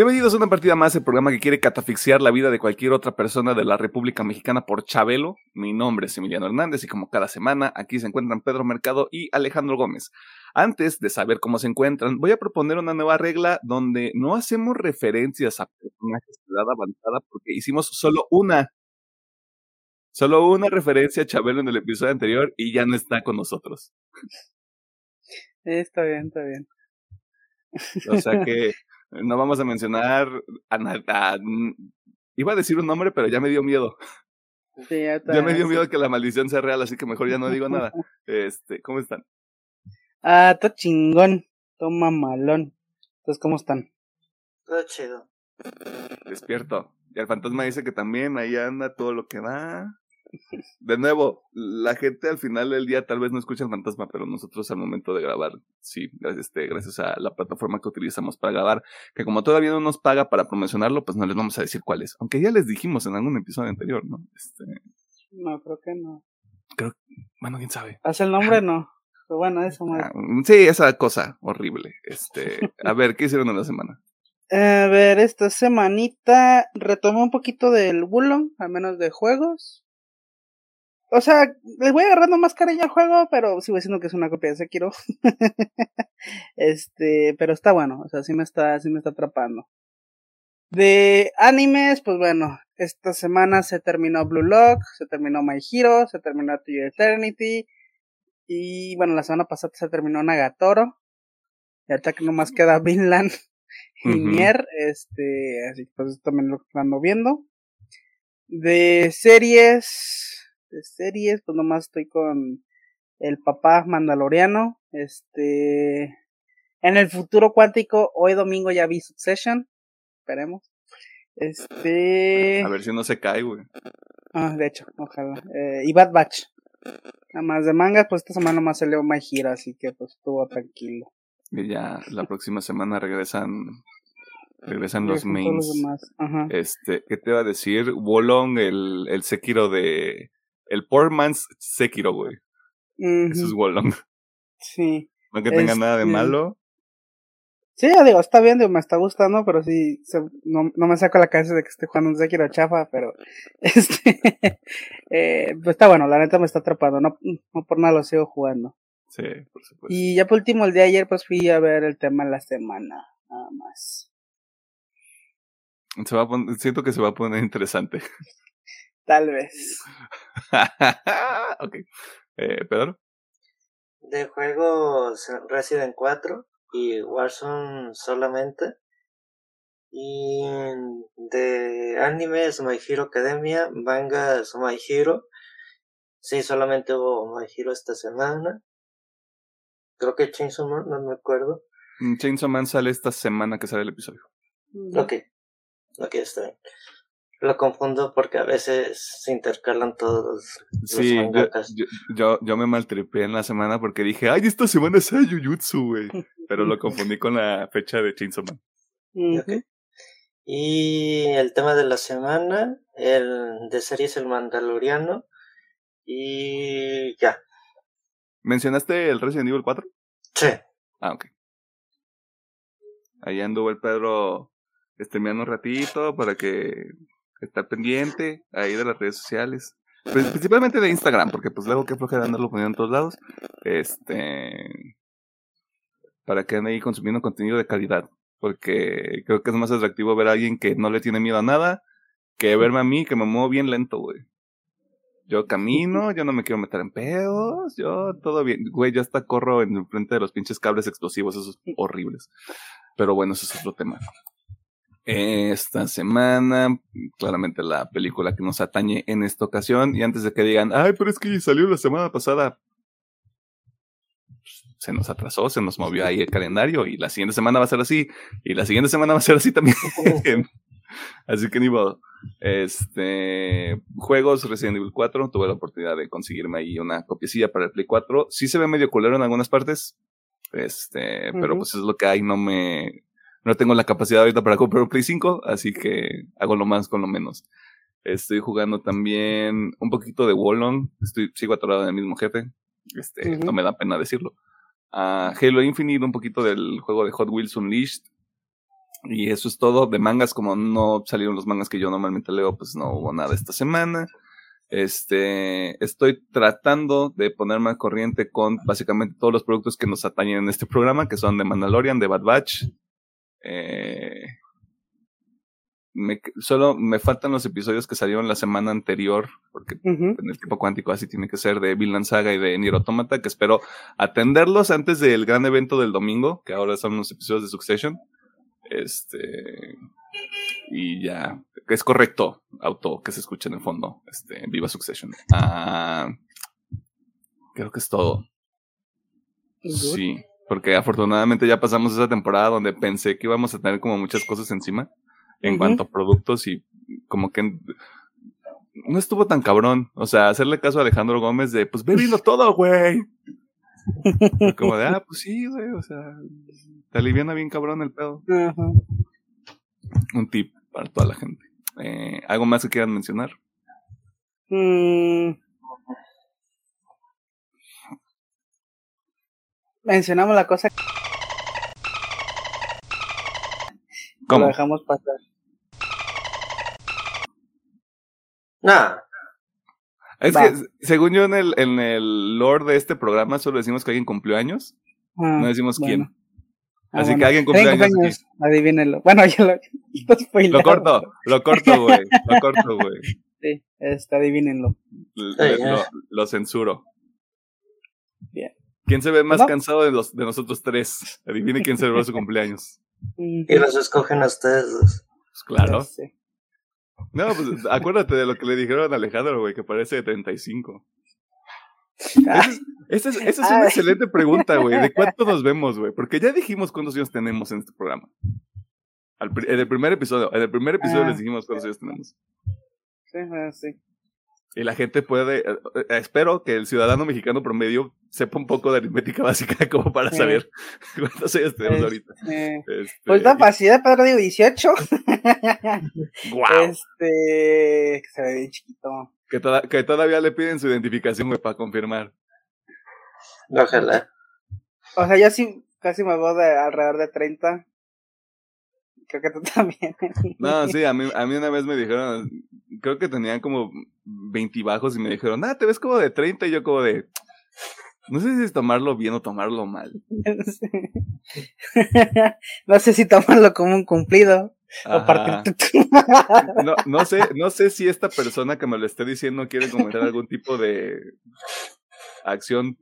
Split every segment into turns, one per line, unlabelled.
Bienvenidos a una partida más, el programa que quiere catafixiar la vida de cualquier otra persona de la República Mexicana por Chabelo. Mi nombre es Emiliano Hernández y como cada semana aquí se encuentran Pedro Mercado y Alejandro Gómez. Antes de saber cómo se encuentran, voy a proponer una nueva regla donde no hacemos referencias a personajes de edad avanzada porque hicimos solo una. Solo una referencia a Chabelo en el episodio anterior y ya no está con nosotros.
Está bien, está bien.
O sea que no vamos a mencionar a, iba a decir un nombre, pero ya me dio miedo. ya, me dio miedo que la maldición sea real, así que mejor ya no digo nada. Este, ¿cómo están?
Ah, todo chingón, toma malón. Entonces, ¿cómo están?
Todo chido.
Despierto. Y el fantasma dice que también ahí anda todo lo que va. De nuevo, la gente al final del día tal vez no escucha el fantasma, pero nosotros al momento de grabar, sí, este, gracias a la plataforma que utilizamos para grabar, que como todavía no nos paga para promocionarlo, pues no les vamos a decir cuál es. Aunque ya les dijimos en algún episodio anterior, ¿no? Este...
No, creo que no.
Creo, bueno, quién sabe.
Hace el nombre, no. Pero bueno, eso
ah, Sí, esa cosa horrible. Este, a ver, ¿qué hicieron en la semana?
A ver, esta semanita retomé un poquito del Wulong, al menos de juegos. O sea, les voy agarrando más cariño al juego, pero sigo diciendo que es una copia de Sekiro. este, pero está bueno, o sea, sí me está, sí me está atrapando. De animes, pues bueno, esta semana se terminó Blue Lock, se terminó My Hero, se terminó To Your Eternity, y bueno, la semana pasada se terminó Nagatoro, y ahorita que nomás queda Vinland y Nier, este, así que pues también lo ando viendo. De series, series, pues nomás estoy con el papá mandaloriano. Este. En el futuro cuántico, hoy domingo ya vi Succession. Esperemos. Este.
A ver si no se cae, güey.
Ah, de hecho, ojalá. Eh, y Bad Batch. Nada más de manga, pues esta semana más se leo My Hero, así que pues estuvo tranquilo.
Y ya la próxima semana regresan regresan los mains. Este, ¿qué te iba a decir? Wolong, el, el Sekiro de el poor man's Sekiro, güey. Eso es Wolong.
Sí.
No que tenga nada de este malo.
Sí, ya digo, está bien, me está gustando, pero sí, no, no, me saco la cabeza de que esté jugando un Sekiro chafa, pero este, eh, pues está bueno, la neta me está atrapando, no, no por nada lo sigo jugando.
Sí, por supuesto.
Y ya por último, el día de ayer, pues fui a ver el tema de la semana, nada más.
Se va a siento que se va a poner interesante.
Tal vez.
ok. Eh, Pedro.
De juegos Resident 4 y Warzone solamente. Y de animes My Hero Academia, mangas My Hero. Sí, solamente hubo My Hero esta semana. Creo que Chainsaw Man, no me acuerdo.
Mm, Chainsaw Man sale esta semana que sale el episodio.
Ok. Ok, está bien. Lo confundo porque a veces se intercalan todos los sí,
yo, yo, yo, me maltripé en la semana porque dije, ay, esta semana es Jujutsu, güey. Pero lo confundí con la fecha de Chainsaw Man.
Y el tema de la semana, el de series El Mandaloriano. Y ya.
¿Mencionaste el Resident Evil 4?
Sí.
Ah, ok. Ahí anduvo el Pedro streameando un ratito para que estar pendiente ahí de las redes sociales. Principalmente de Instagram, porque pues luego que flojera andarlo poniendo en todos lados. Este. Para que anden ahí consumiendo contenido de calidad. Porque creo que es más atractivo ver a alguien que no le tiene miedo a nada que verme a mí que me muevo bien lento, güey. Yo camino, yo no me quiero meter en pedos, yo todo bien. Güey, yo hasta corro en frente de los pinches cables explosivos, esos horribles. Pero bueno, eso es otro tema esta semana. Claramente la película que nos atañe en esta ocasión. Y antes de que digan, ay, pero es que salió la semana pasada. Se nos atrasó, se nos movió ahí el calendario y la siguiente semana va a ser así. Y la siguiente semana va a ser así también. así que ni modo. Este, juegos Resident Evil 4, tuve la oportunidad de conseguirme ahí una copiecilla para el Play 4. Sí se ve medio culero en algunas partes. Este, pero pues es lo que hay, no me, no tengo la capacidad ahorita para comprar un Play 5, así que hago lo más con lo menos. Estoy jugando también un poquito de Wallon. Estoy, sigo atorado en el mismo jefe. Este, no me da pena decirlo. Uh, Halo Infinite, un poquito del juego de Hot Wheels Unleashed. Y eso es todo. De mangas, como no salieron los mangas que yo normalmente leo, pues no hubo nada esta semana. Este, estoy tratando de ponerme al corriente con básicamente todos los productos que nos atañen en este programa, que son de Mandalorian, de Bad Batch. Eh, me, solo me faltan los episodios que salieron la semana anterior, porque en el tipo cuántico así tiene que ser de Vinland Saga y de Nier Automata, que espero atenderlos antes del gran evento del domingo, que ahora son los episodios de Succession. Este. Y ya. Es correcto, auto que se escucha en el fondo. Este, viva Succession. Ah, creo que es todo.
Good.
Sí, porque afortunadamente ya pasamos esa temporada donde pensé que íbamos a tener como muchas cosas encima en cuanto a productos y como que no estuvo tan cabrón. O sea, hacerle caso a Alejandro Gómez de, pues ve todo, güey. Como de, ah, pues sí, güey, o sea, te aliviana bien cabrón el pedo.
Ajá.
Un tip para toda la gente. Eh, ¿Algo más que quieran mencionar?
Mm. Mencionamos la cosa que lo
¿Cómo?
dejamos pasar.
Nah,
Es
Va.
que, según yo, en el, en el lore de este programa solo decimos que alguien cumplió años,
Ah,
no decimos
bueno.
quién.
Ah,
Así que alguien cumplió años.
cumpleaños, Adivínenlo. Bueno, ya lo, lo.
Lo corto, lo corto, güey. Lo corto, güey.
Sí, este, adivínenlo.
L- lo censuro. ¿Quién se ve más
¿No?
cansado de, los, de nosotros tres? Adivine quién celebró su cumpleaños.
Ujú.
y los escogen a ustedes dos.
Pues claro. No, pues acuérdate de lo que le dijeron a Alejandro, güey, que parece de 35.
Ah,
Esa es, esa es una
Ay.
excelente pregunta, güey. ¿De cuánto nos vemos, güey? Porque ya dijimos cuántos años tenemos en este programa. Al en el primer episodio. En el primer episodio
Ah.
les dijimos cuántos años tenemos.
sí, ah, sí.
Y la gente puede. eh, eh, espero que el ciudadano mexicano promedio sepa un poco de aritmética básica como para
Sí.
saber cuántos años tenemos
Es-
ahorita. Este,
Pues la capacidad para digo 18.
guau.
Este. Que se ve bien chiquito.
que, toda- que todavía le piden su identificación, güey, para confirmar.
Ojalá.
O sea, yo sí casi me veo de alrededor de 30. Creo que tú también.
No, sí, a mí, a mí una vez me dijeron, creo que tenían como 20 bajos y me dijeron, ah, te ves como de 30 y yo como de, no sé si es tomarlo bien o tomarlo mal.
no sé si tomarlo como un cumplido.
Ajá. No, no sé, no sé si esta persona que me lo esté diciendo quiere cometer algún tipo de acción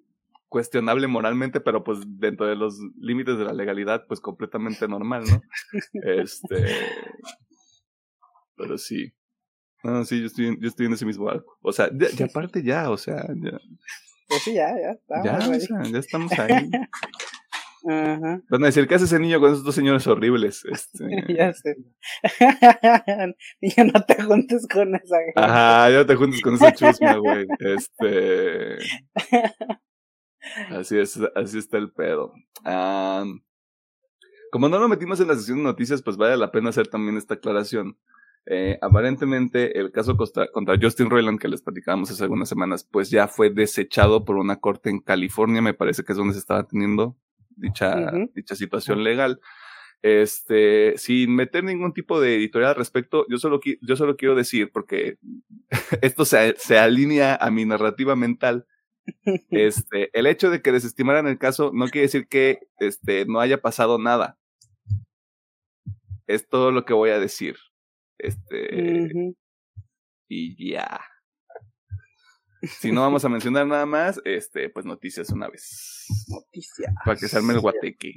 cuestionable moralmente, pero pues dentro de los límites de la legalidad, pues completamente normal, ¿no? Este, pero sí. No, sí, yo estoy, en- yo estoy en ese mismo barco. O sea, ya, ya aparte ya, o sea, ya,
Pues sí, ya, ya. Estamos
ya, o
ahí.
sea, ya estamos ahí. Van a decir, ¿qué hace ese niño con esos dos señores horribles? Este,
Ya sé. Niño, no te juntes con esa gente.
Ajá, ya no te juntes con esa chusma, güey. Este. Así es, así está el pedo. Como no lo metimos en la sesión de noticias, pues vale la pena hacer también esta aclaración. Eh, aparentemente, el caso contra, contra Justin Roiland, que les platicábamos hace algunas semanas, pues ya fue desechado por una corte en California, me parece que es donde se estaba teniendo dicha, dicha situación legal. Este, sin meter ningún tipo de editorial al respecto, yo solo, yo solo quiero decir, porque esto se, se alinea a mi narrativa mental, este, el hecho de que desestimaran el caso no quiere decir que este, no haya pasado nada. Es todo lo que voy a decir. Este, y ya. Si no vamos a mencionar nada más, este, pues noticias una vez.
Noticias.
Para que se arme el guateque.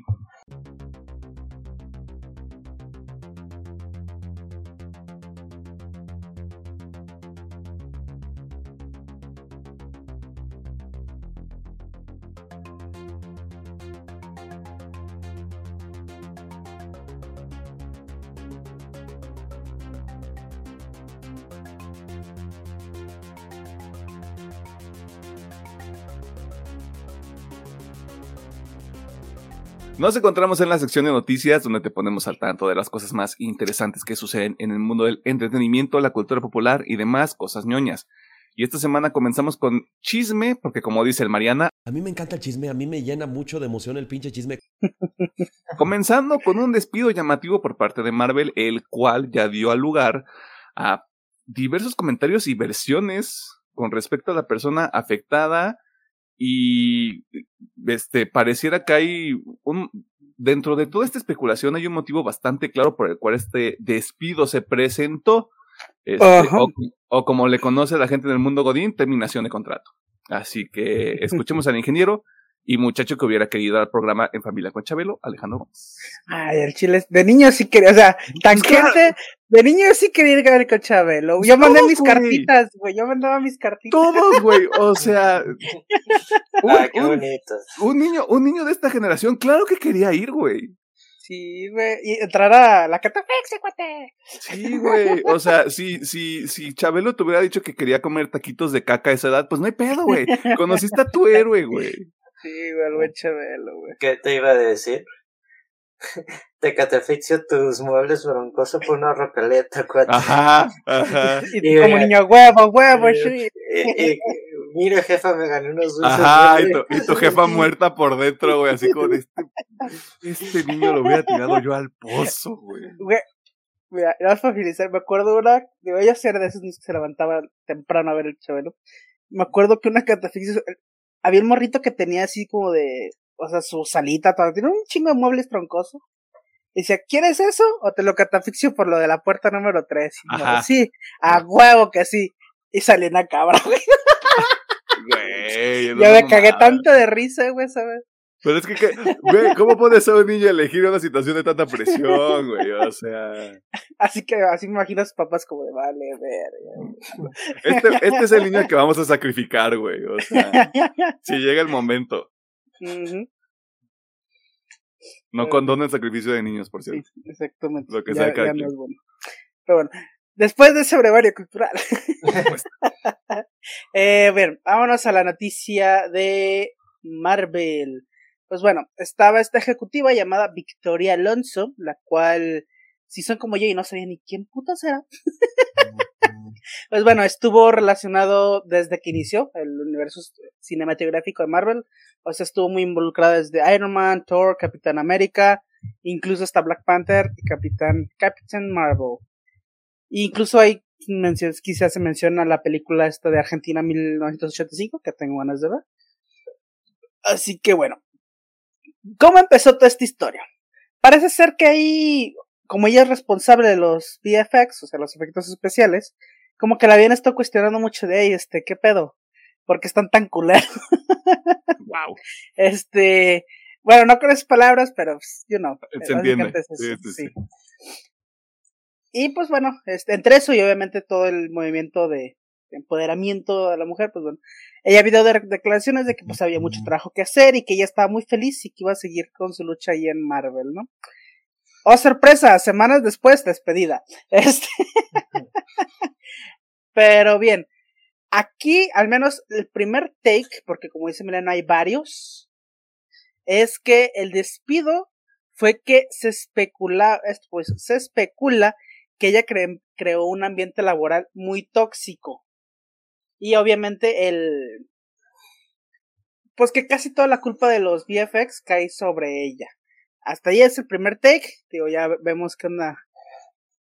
Nos encontramos en la sección de noticias donde te ponemos al tanto de las cosas más interesantes que suceden en el mundo del entretenimiento, la cultura popular y demás cosas ñoñas. Y esta semana comenzamos con chisme, porque como dice el Mariana,
A mí me encanta el chisme, a mí me llena mucho de emoción el pinche chisme.
comenzando con un despido llamativo por parte de Marvel, el cual ya dio lugar a diversos comentarios y versiones con respecto a la persona afectada y este pareciera que hay un dentro de toda esta especulación hay un motivo bastante claro por el cual este despido se presentó este, o, o como le conoce la gente en el mundo Godín, terminación de contrato. Así que escuchemos al ingeniero y muchacho que hubiera querido dar programa en familia con Chabelo, Alejandro Gómez.
Ay, el chile, de niño sí quería, o sea, tangente, de niño sí quería ir a ver con Chabelo. Yo mandé
Todos,
mis
güey.
cartitas, güey, yo mandaba mis cartitas.
Todos, güey, o sea, un,
Ah, qué
un-
bonito.
un niño, un niño de esta generación, claro que quería ir, güey.
Sí, güey, y entrar a la catafixia, cuate.
Sí, güey. O sea, si, si, si Chabelo te hubiera dicho que quería comer taquitos de caca a esa edad, pues no hay pedo, güey. Conociste a tu héroe, güey.
Sí, güey, el buen Chabelo, güey.
¿Qué te iba a decir? Te catafixio tus muebles broncosos por una rocaleta, cuate.
Ajá, ajá.
Y como niño, huevo, huevo,
Y-
sí.
Y- y- mira, jefa, me gané unos dulces.
Ajá, y tu, y tu jefa muerta por dentro, güey, así como de este, este niño lo hubiera tirado yo al pozo, güey.
Güey, mira, para finalizar, me acuerdo una, de a ser de esos niños que se levantaban temprano a ver el Chabelo. Me acuerdo que una catafixia, había un morrito que tenía así como de, o sea, su salita, todo, tiene un chingo de muebles troncoso. Y decía, ¿quieres eso? O te lo catafixio por lo de la puerta número 3.
Ajá.
sí, a huevo que sí. Y salió una cabra, güey.
Güey, una
me cagué tanto de risa, güey, ¿sabes?
Pero es que, que- güey, ¿cómo puede ser un niño elegir una situación de tanta presión, güey? O sea,
Así que así me imagino a sus papás como de, vale, verga.
este, este es el niño que vamos a sacrificar, güey. O sea, si llega el momento.
Ujú,
No condona el sacrificio de niños, por cierto.
sí, exactamente.
Lo que
ya,
sea cada
no es bueno. Pero bueno, después de ese brevario cultural. eh, bien, vámonos a la noticia de Marvel. Pues bueno, estaba esta ejecutiva llamada Victoria Alonso, la cual, si son como yo y no sabía ni quién puta era, pues bueno, estuvo relacionado desde que inició el universo cinematográfico de Marvel. O sea, estuvo muy involucrada desde Iron Man, Thor, Capitán América, incluso hasta Black Panther y Capitán, Captain Marvel. E incluso hay menciones, quizás se menciona la película esta de Argentina 1985, que tengo ganas de ver. Así que bueno. ¿Cómo empezó toda esta historia? Parece ser que ahí, como ella es responsable de los VFX, o sea, los efectos especiales, como que la habían estado cuestionando mucho de ella, este, ¿qué pedo? ¿Por qué están tan culeros?
Wow.
Este, bueno, no con esas palabras, pero, pues, you know.
Se entiende.
básicamente es eso,
Sí, sí, sí.
Y pues bueno, este, entre eso y obviamente todo el movimiento de empoderamiento de la mujer, pues bueno, ella ha habido de- declaraciones de que pues había mucho trabajo que hacer y que ella estaba muy feliz y que iba a seguir con su lucha ahí en Marvel, ¿no? Oh, sorpresa, semanas después, despedida. Este. Pero bien, aquí al menos el primer take, porque como dice Milena hay varios, es que el despido fue que se especula, pues, se especula que ella cre- creó un ambiente laboral muy tóxico. Y obviamente el, pues que casi toda la culpa de los VFX cae sobre ella. Hasta ahí es el primer take, digo, ya vemos que anda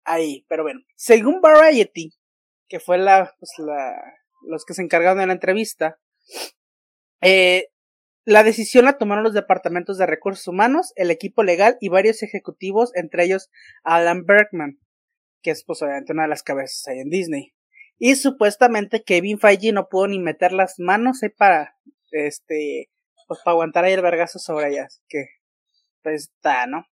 ahí, pero bueno, según Variety, que fue la, pues los que se encargaron de la entrevista, eh, la decisión la tomaron los departamentos de recursos humanos, el equipo legal y varios ejecutivos, entre ellos Alan Bergman, que es pues obviamente una de las cabezas ahí en Disney. Y supuestamente Kevin Feige no pudo ni meter las manos ahí para, este, pues para aguantar ahí el vergazo sobre ellas. Así que, pues está, ¿no?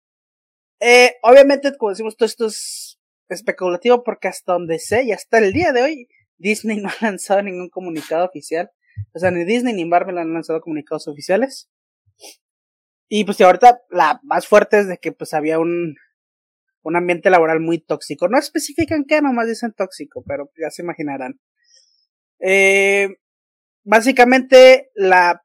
Eh, obviamente, como decimos, todo esto es especulativo porque hasta donde sé y hasta el día de hoy, Disney no ha lanzado ningún comunicado oficial. O sea, ni Disney ni Marvel han lanzado comunicados oficiales. Y pues y ahorita la más fuerte es de que pues había un, un ambiente laboral muy tóxico. No especifican qué, nomás dicen tóxico, pero ya se imaginarán. Eh, básicamente la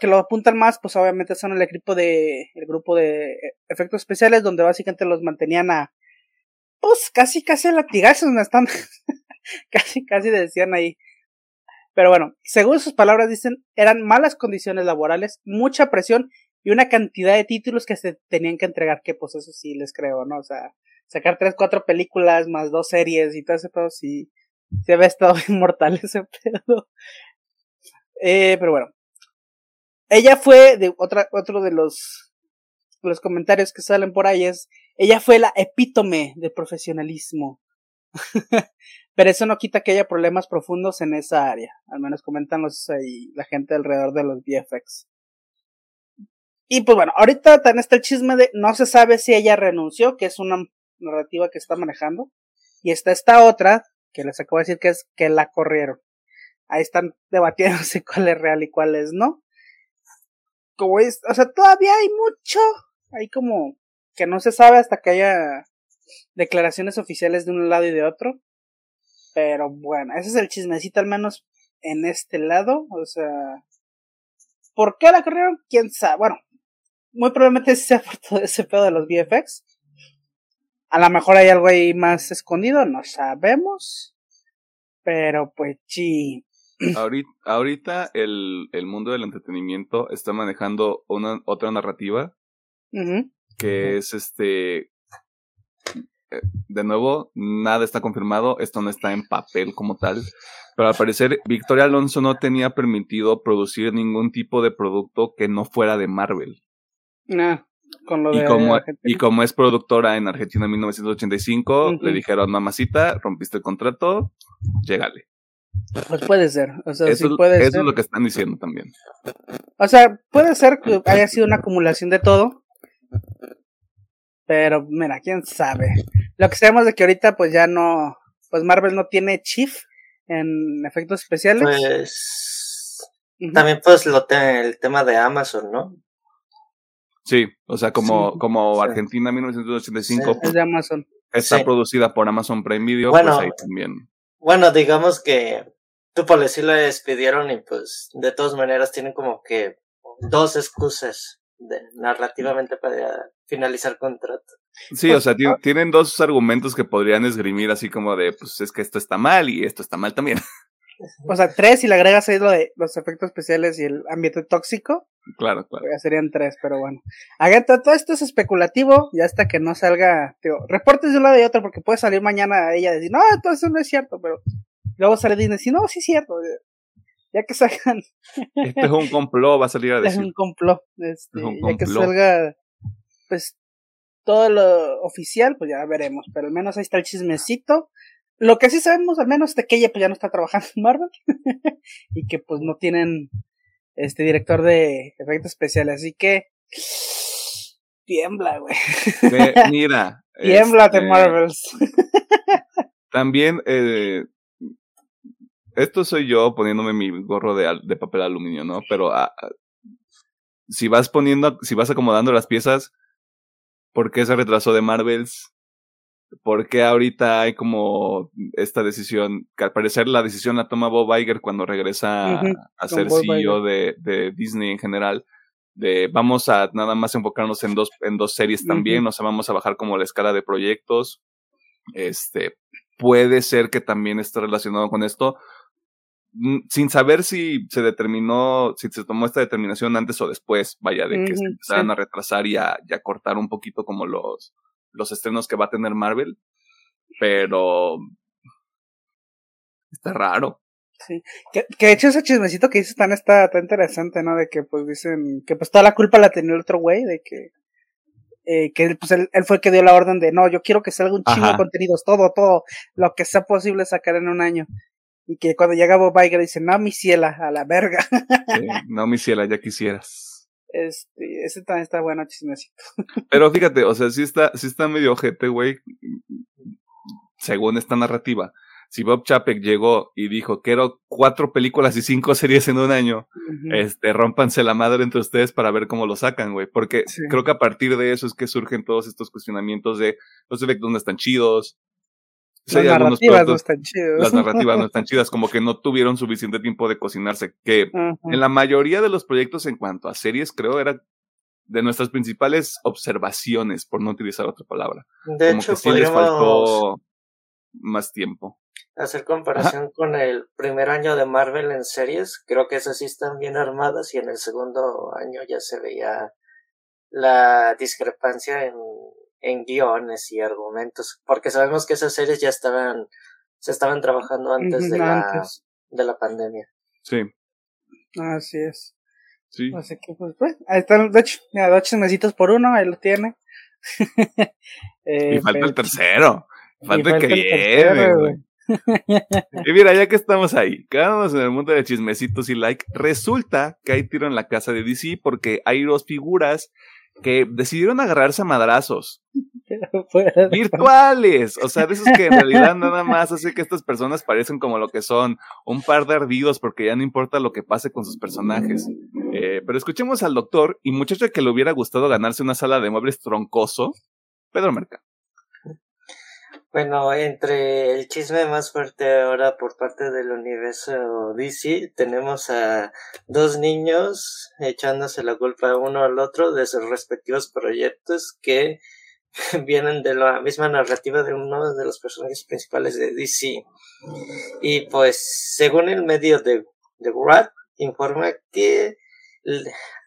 que lo apuntan más, pues obviamente son el equipo de, el grupo de efectos especiales, donde básicamente los mantenían a, pues casi, casi a latigazos, no están, casi, casi decían ahí, Pero bueno, según sus palabras dicen, eran malas condiciones laborales, mucha presión y una cantidad de títulos que se tenían que entregar, que pues eso sí les creo, ¿no? O sea, sacar tres, cuatro películas más dos series y todo ese pedo, sí, se había estado inmortal ese pedo. Eh, pero bueno. Ella fue de otra, otro de los, los comentarios que salen por ahí es, ella fue la epítome de profesionalismo. pero eso no quita que haya problemas profundos en esa área. Al menos comentan los, ahí, la gente alrededor de los VFX. Y pues bueno, ahorita está está el chisme de no se sabe si ella renunció, que es una narrativa que está manejando. Y está esta otra, que les acabo de decir que es que la corrieron. Ahí están debatiéndose cuál es real y cuál es no. Como es, o sea, todavía hay mucho, hay como que no se sabe hasta que haya declaraciones oficiales de un lado y de otro. Pero bueno, ese es el chismecito al menos en este lado, o sea, ¿por qué la corrieron? ¿Quién sabe? Bueno, muy probablemente sea por todo ese pedo de los VFX. A lo mejor hay algo ahí más escondido, no sabemos. Pero pues sí.
Ahorita, ahorita el, el mundo del entretenimiento está manejando una otra narrativa que es este eh, de nuevo, nada está confirmado, esto no está en papel como tal, pero al parecer Victoria Alonso no tenía permitido producir ningún tipo de producto que no fuera de Marvel.
Con lo
y,
de
como, y como es productora en Argentina en 1985,
Ujú.
le dijeron, mamacita, rompiste el contrato, llégale.
Pues puede ser, o sea,
Eso,
sí puede
eso
ser.
es lo que están diciendo también.
O sea, puede ser que haya sido una acumulación de todo. Pero mira, quién sabe. Lo que sabemos de que ahorita pues ya no, pues Marvel no tiene Chief en efectos especiales.
Pues también pues lo te- el tema de Amazon, ¿no?
Sí, o sea, como,
Sí,
como
sí.
Argentina 1985
Sí.
Es de Amazon.
está
Sí.
producida por Amazon Prime Video,
Bueno.
pues ahí también.
Bueno, digamos que tú por decirlo despidieron y pues de todas maneras tienen como que dos excusas de, narrativamente para finalizar contrato.
Sí, o sea, ti- tienen dos argumentos que podrían esgrimir así como de, pues es que esto está mal y esto está mal también.
O sea, tres, y le agregas ahí lo de los efectos especiales y el ambiente tóxico,
claro, claro.
ya serían tres, pero bueno. Agata, todo esto es especulativo, y hasta que no salga, digo, reportes de un lado y otro, porque puede salir mañana ella y decir, no, todo eso no es cierto, pero luego sale Disney y decir, no, sí es cierto. Ya que salgan,
Este es un complot, va a salir a
es
decir.
un complot, este,
Es un
ya que
complot.
salga, pues, todo lo oficial, pues ya veremos, pero al menos ahí está el chismecito. Lo que sí sabemos, al menos, es que ella pues ya no está trabajando en Marvel y que pues no tienen este director de efectos especiales, así que tiembla, güey.
Mira.
Tiembla de
este,
Marvels.
También, eh, esto soy yo poniéndome mi gorro de papel aluminio, ¿no? Pero ah, ah, si vas poniendo, si vas acomodando las piezas, ¿por qué se retrasó de Marvels? ¿Por qué ahorita hay como esta decisión? Que al parecer la decisión la toma Bob Iger cuando regresa a ser CEO de, de Disney en general. De vamos a nada más enfocarnos en dos, en dos series también, o sea, vamos a bajar como la escala de proyectos. Este, puede ser que también esté relacionado con esto. Mm, Sin saber si se determinó, si se tomó esta determinación antes o después, vaya, de que se empezaran
sí.
a retrasar y a, y a cortar un poquito como los, los estrenos que va a tener Marvel. Pero está raro.
Sí. Que, que de hecho ese chismecito que dices tan está, está interesante, ¿no? De que pues dicen que pues toda la culpa la tenía el otro güey, de que eh, que pues él, él fue el que dio la orden de no, yo quiero que salga un chingo de
Ajá.
contenidos, todo, todo, lo que sea posible sacar en un año. Y que cuando llega Bob Iger dice, no, mi ciela, a la verga.
No, mi ciela, ya quisieras.
Este, ese también está bueno chismecito.
Pero fíjate, o sea, sí está, sí está medio ojete, güey. Según esta narrativa. Si Bob Chapek llegó y dijo, quiero cuatro películas y cinco series en un año, este, rómpanse la madre entre ustedes para ver cómo lo sacan, güey. Porque
Sí.
creo que a partir de eso es que surgen todos estos cuestionamientos de los efectos no están chidos.
Las narrativas no están chidas.
las narrativas no están chidas, como que no tuvieron suficiente tiempo de cocinarse. Que en la mayoría de los proyectos en cuanto a series, creo, era de nuestras principales observaciones, por no utilizar otra palabra.
De
como
hecho,
que sí les faltó más tiempo.
hacer comparación con el primer año de Marvel en series, creo que esas sí están bien armadas y en el segundo año ya se veía la discrepancia en, en guiones y argumentos, porque sabemos que esas series ya estaban, se estaban trabajando antes de la, de la pandemia.
Sí.
Así es.
Sí.
Así que, pues, pues, ahí están, de hecho, mira, dos chismecitos por uno, ahí lo tiene.
eh, y falta el tercero. Falta, el que viene, güey. y mira, ya que estamos ahí, quedándonos en el mundo de chismecitos y like, resulta que hay tiro en la casa de DC porque hay dos figuras que decidieron agarrarse a madrazos. virtuales, o sea, de esos que en realidad nada más hace que estas personas parecen como lo que son, un par de ardidos porque ya no importa lo que pase con sus personajes. Eh, pero escuchemos al doctor y muchacho que le hubiera gustado ganarse una sala de muebles troncoso, Pedro Merca.
Bueno, entre el chisme más fuerte ahora por parte del universo DC, tenemos a dos niños echándose la culpa uno al otro de sus respectivos proyectos que vienen de la misma narrativa de uno de los personajes principales de DC. Y pues, según el medio de, de Wrath, informa que,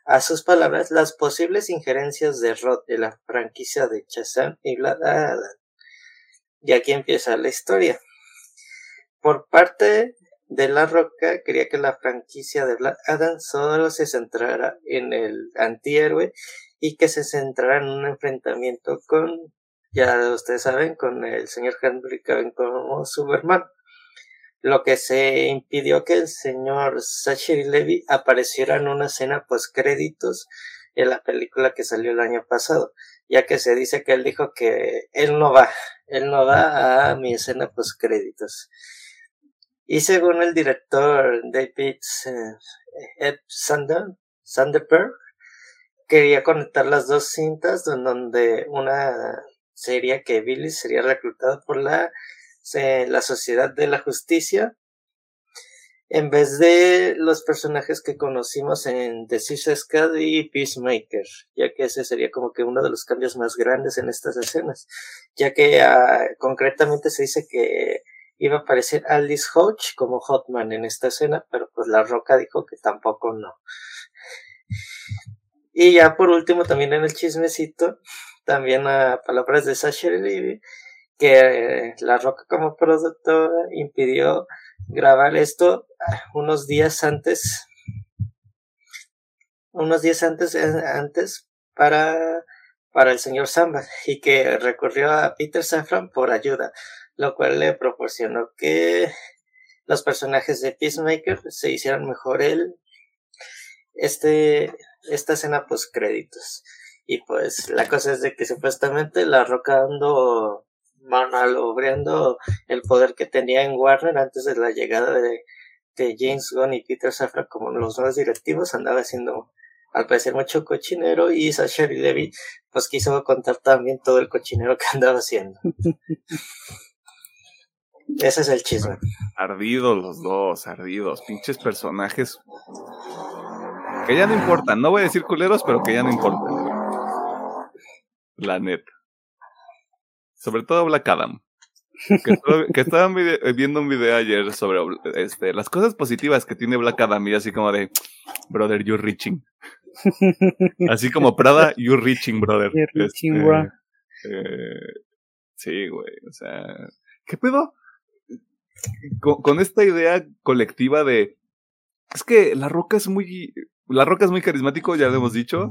a sus palabras, las posibles injerencias de Rod en la franquicia de Shazam y Black y aquí empieza la historia. Por parte de La Roca, quería que la franquicia de Black Adam solo se centrara en el antihéroe y que se centrara en un enfrentamiento con, ya ustedes saben, con el señor Henry Cavill como Superman. Lo que se impidió que el señor Zachary Levy apareciera en una escena post créditos en la película que salió el año pasado, ya que se dice que él dijo que él no va, él no va a mi escena post créditos. Y según el director David Ed Sander, Sanderberg, quería conectar las dos cintas donde una sería que Billy sería reclutado por la, la Sociedad de la Justicia en vez de los personajes que conocimos en The Suicide Squad y Peacemaker, ya que ese sería como que uno de los cambios más grandes en estas escenas, ya que uh, concretamente se dice que iba a aparecer Alice Hodge como Hotman en esta escena, pero pues La Roca dijo que tampoco no. Y ya por último también en el chismecito, también a palabras de Sasha Levy, que La Roca como productora impidió grabar esto unos días antes, unos días antes, eh, antes para, para el señor Samba y que recurrió a Peter Safran por ayuda, lo cual le proporcionó que los personajes de Peacemaker se hicieran mejor el, este, esta escena post créditos. Y pues la cosa es de que supuestamente la roca ando manalobriando el poder que tenía en Warner antes de la llegada de, de James Gunn y Peter Safran como los nuevos directivos, andaba haciendo al parecer mucho cochinero y Sasha y Levy pues quiso contar también todo el cochinero que andaba haciendo. Ese es el chisme.
Ardidos los dos, ardidos, pinches personajes que ya no importan, no voy a decir culeros, pero que ya no importan. La neta. Sobre todo Black Adam. Que, estaban viendo un video ayer sobre este, las cosas positivas que tiene Black Adam y así como de, brother, you're reaching. Así como Prada, you're reaching, brother. You're reaching, este, bro. Eh, sí, güey, o sea, ¿qué pedo? Con, con, esta idea colectiva de, es que La Roca es muy, La Roca es muy carismático, ya lo hemos dicho,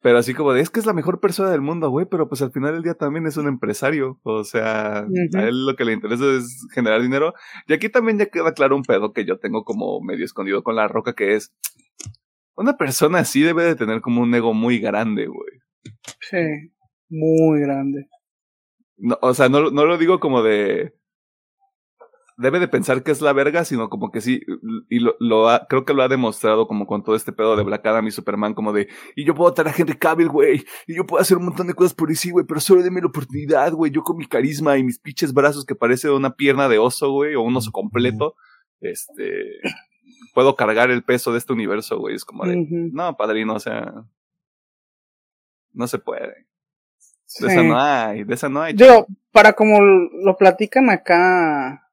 pero así como de, es que es la mejor persona del mundo, güey, pero pues al final del día también es un empresario. O sea, a él lo que le interesa es generar dinero. Y aquí también ya queda claro un pedo que yo tengo como medio escondido con la roca, que es, una persona así debe de tener como un ego muy grande, güey.
Sí, muy grande.
No, o sea, no, no lo digo como de, debe de pensar que es la verga, sino como que sí, y lo, lo ha, creo que lo ha demostrado como con todo este pedo de Black Adam y Superman, como de, y yo puedo traer a Henry Cavill, güey, y yo puedo hacer un montón de cosas por sí, güey, pero solo déme la oportunidad, güey, yo con mi carisma y mis pinches brazos que parece una pierna de oso, güey, o un oso completo, este, puedo cargar el peso de este universo, güey, es como de, no, padrino, o sea, no se puede. De esa no hay, de esa no hay.
Yo, para como lo platican acá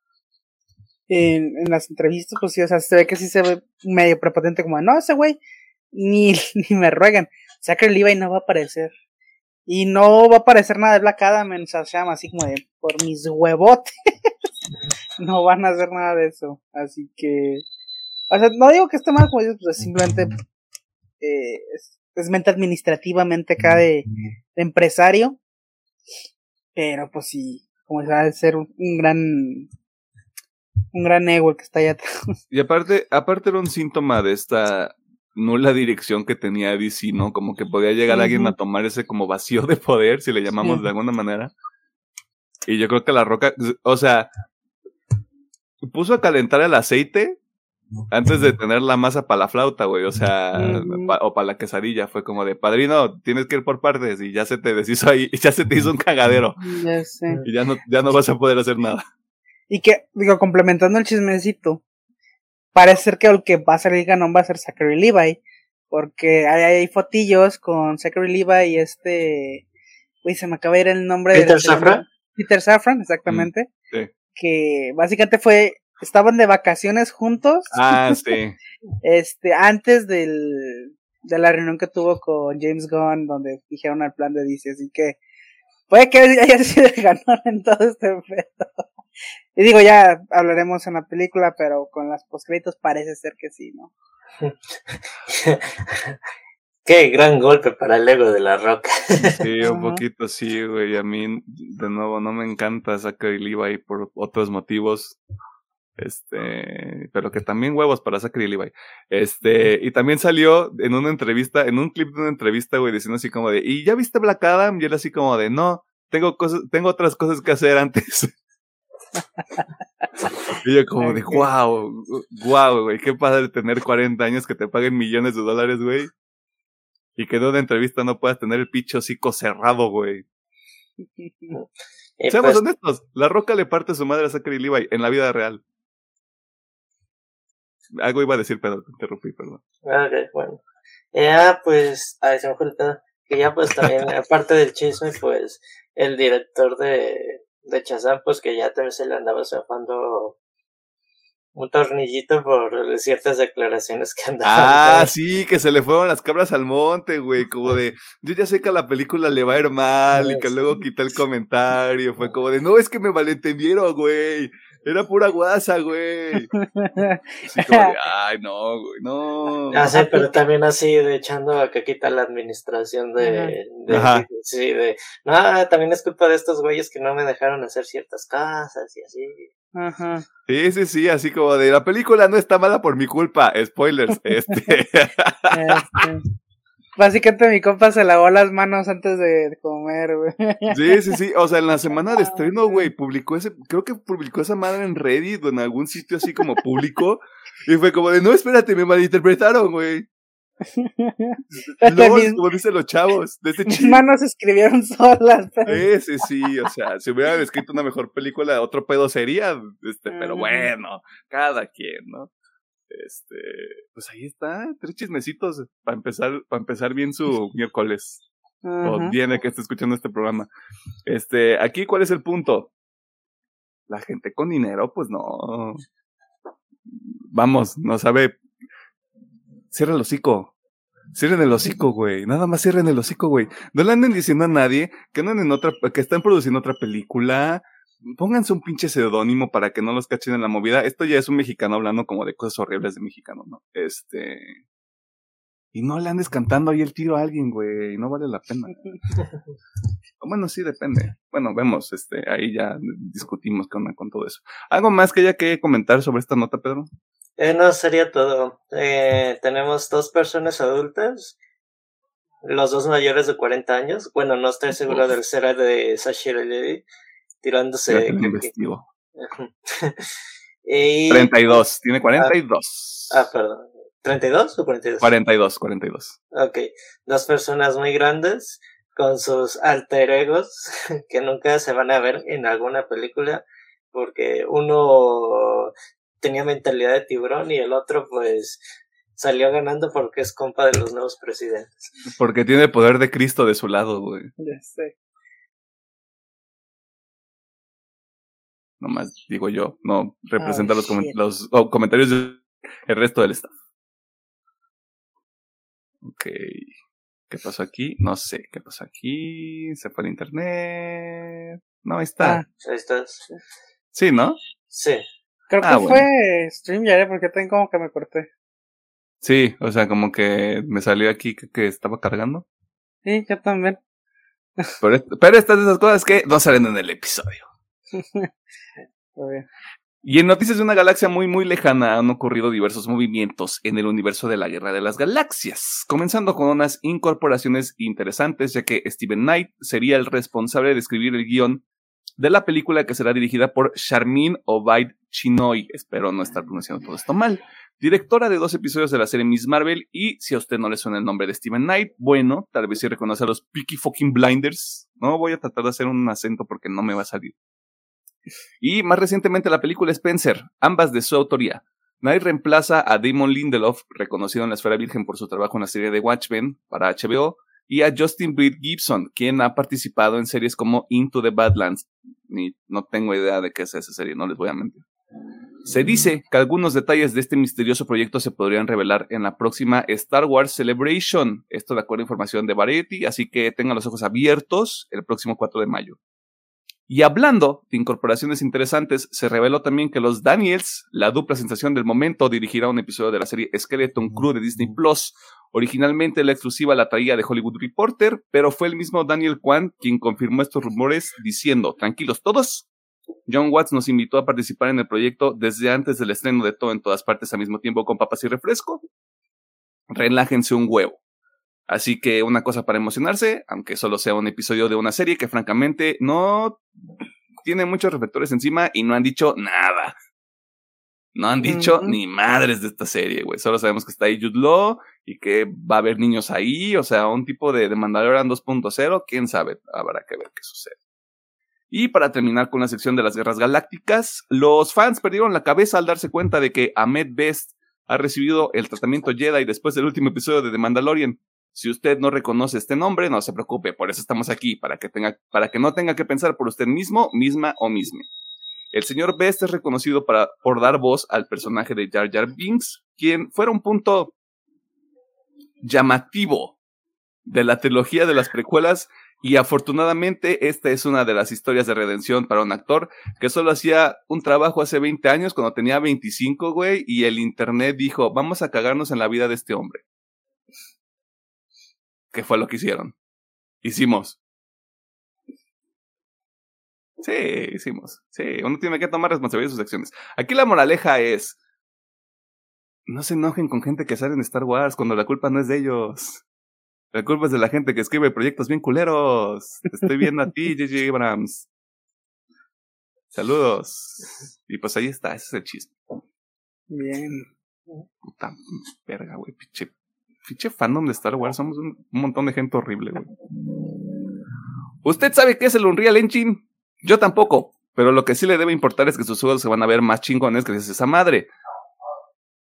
en, las entrevistas, pues sí, o sea, se ve que sí se ve medio prepotente como, no, ese güey, ni, ni me ruegan. Zachary Levi no va a aparecer. Y no va a aparecer nada de Black Adam en así como de, por mis huevotes. no van a hacer nada de eso. Así que, o sea, no digo que esté mal, como dices, pues simplemente eh, es, es mente administrativamente acá de, empresario. Pero pues sí, como se va ser un gran un gran ego el que está allá atrás.
Y aparte, aparte era un síntoma de esta nula dirección que tenía DC, ¿no? Como que podía llegar alguien a tomar ese como vacío de poder, si le llamamos
Sí.
de alguna manera. Y yo creo que la roca, o sea, puso a calentar el aceite antes de tener la masa para la flauta, güey. O sea, pa- o para la quesadilla. Fue como de, padrino, tienes que ir por partes y ya se te deshizo ahí, ya se te hizo un cagadero.
Ya sé.
Y ya no, ya no vas a poder hacer nada.
Y que, digo, complementando el chismecito, parece ser que el que va a salir ganón va a ser Zachary Levi, porque hay, hay fotillos con Zachary Levi y este, uy, se me acaba de ir el nombre
¿Peter
del
Safran?
Peter Safran, exactamente,
sí.
que básicamente fue, estaban de vacaciones juntos,
Ah, sí.
este, antes del, de la reunión que tuvo con James Gunn, donde dijeron el plan de DC, así que puede que haya sido el ganón en todo este pedo. Y digo, ya hablaremos en la película, pero con las postcréditos parece ser que sí, ¿no?
Qué gran golpe para el ego de la roca.
Sí, un poquito sí, güey. A mí, de nuevo, no me encanta Zachary Levi por otros motivos. Este, pero que también huevos para Zachary Levi. Este, y también salió en una entrevista, en un clip de una entrevista, güey, diciendo así como de, ¿y ya viste Black Adam? Y él así como de, no, tengo cosas, tengo otras cosas que hacer antes. Y yo como de, wow, wow, güey, qué padre tener 40 años que te paguen millones de dólares, güey. Y que en una entrevista no puedas tener el picho hocico cerrado, güey.
Y
Seamos
pues,
honestos, la roca le parte su madre a Zachary Levi en la vida real. Algo iba a decir, pero te interrumpí, perdón.
ok, bueno. Ya, pues, ay, se me. Que ya, pues, también, aparte del chisme, pues, el director de, de Shazam, pues, que ya también se le andaba zafando un tornillito por ciertas declaraciones que andaban.
Ah, sí, que se le fueron las cabras al monte, güey. Como de, yo ya sé que a la película le va a ir mal y que luego quita el comentario. Fue como de, no, es que me malentendieron, güey. Era pura guasa, güey. Así como de, ay, no, güey, no.
Ah, sí, pero también así de echando a que quita la administración de, de-
Ajá.
sí, de, no, también es culpa de estos güeyes que no me dejaron hacer ciertas cosas y así.
Ajá.
Sí, sí, sí, así como de, la película no está mala por mi culpa. Spoilers, este.
Este, Básicamente mi compa se lavó las manos antes de comer, güey.
Sí, sí, sí. O sea, en la semana de estreno, güey, publicó ese, creo que publicó esa madre en Reddit o en algún sitio así como público. Y fue como de, no, espérate, me malinterpretaron, güey. Como dicen los chavos, de ese
mis manos escribieron solas. pero-
Sí, sí, sí, o sea, si hubieran escrito una mejor película, otro pedo sería, este, pero bueno, cada quien, ¿no? Este, pues ahí está, tres chismecitos para empezar, para empezar bien su miércoles. o viene que esté escuchando este programa. Este, aquí, ¿cuál es el punto? La gente con dinero, pues no. Vamos, no sabe. Cierra el hocico. Cierren el hocico, güey. Nada más cierren el hocico, güey. No le anden diciendo a nadie que andan en otra, que están produciendo otra película. Pónganse un pinche seudónimo para que no los cachen en la movida. Esto ya es un mexicano hablando como de cosas horribles de mexicano, ¿no? Este. Y no le andes cantando ahí el tiro a alguien, güey. No vale la pena. Bueno, sí, depende. Bueno, vemos, este, ahí ya discutimos onda con todo eso. ¿Algo más que haya que comentar sobre esta nota, Pedro?
Eh, no, sería todo. Eh, tenemos dos personas adultas, los dos mayores de 40 años. Bueno, no estoy seguro del será de Sashira Levy, tirándose.
investigo.
y,
32, tiene 42.
ah, perdón. ¿32 o 42?
42, 42.
Ok, dos personas muy grandes con sus alter egos que nunca se van a ver en alguna película porque uno tenía mentalidad de tiburón y el otro pues salió ganando porque es compa de los nuevos presidentes.
Porque tiene el poder de Cristo de su lado, güey.
Ya sé.
Nomás digo yo, no representa
Oh,
los, los oh, comentarios del el resto del staff. Ok. ¿Qué pasó aquí? No sé. ¿Qué pasó aquí? Se fue el internet. No, ahí está.
Ah,
Ahí estás.
Sí, ¿no?
Sí.
creo que
Ah, bueno.
fue StreamYard, porque tengo como que me corté.
Sí, o sea, como que me salió aquí que, que estaba cargando.
Sí, yo también.
Pero, pero estas de esas cosas que no salen en el episodio. Y en noticias de una galaxia muy muy lejana han ocurrido diversos movimientos en el universo de la Guerra de las Galaxias, comenzando con unas incorporaciones interesantes, ya que Steven Knight sería el responsable de escribir el guion de la película que será dirigida por Charmin Obaid Chinoy, espero no estar pronunciando todo esto mal, directora de dos episodios de la serie Miss Marvel, y si a usted no le suena el nombre de Steven Knight, bueno, tal vez sí reconoce a los Peaky Fucking Blinders, no voy a tratar de hacer un acento porque no me va a salir. Y más recientemente la película Spencer, ambas de su autoría. Knight reemplaza a Damon Lindelof, reconocido en la esfera virgen por su trabajo en la serie de Watchmen para HBO, y a Justin Britt Gibson, quien ha participado en series como Into the Badlands. Ni, no tengo idea de qué es esa serie, no les voy a mentir. Se dice que algunos detalles de este misterioso proyecto se podrían revelar en la próxima Star Wars Celebration. Esto de acuerdo a información de Variety, así que tengan los ojos abiertos el próximo 4 de mayo. Y hablando de incorporaciones interesantes, se reveló también que los Daniels, la dupla sensación del momento, dirigirá un episodio de la serie Skeleton Crew de Disney Plus. Originalmente la exclusiva la traía de Hollywood Reporter, pero fue el mismo Daniel Kwan quien confirmó estos rumores diciendo, tranquilos todos, John Watts nos invitó a participar en el proyecto desde antes del estreno de todo en todas partes al mismo tiempo con papas y refresco. Relájense un huevo. Así que una cosa para emocionarse, aunque solo sea un episodio de una serie que francamente no tiene muchos reflectores encima y no han dicho nada. No han dicho ni madres de esta serie, güey. Solo sabemos que está ahí Jude Law y que va a haber niños ahí, o sea, un tipo de, de Mandalorian 2.0, quién sabe, habrá que ver qué sucede. Y para terminar con la sección de las guerras galácticas, los fans perdieron la cabeza al darse cuenta de que Ahmed Best ha recibido el tratamiento Jedi después del último episodio de The Mandalorian. Si usted no reconoce este nombre, no se preocupe, por eso estamos aquí, para que, tenga, para que no tenga que pensar por usted mismo, misma o misme. El señor Best es reconocido por dar voz al personaje de Jar Jar Binks, quien fuera un punto llamativo de la trilogía de las precuelas y afortunadamente esta es una de las historias de redención para un actor que solo hacía un trabajo hace 20 años cuando tenía 25, güey, y el internet dijo, vamos a cagarnos en la vida de este hombre. ¿Qué fue lo que hicieron? Hicimos. Sí, hicimos. Sí, uno tiene que tomar responsabilidad de sus acciones. Aquí la moraleja es, no se enojen con gente que sale en Star Wars cuando la culpa no es de ellos. La culpa es de la gente que escribe proyectos bien culeros. Te estoy viendo a ti, J.J. Abrams. Saludos. Y pues ahí está, ese es el chiste.
Bien.
Puta verga, güey. Pinche, pinche fandom de Star Wars. Somos un, un montón de gente horrible, güey. ¿Usted sabe qué es el Unreal Engine? Yo tampoco. Pero lo que sí le debe importar es que sus juegos se van a ver más chingones gracias a esa madre.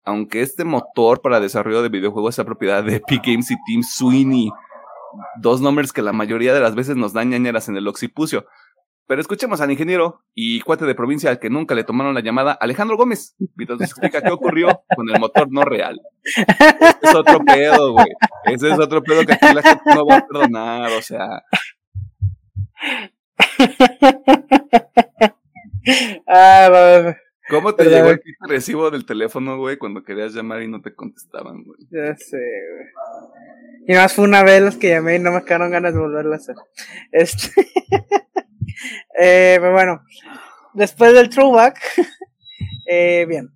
Aunque este motor para desarrollo de videojuegos es propiedad de Epic Games y Team Sweeney. Dos nombres que la mayoría de las veces nos dan ñañeras en el occipucio. Pero escuchemos al ingeniero y cuate de provincia al que nunca le tomaron la llamada, Alejandro Gómez, mientras nos explica qué ocurrió con el motor no real. Ese es otro pedo, güey. Ese es otro pedo que aquí la gente no va a perdonar, o sea.
ah,
¿Cómo te
Pero,
llegó el recibo del teléfono, güey, cuando querías llamar y no te contestaban, güey?
ya sé, güey. Y más fue una vez las que llamé y no me quedaron ganas de volverlo a hacer. Este. eh, pero bueno, después del throwback, eh, bien.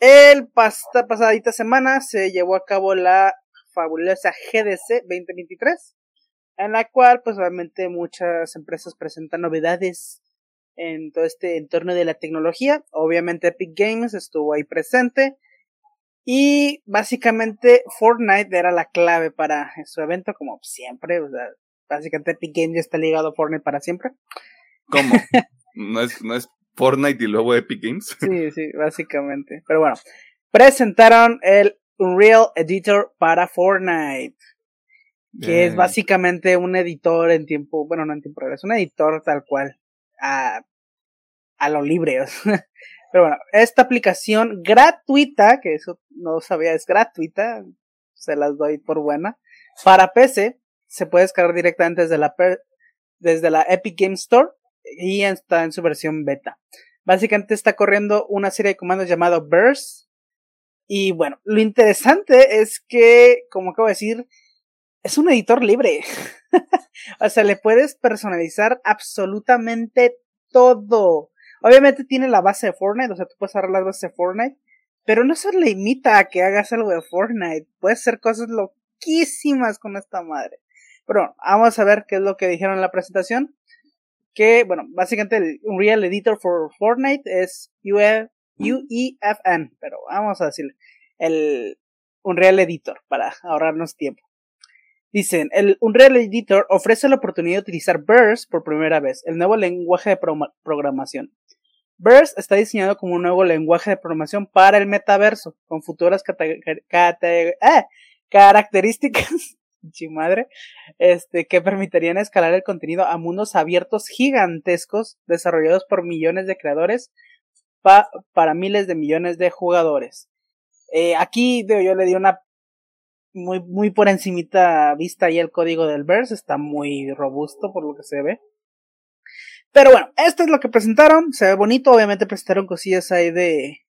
El pasta pasadita semana se llevó a cabo la fabulosa GDC 2023, en la cual, pues obviamente muchas empresas presentan novedades en todo este entorno de la tecnología. Obviamente Epic Games estuvo ahí presente. Y básicamente Fortnite era la clave para su evento, como siempre. O sea, básicamente Epic Games ya está ligado a Fortnite para siempre.
¿Cómo? ¿No es, no es Fortnite y luego Epic Games?
Sí, sí, básicamente. Pero bueno, presentaron el Unreal Editor para Fortnite, que es básicamente un editor en tiempo, bueno, no en tiempo real, es un editor tal cual. Ah, a lo libre. Pero bueno, esta aplicación gratuita, que eso no sabía es gratuita, se las doy por buena, para PC se puede descargar directamente desde la, desde la Epic Game Store y está en su versión beta. Básicamente está corriendo una serie de comandos llamado Burst. Y bueno, lo interesante es que, como acabo de decir, es un editor libre. o sea, le puedes personalizar absolutamente todo. Obviamente tiene la base de Fortnite, o sea, tú puedes agarrar las bases de Fortnite, pero no se limita a que hagas algo de Fortnite. Puedes hacer cosas loquísimas con esta madre. Pero vamos a ver qué es lo que dijeron en la presentación. Que, bueno, básicamente el Unreal Editor for Fortnite es UEFN, pero vamos a decirle el Unreal Editor para ahorrarnos tiempo. Dicen, el Unreal Editor ofrece la oportunidad de utilizar Burst por primera vez, el nuevo lenguaje de programación. Burst está diseñado como un nuevo lenguaje de programación para el metaverso, con futuras eh, características madre, este, que permitirían escalar el contenido a mundos abiertos gigantescos desarrollados por millones de creadores para miles de millones de jugadores. Eh, aquí yo le di una muy, muy por encimita vista y el código del verse está muy robusto por lo que se ve. Pero bueno, esto es lo que presentaron, se ve bonito, obviamente presentaron cosillas ahí de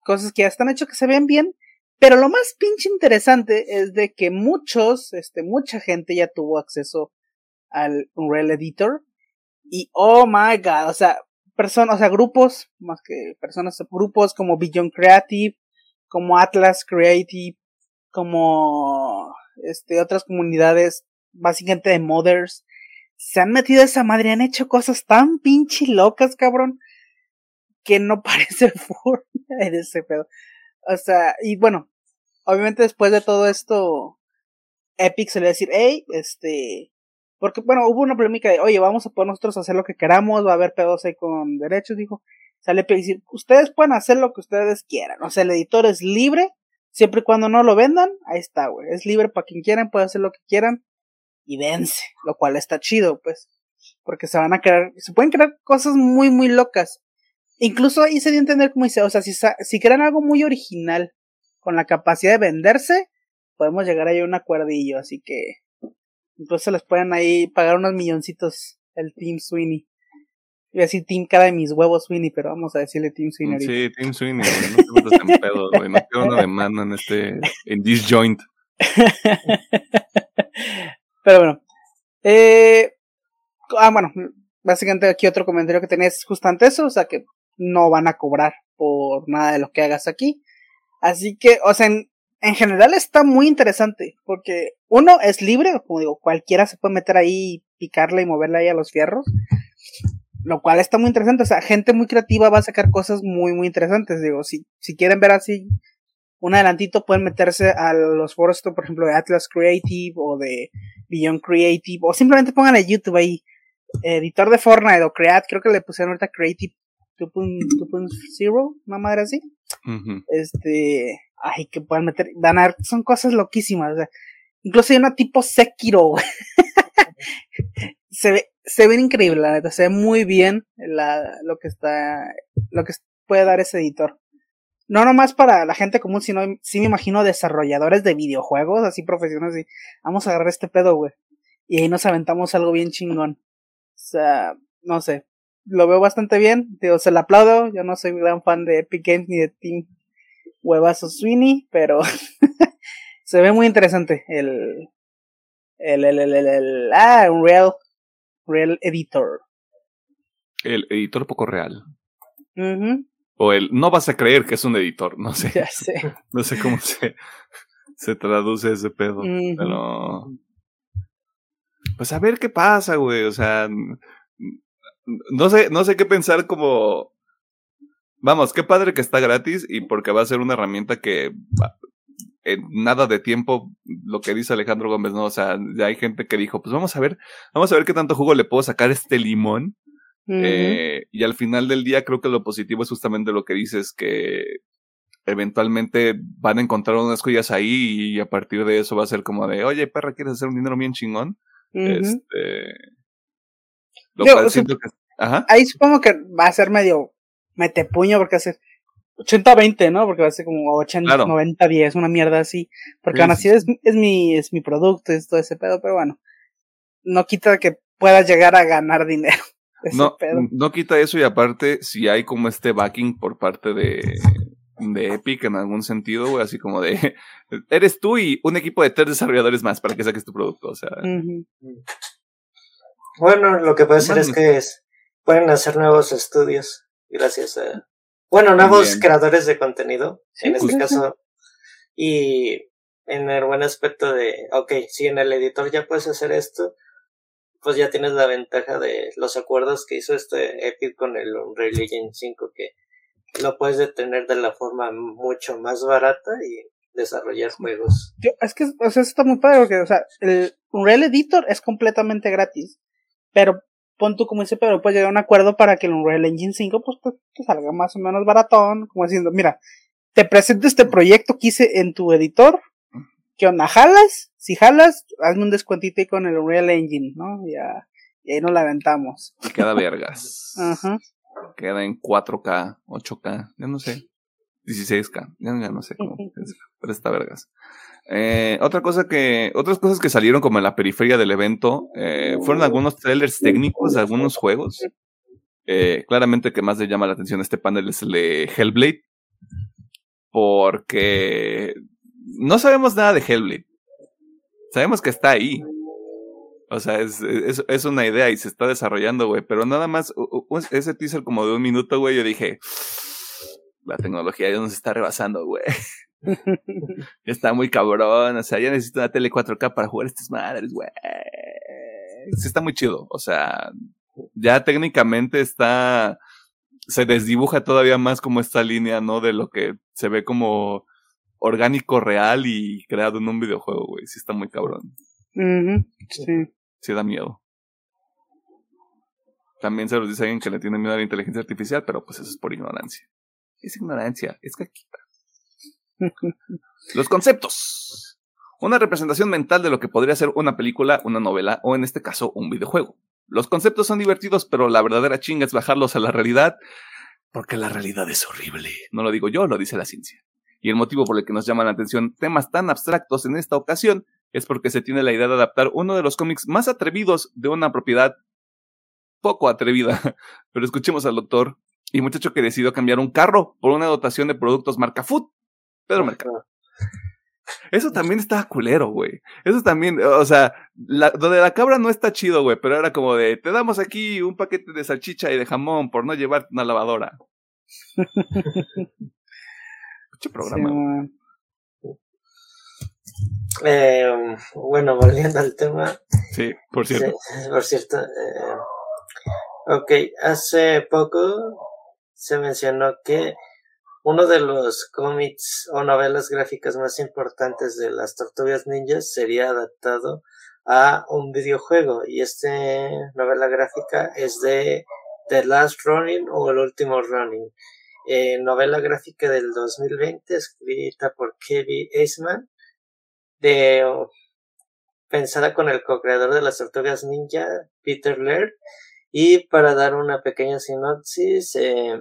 cosas que ya están hechas que se ven bien, pero lo más pinche interesante es de que muchos, este, mucha gente ya tuvo acceso al Unreal Editor. Y oh my god, o sea, personas, o sea, grupos, más que personas, grupos como Beyond Creative, como Atlas Creative, como este, otras comunidades, básicamente de mothers, se han metido a esa madre, han hecho cosas tan pinche locas, cabrón, que no parece Fortnite ese pedo. O sea, y bueno, obviamente después de todo esto, Epic se le va a decir, hey, este, porque bueno, hubo una polémica de, oye, vamos a poder nosotros hacer lo que queramos, va a haber pedos ahí con derechos, dijo, sale Epic decir, ustedes pueden hacer lo que ustedes quieran, o sea, el editor es libre, siempre y cuando no lo vendan, ahí está, güey, es libre para quien quieran, puede hacer lo que quieran, y vence, lo cual está chido, pues, porque se van a crear, se pueden crear cosas muy, muy locas, Incluso ahí se dio a entender como dice, o sea, si, si crean algo muy original con la capacidad de venderse, podemos llegar ahí a un acuerdillo, así que incluso les pueden ahí pagar unos milloncitos el Team Sweeney. Voy a decir Team cara de mis huevos Sweeney, pero vamos a decirle Team Sweeney.
Sí, Team Sweeney, no te en pedo, güey, no quiero una demanda en este, en this joint.
pero bueno, eh, ah, bueno, básicamente aquí otro comentario que tenía es justamente eso, o sea que no van a cobrar por nada de lo que hagas aquí. Así que, o sea, en, en general está muy interesante, porque uno es libre, como digo, cualquiera se puede meter ahí, picarle y moverle ahí a los fierros, lo cual está muy interesante, o sea, gente muy creativa va a sacar cosas muy, muy interesantes, digo, si, si quieren ver así un adelantito pueden meterse a los foros, por ejemplo, de Atlas Creative o de Beyond Creative, o simplemente pongan en YouTube ahí, editor de Fortnite o Create, creo que le pusieron ahorita Creative 2.0, una madre así. Este, ay, que puedan meter, van a ver, son cosas loquísimas, o sea, incluso hay una tipo Sekiro, se ve, se ve increíble, la neta, se ve muy bien la, lo que está, lo que puede dar ese editor. No nomás para la gente común, sino sí me imagino desarrolladores de videojuegos, así profesionales, y vamos a agarrar este pedo, güey. Y ahí nos aventamos algo bien chingón. O sea, no sé, lo veo bastante bien. Digo, se lo aplaudo. Yo no soy gran fan de Epic Games ni de Team Huevazo Sweeney, pero se ve muy interesante el, el, el, el, el, ah, un real, real editor.
El editor poco real. O el, no vas a creer que es un editor, no sé.
Ya sé.
no sé cómo se, se traduce ese pedo, pero... Pues a ver qué pasa, güey, o sea, no sé, no sé qué pensar como. Vamos, qué padre que está gratis y porque va a ser una herramienta que en nada de tiempo, lo que dice Alejandro Gómez, ¿no? O sea, ya hay gente que dijo, pues vamos a ver, vamos a ver qué tanto jugo le puedo sacar a este limón. eh, y al final del día creo que lo positivo es justamente lo que dices, que eventualmente van a encontrar unas joyas ahí y a partir de eso va a ser como de, oye, perra, ¿quieres hacer un dinero bien chingón? Este lo cual siento que, Ajá.
ahí supongo que va a ser medio metepuño porque hace 80-20, ¿no? Porque va a ser como 80,
Claro.
90-10, una mierda así. Porque
Sí,
aún
sí.
así es, es mi, es mi producto, es todo ese pedo, pero bueno. No quita que puedas llegar a ganar dinero.
No,
pedo.
no quita eso y aparte si hay como este backing por parte de, de Epic en algún sentido, güey, así como de eres tú y un equipo de tres desarrolladores más para que saques tu producto, o sea,
Ujú.
Bueno, lo que puede ser es que es- pueden hacer nuevos estudios gracias a... Bueno, nuevos creadores de contenido,
Sí,
en este caso. Y en el buen aspecto de, ok, si en el editor ya puedes hacer esto, pues ya tienes la ventaja de los acuerdos que hizo este Epic con el Unreal Engine 5, que lo puedes detener de la forma mucho más barata y desarrollar juegos.
Yo- es que, o sea, eso está muy padre porque, o sea, el Unreal Editor es completamente gratis. Pero pon tú, como dice Pedro, puedes llegar a un acuerdo para que el Unreal Engine 5 pues te, te salga más o menos baratón, como diciendo, mira, te presento este proyecto que hice en tu editor, ¿qué onda? ¿Jalas? Si jalas, hazme un descuentito ahí con el Unreal Engine, ¿no? Ya, y ahí nos la aventamos.
y queda vergas.
Ajá.
Queda en 4K, 8K, ya no sé. 16K, ya, ya no sé cómo pero está vergas. Eh, otra cosa que, otras cosas que salieron como en la periferia del evento, eh, fueron algunos trailers técnicos de algunos juegos. Eh, claramente que más le llama la atención este panel es el de Hellblade. Porque no sabemos nada de Hellblade. Sabemos que está ahí. O sea, es, es, es una idea y se está desarrollando, güey. Pero nada más, ese teaser como de un minuto, güey, yo dije, la tecnología ya nos está rebasando, güey. está muy cabrón, o sea, ya necesito una tele 4K para jugar estas madres, güey. Sí, está muy chido, o sea, ya técnicamente está, se desdibuja todavía más como esta línea, ¿no? De lo que se ve como orgánico real y creado en un videojuego, güey. Sí está muy cabrón.
Sí.
Sí da miedo. También se los dice alguien que le tiene miedo a la inteligencia artificial, pero pues eso es por ignorancia. Es ignorancia, es caquita. Los conceptos. Una representación mental de lo que podría ser una película, una novela o en este caso un videojuego. Los conceptos son divertidos, pero la verdadera chinga es bajarlos a la realidad, porque la realidad es horrible. No lo digo yo, lo dice la ciencia. Y el motivo por el que nos llaman la atención temas tan abstractos en esta ocasión es porque se tiene la idea de adaptar uno de los cómics más atrevidos de una propiedad poco atrevida. Pero escuchemos al doctor y muchacho que decidió cambiar un carro por una dotación de productos marca Food. Pedro Mercado. Eso también estaba culero, güey. Eso también, o sea, la, lo de la cabra no está chido, güey, pero era como de, te damos aquí un paquete de salchicha y de jamón por no llevarte una lavadora. Mucho programa.
Sí.
Eh, bueno, volviendo al tema,
Sí, por cierto.
Sí, por cierto. eh, ok, hace poco se mencionó que uno de los cómics o novelas gráficas más importantes de las tortugas ninjas sería adaptado a un videojuego y este novela gráfica es de The Last Running o El Último Running. Eh, novela gráfica del 2020 escrita por Kevin Eastman de pensada con el co-creador de las tortugas ninja, Peter Laird. Y para dar una pequeña sinopsis, eh,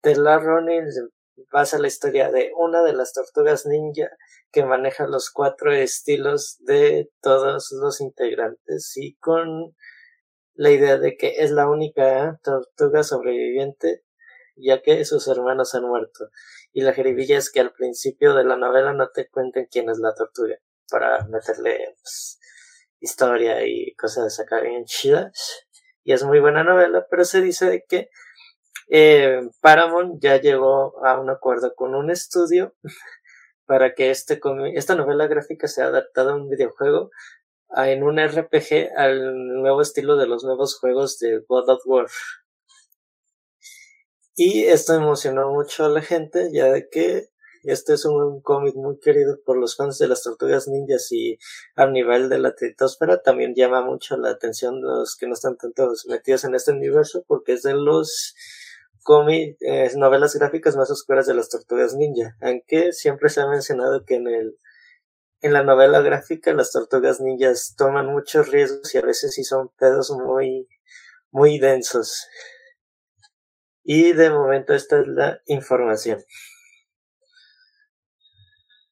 The Last Running basa la historia de una de las tortugas ninja que maneja los cuatro estilos de todos los integrantes y con la idea de que es la única tortuga sobreviviente ya que sus hermanos han muerto. Y la jeribilla es que al principio de la novela no te cuenten quién es la tortuga para meterle pues, historia y cosas acá bien chidas. Y es muy buena novela, pero se dice que eh, Paramount ya llegó a un acuerdo con un estudio para que este esta novela gráfica sea adaptada a un videojuego en un RPG al nuevo estilo de los nuevos juegos de God of War. Y esto emocionó mucho a la gente, ya que este es un cómic muy querido por los fans de las tortugas ninjas y a nivel de la tritosfera también llama mucho la atención los que no están tanto metidos en este universo porque es de los cómics, eh, novelas gráficas más oscuras de las tortugas ninja, aunque siempre se ha mencionado que en el en la novela gráfica las tortugas ninjas toman muchos riesgos y a veces sí son pedos muy muy densos. Y de momento esta es la información.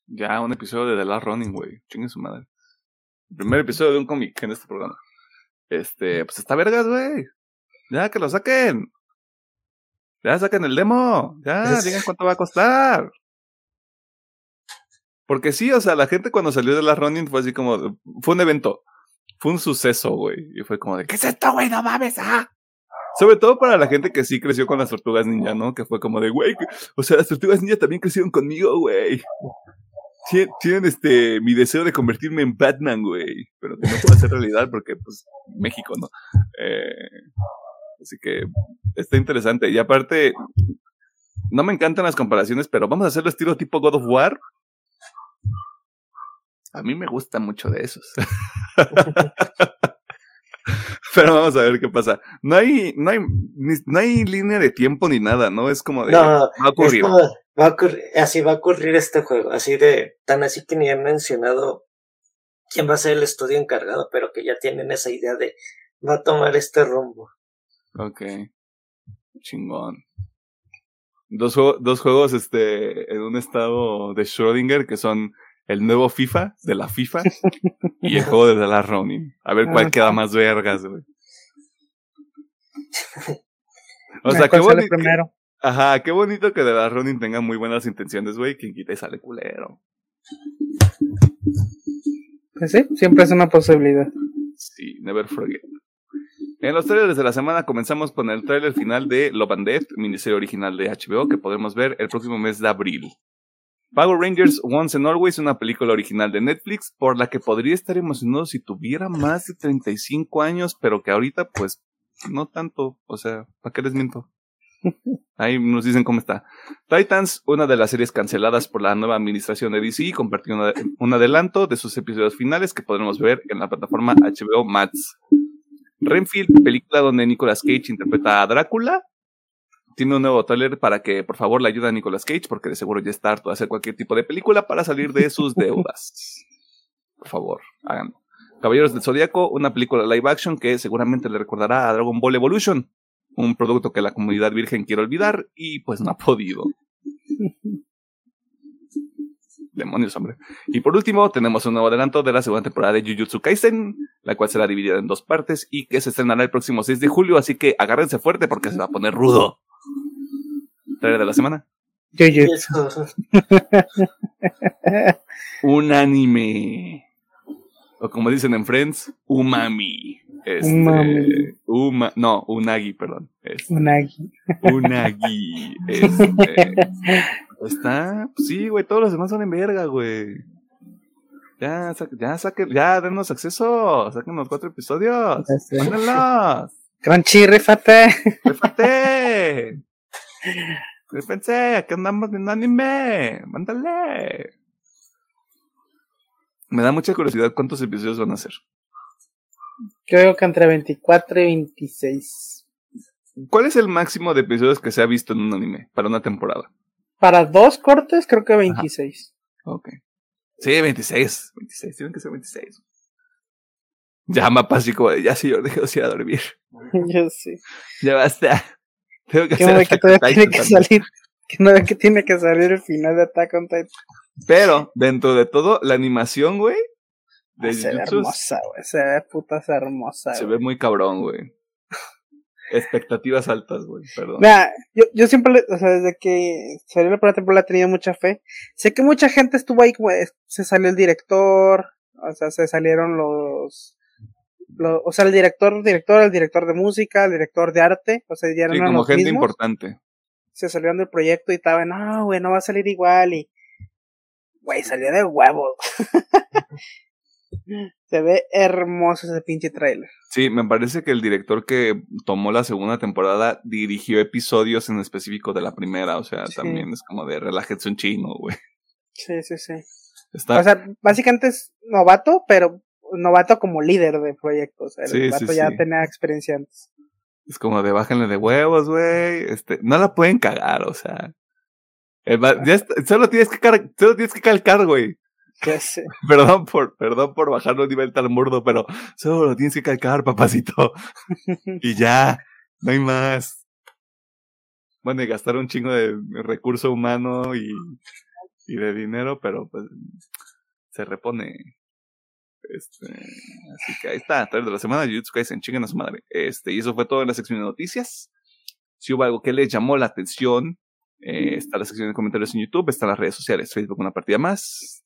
Ya, un episodio de The Last Running, güey. Chingue su madre. Primer episodio de un cómic en este programa. Este, pues está vergas, güey. Ya, que lo saquen. Ya saquen el demo. Ya, digan cuánto va a costar. Porque sí, o sea, la gente cuando salió de la Running fue así como. Fue un evento. Fue un suceso, güey. Y fue como de, ¿qué es esto, güey? No mames, ah. Sobre todo para la gente que sí creció con las tortugas ninja, ¿no? Que fue como de, güey, o sea, las tortugas ninja también crecieron conmigo, güey. Tien- Tienen este mi deseo de convertirme en Batman, güey. Pero que no puede ser realidad porque, pues, México, ¿no? Eh, así que está interesante. Y aparte, no me encantan las comparaciones, pero vamos a hacerlo estilo tipo God of War. A mí me gusta mucho de esos. pero vamos a ver qué pasa. No hay, no hay, ni- no hay línea de tiempo ni nada, ¿no? Es como de
No,
va a
Es
ocurrir.
como, va a ocurrir, así va a ocurrir este juego, así de, tan así que ni han mencionado quién va a ser el estudio encargado, pero que ya tienen esa idea de, va a tomar este rumbo.
Ok. Chingón. Dos, juego- dos juegos este, en un estado de Schrödinger que son el nuevo FIFA de la FIFA y el juego de The Last Ronin. A ver cuál
Ah.
queda más vergas, güey. O
¿Cuál
sea, qué bonito. Ajá, qué bonito que The Last Ronin tenga muy buenas intenciones, güey. Quien quita y sale culero.
Pues sí, siempre es una posibilidad.
Sí, never forget. En los trailers de la semana comenzamos con el trailer final de Love and Death, miniserie original de HBO que podremos ver el próximo mes de abril. Power Rangers Once and Always, una película original de Netflix por la que podría estar emocionado si tuviera más de 35 años, pero que ahorita pues no tanto, o sea, ¿para qué les miento? Ahí nos dicen cómo está. Titans, una de las series canceladas por la nueva administración de DC, compartió un adelanto de sus episodios finales que podremos ver en la plataforma HBO Max. Renfield, película donde Nicolas Cage interpreta a Drácula, tiene un nuevo trailer para que por favor le ayude a Nicolas Cage, porque de seguro ya está harto de hacer cualquier tipo de película para salir de sus deudas. Por favor, háganlo. Caballeros del Zodíaco, una película live action que seguramente le recordará a Dragon Ball Evolution, un producto que la comunidad virgen quiere olvidar y pues no ha podido. Demonios, hombre. Y por último, tenemos un nuevo adelanto de la segunda temporada de Jujutsu Kaisen, la cual será dividida en dos partes y que se estrenará el próximo 6 de julio, así que agárrense fuerte porque se va a poner rudo. Trailer de la semana.
Jujutsu.
Un anime. O como dicen en Friends, umami. Este,
Umami.
Uma, no, unagi, perdón. Este,
Unagi.
unagi. Este, está, pues sí, güey, todos los demás son en verga, güey. Ya, sa- ya saquen, ya denos acceso, saquen los cuatro episodios. Mándenlos.
Crunchy, rifate.
¡Rifate! Rífense, aquí andamos viendo anime. Mándale. Me da mucha curiosidad cuántos episodios van a hacer.
Creo que entre 24 y 26.
¿Cuál es el máximo de episodios que se ha visto en un anime para una temporada?
Para dos cortes, creo que 26.
Ok. Sí, 26. 26, tienen que ser 26. Ya, mapa así como ya señor, déjenos ir a dormir.
Yo sí.
Ya basta. Tengo que
Que no
hacer
ve que todavía tiene que
también.
salir. Que no ve que tiene que salir el final de Attack on Titan.
Pero, dentro de todo, la animación, güey, de
Se ve hermosa, güey. Se ve putas hermosa,
se
güey.
ve muy cabrón, güey. Expectativas altas, güey, perdón.
Mira, yo, yo siempre, o sea, desde que salió la primera temporada he tenido mucha fe. Sé que mucha gente estuvo ahí, güey, se salió el director, o sea, se salieron los, lo- o sea, el director, director, el director de música, el director de arte, o sea, ya eran
Sí, como
los
gente
mismos.
importante.
Se salieron del proyecto y estaban, no, güey, no va a salir igual y, güey, salió de huevos. se ve hermoso ese pinche trailer.
Sí, me parece que el director que tomó la segunda temporada dirigió episodios en específico de la primera, o sea,
Sí.
también es como de relájense un chino, güey.
Sí, sí, sí.
Está,
O sea, básicamente es novato, pero novato como líder de proyectos. El
Sí, sí,
vato ya
sí.
tenía experiencia antes.
es como de bájenle de huevos, güey. Este, no la pueden cagar, o sea. El ya está- solo tienes que solo tienes que calcar, güey.
Ya sé.
Perdón por, perdón por bajarlo a nivel tan burdo, pero solo lo tienes que calcar, papacito. y ya, no hay más. Bueno, y gastar un chingo de recurso humano y, y de dinero, pero pues se repone. Este, así que ahí está, tarde de la semana, Jujutsu Kaisen, chinguen a su madre. Este, y eso fue todo en la sección de noticias. Si hubo algo que les llamó la atención, eh, está la sección de comentarios en YouTube, están las redes sociales, Facebook una partida más,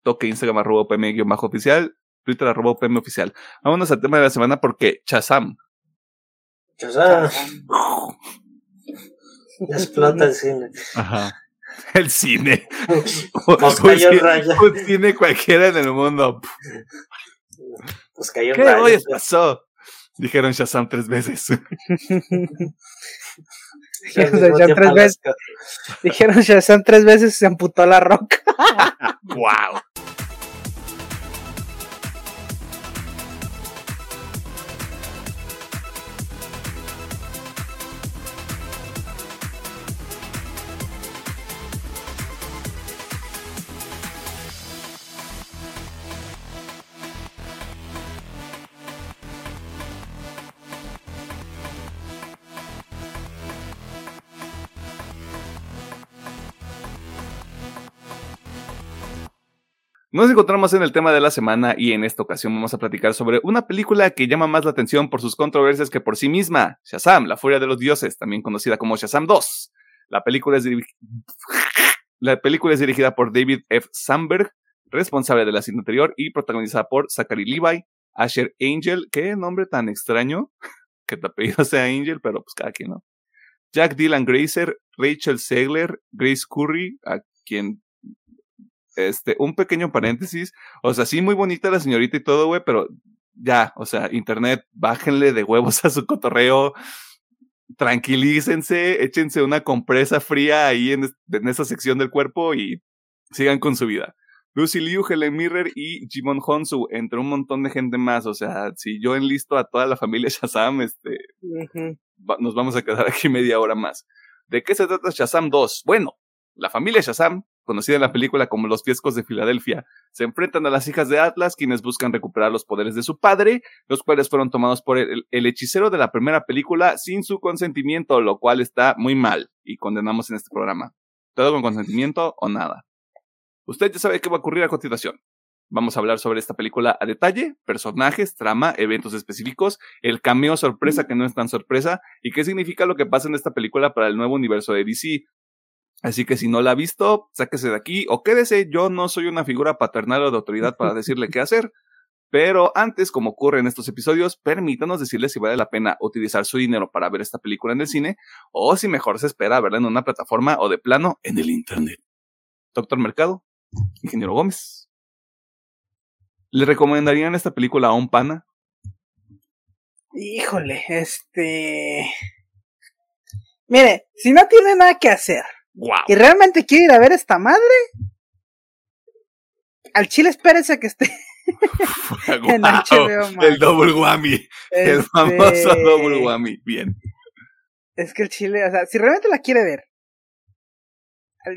TikTok e Instagram arroba PM-oficial, Twitter arroba PM oficial. Vámonos al tema de la semana porque Chazam.
Chazam. Explota el cine.
Ajá. El cine.
Nos cayó el rayo.
Un cine cualquiera en el mundo.
Pues cayó
¿Qué
rayo.
hoy pasó? Dijeron Shazam tres veces.
Dijeron Shazam tres veces. Dijeron Shazam tres veces y se amputó la roca.
wow. Nos encontramos en el tema de la semana y en esta ocasión vamos a platicar sobre una película que llama más la atención por sus controversias que por sí misma, Shazam, la furia de los dioses, también conocida como Shazam 2. La película es, dirigida por David F. Sandberg, responsable de la cinta anterior y protagonizada por Zachary Levi, Asher Angel, qué nombre tan extraño que tu apellido sea Angel, pero pues cada quien, ¿no? Jack Dylan Grazer, Rachel Segler, Grace Curry, a quien este, un pequeño paréntesis. O sea, sí, muy bonita la señorita y todo, güey, pero ya, o sea, internet, bájenle de huevos a su cotorreo. Tranquilícense, échense una compresa fría ahí en, en esa sección del cuerpo y sigan con su vida. Lucy Liu, Helen Mirren y Jimon Honsu, entre un montón de gente más. O sea, si yo enlisto a toda la familia Shazam, este, va- nos vamos a quedar aquí media hora más. ¿De qué se trata Shazam 2? Bueno, la familia Shazam, conocida en la película como los Fiescos de Filadelfia, se enfrentan a las hijas de Atlas, quienes buscan recuperar los poderes de su padre, los cuales fueron tomados por el, el hechicero de la primera película sin su consentimiento, lo cual está muy mal y condenamos en este programa. Todo con consentimiento o nada. Usted ya sabe qué va a ocurrir a continuación. Vamos a hablar sobre esta película a detalle, personajes, trama, eventos específicos, el cameo sorpresa que no es tan sorpresa y qué significa lo que pasa en esta película para el nuevo universo de DC. Así que si no la ha visto, sáquese de aquí o quédese. Yo no soy una figura paternal o de autoridad para decirle qué hacer. Pero antes, como ocurre en estos episodios, permítanos decirle si vale la pena utilizar su dinero para ver esta película en el cine o si mejor se espera verla en una plataforma o de plano en el Internet. Doctor Mercado, Ingeniero Gómez. ¿Le recomendarían esta película a un pana?
Híjole, este. Mire, si no tiene nada que hacer
¡Wow!
y realmente quiere ir a ver esta madre, al chile espérese que esté en HBO Max.
El double whammy. El
Este,
famoso double whammy. Bien.
Es que el chile, o sea, si realmente la quiere ver,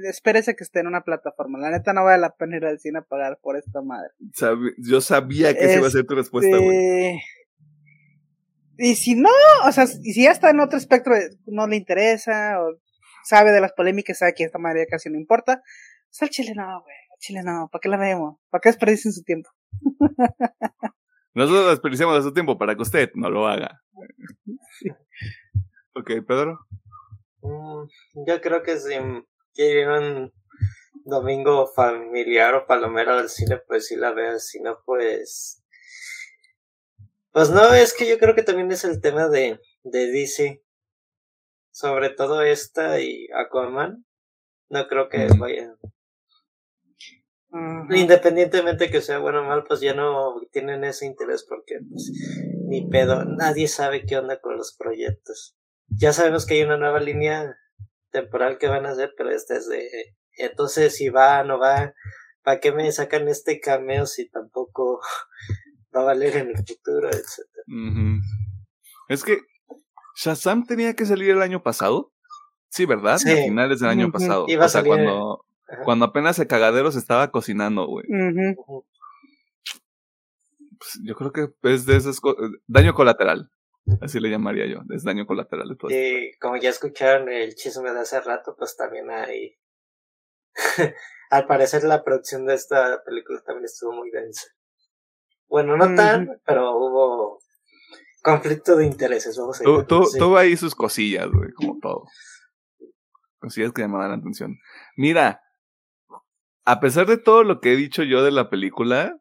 espérese que esté en una plataforma. La neta no vale la pena ir al cine a pagar por esta madre.
Yo sabía que esa iba a ser tu respuesta, güey.
Este, Y si no, o sea, y si ya está en otro espectro, de- no le interesa, o sabe de las polémicas, sabe que esta madre casi no importa, pues al chile no, güey, al chile no, ¿para qué la vemos? ¿Para qué desperdicien su tiempo?
Nosotros desperdiciamos de su tiempo para que usted no lo haga. ok, Pedro.
Mm, Yo creo que si quiere ir un domingo familiar o palomero al cine, pues sí la veo. Si no, pues. Pues no, es que yo creo que también es el tema de, de DC. Sobre todo esta y Aquaman. No creo que.
Ujú.
Independientemente que sea bueno o mal, pues ya no tienen ese interés porque, pues, ni pedo. Nadie sabe qué onda con los proyectos. Ya sabemos que hay una nueva línea temporal que van a hacer, pero esta es de. Entonces, si va o no va, ¿para qué me sacan este cameo si tampoco va a valer en el futuro, etcétera?
Es que Shazam tenía que salir el año pasado. Sí, ¿verdad?
Sí.
A finales del año pasado.
Iba a
o sea,
salir
cuando.
Ajá.
Cuando apenas el cagadero se estaba cocinando, güey. Pues, yo creo que es de esas co- daño colateral. Así le llamaría yo. Es daño colateral de todo esto.
Y como ya escucharon el chisme de hace rato, pues también hay... Al parecer la producción de esta película también estuvo muy densa. Bueno, no tan, pero hubo conflicto de intereses, vamos a
Tu-
llamarlo
tu-
así.
Tuvo ahí sus cosillas, güey, como todo. Cosillas que llamaban la atención. Mira, a pesar de todo lo que he dicho yo de la película,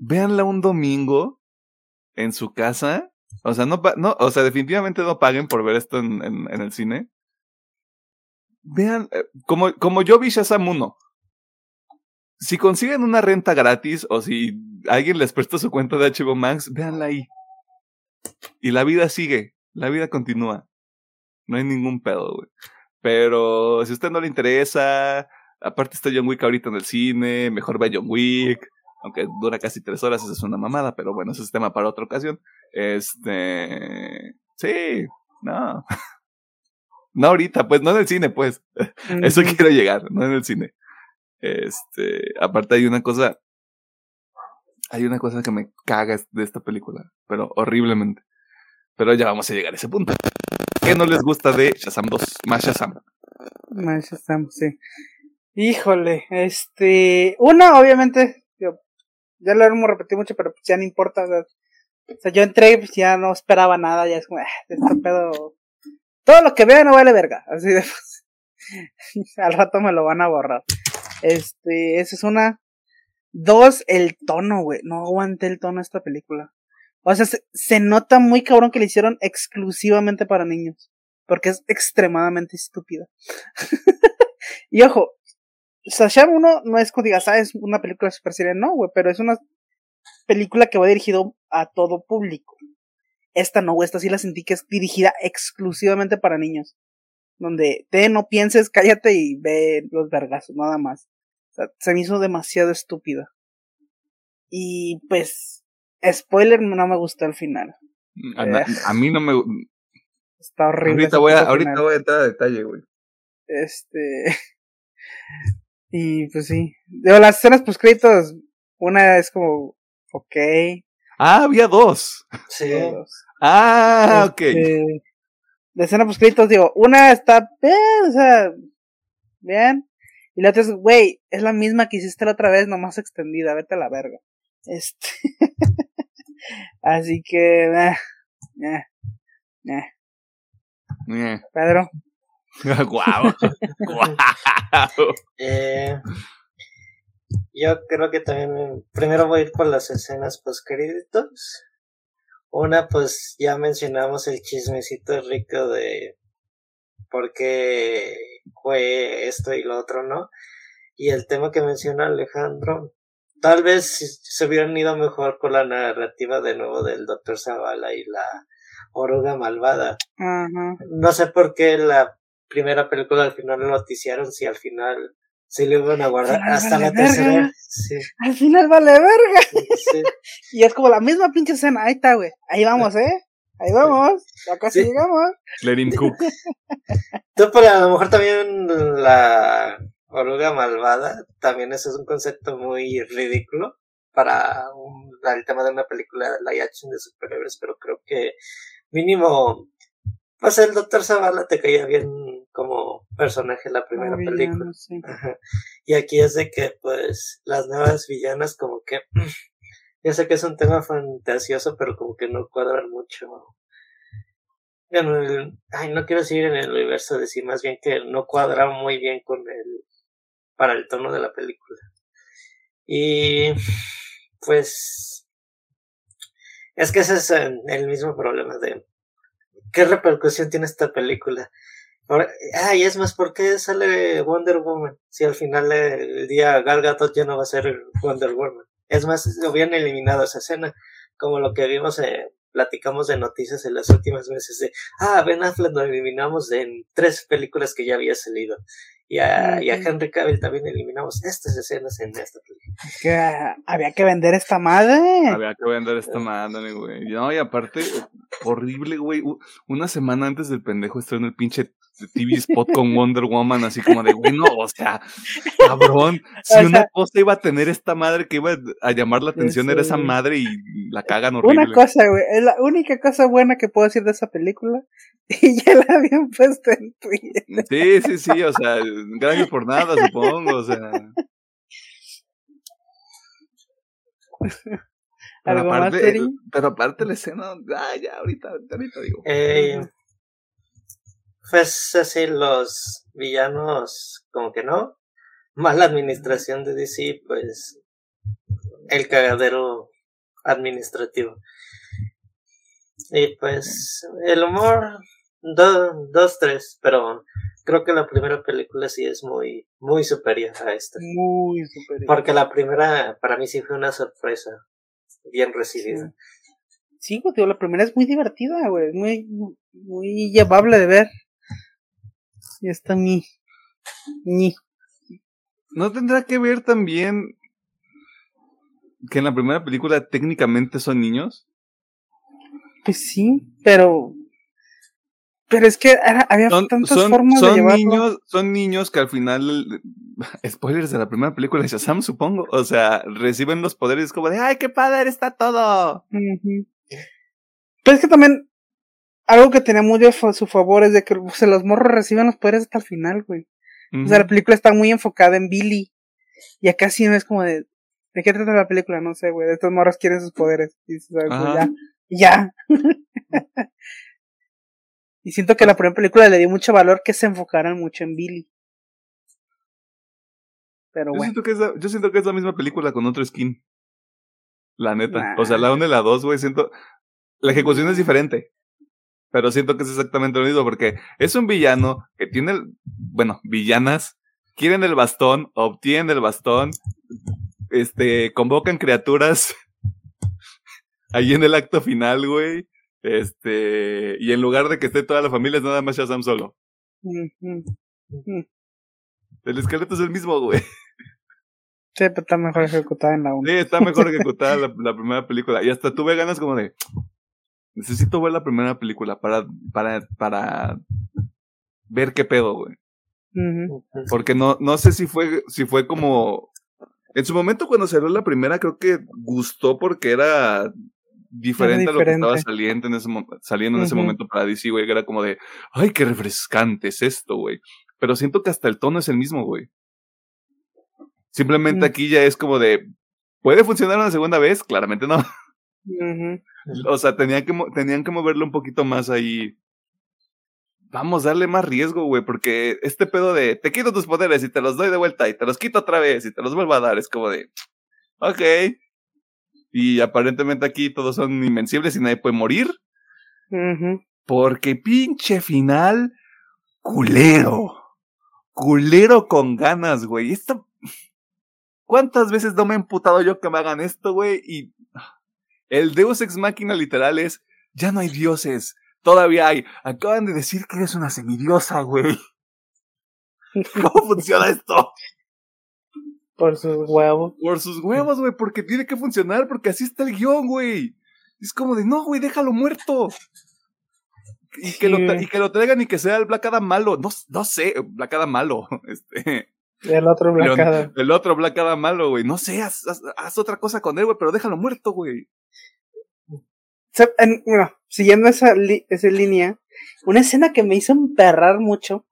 véanla un domingo en su casa. O sea, no, o sea, definitivamente no paguen por ver esto en, en, en el cine. Vean, eh, como, como yo vi Shazam 1. Si consiguen una renta gratis o si alguien les presta su cuenta de HBO Max, véanla ahí. Y la vida sigue, la vida continúa. No hay ningún pedo, güey. Pero si a usted no le interesa, aparte está John Wick ahorita en el cine, mejor ve John Wick aunque dura casi tres horas, eso es una mamada, pero bueno, ese es tema para otra ocasión. Este, sí, no. No ahorita, pues, no en el cine, pues. Eso quiero llegar, no en el cine. Este, aparte hay una cosa, hay una cosa que me caga de esta película, pero horriblemente. Pero ya vamos a llegar a ese punto. ¿Qué no les gusta de Shazam 2? Más Shazam.
Más estamos, sí. Híjole, este, una, obviamente, ya lo hemos repetido mucho, pero pues ya no importa, o sea, o sea, yo entré, pues ya no esperaba nada, ya es como, ah, este pedo, todo lo que veo no vale verga, así de, pues, al rato me lo van a borrar. Este, esa es una. Dos, el tono, güey, no aguanté el tono de esta película. O sea, se, nota muy cabrón que le hicieron exclusivamente para niños, porque es extremadamente estúpida. y ojo, Sasha 1 no es como digas, ah, es una película super seria, no, güey, pero es una película que va dirigido a todo público. Esta no, güey, esta sí la sentí que es dirigida exclusivamente para niños. Donde te no pienses, cállate y ve los vergazos, nada más. O sea, se me hizo demasiado estúpida. Y pues, spoiler, no me gustó el final.
A, a mí no me.
Está horrible.
Ahorita voy a, ahorita
final.
voy a entrar a detalle, güey.
Este. y pues sí. Digo, las escenas post créditos, una es como, ok.
Ah, había dos.
Sí,
todos.
Ah, ok.
Este, de escena post créditos, digo, una está bien, o sea, bien. Y la otra es, güey, es la misma que hiciste la otra vez, nomás extendida, vete a la verga. Este. Así que, eh, eh, eh.
Eh.
Pedro.
Guau. Guau.
Eh, yo creo que también primero voy a ir por las escenas post créditos. Una, pues ya mencionamos el chismecito rico de por qué fue esto y lo otro, ¿no? Y el tema que menciona Alejandro, tal vez se hubieran ido mejor con la narrativa de nuevo del Doctor Zavala y la oruga malvada. No sé por qué la primera película al final lo noticiaron si al final se lo iban a guardar
final
hasta la
verga.
tercera. Sí,
Al final vale verga.
sí.
Y es como la misma pinche escena. Ahí está, güey. Ahí vamos, ¿eh? Ahí vamos. Ya casi
Sí.
llegamos.
Let him cook.
Tú, pero a lo mejor también la oruga malvada, también eso es un concepto muy ridículo para un, el tema de una película de live action de superhéroes, pero creo que mínimo, pues el Doctor Zavala te caía bien como personaje en la primera película.
villano, sí.
Ajá. Y aquí es de que, pues, las nuevas villanas como que, yo sé que es un tema fantasioso, pero como que no cuadran mucho. En el- ay, no quiero decir en el universo de sí, más bien que no cuadran muy bien con el, para el tono de la película. Y, pues, es que ese es el, el mismo problema de, ¿qué repercusión tiene esta película? Ahora- Ay, es más, ¿por qué sale Wonder Woman? Si al final del día Gal ya no va a ser Wonder Woman. Es más, lo habían eliminado esa escena, como lo que vimos, eh, platicamos de noticias en las últimas meses de, ah, Ben Affleck lo eliminamos de en tres películas que ya había salido. Y a, y a. Henry Cavill también eliminamos estas escenas en esta película.
Es que ah, había que vender esta madre.
Había que vender esta madre, güey. No, y aparte, horrible, güey. Una semana antes del pendejo estreno el pinche TV Spot con Wonder Woman, así como de, bueno, o sea, cabrón, si
O sea-
una cosa iba a tener esta madre que iba a llamar la atención era esa madre y la cagan horrible.
Una cosa, güey, es la única cosa buena que puedo decir de esa película. Y ya la habían puesto en Twitter.
Sí, sí, sí, o sea, gracias por nada, supongo, o sea. Pero
¿Algo más,
aparte, pero aparte la escena, ah, ya, ahorita, ahorita digo.
Eh, pues así los villanos como que no. Mala administración de DC, pues el cagadero administrativo. Y pues el humor, do- dos, tres, pero creo que la primera película sí es muy, muy superior a esta.
Muy superior.
Porque la primera para mí sí fue una sorpresa, bien recibida.
Sí, tío, la primera es muy divertida, güey. Muy, muy llevable de ver. Y está mi. Ni.
¿No tendrá que ver también que en la primera película técnicamente son niños?
Pues sí, pero. Pero es que era- había
Son,
tantas
son,
formas de
son
llevarlo.
niños, son niños que al final, spoilers de la primera película de Shazam, supongo, o sea, reciben los poderes como de, ay, qué padre está todo.
Pero es que también. Algo que tenía muy a su favor es de que se los morros reciben los poderes hasta el final, güey. O sea, la película está muy enfocada en Billy. Y acá sí no es como de. ¿De qué trata la película? No sé, güey. Estos morros quieren sus poderes. Y "Ah, pues ya. Ya. y siento que la primera película le dio mucho valor que se enfocaran mucho en Billy. Pero
yo,
bueno.
siento que es la, yo siento que es la misma película con otro skin. La neta.
Nah.
O sea, la 1 y la 2, güey, siento. La ejecución es diferente. Pero siento que es exactamente lo mismo porque es un villano que tiene, el- bueno, villanas, quieren el bastón, obtienen el bastón, este, convocan criaturas ahí en el acto final, güey. Este, y en lugar de que esté toda la familia es nada más Shazam solo. El esqueleto es el mismo, güey.
Sí, pero está mejor ejecutada en la 1.
Sí, está mejor ejecutada la, la primera película. Y hasta tuve ganas como de. Necesito ver la primera película para, para, para ver qué pedo, güey. Porque no, no sé si fue, si fue como. En su momento, cuando salió la primera, creo que gustó porque era diferente, a lo que estaba saliendo en ese, saliendo en ese momento para DC, güey. que Era como de, ay, qué refrescante es esto, güey. Pero siento que hasta el tono es el mismo, güey. Simplemente aquí ya es como de, ¿puede funcionar una segunda vez? Claramente no. O sea, tenían que, tenían que moverlo un poquito más ahí. Vamos, darle más riesgo, güey, porque este pedo de te quito tus poderes y te los doy de vuelta y te los quito otra vez y te los vuelvo a dar, es como de, ok. Y aparentemente aquí todos son invencibles y nadie puede morir, porque pinche final, culero. Culero con ganas, güey. Esto... ¿Cuántas veces no me he emputado yo que me hagan esto, güey? Y el Deus Ex Máquina literal es, ya no hay dioses, todavía hay. Acaban de decir que eres una semidiosa, güey. ¿Cómo funciona esto?
Por sus huevos.
Por sus huevos, güey, porque tiene que funcionar, porque así está el guion, güey. Es como de, no, güey, déjalo muerto. Y que,
Sí,
lo, tra-
güey.
y que lo traigan y que sea el Black Adam malo. No, no sé, Black Adam malo. Este,
El otro Black Adam.
el otro Black Adam malo, güey. No sé, haz, haz- haz otra cosa con él, güey, pero déjalo muerto, güey.
En- bueno, siguiendo esa, li- esa línea, una escena que me hizo emperrar mucho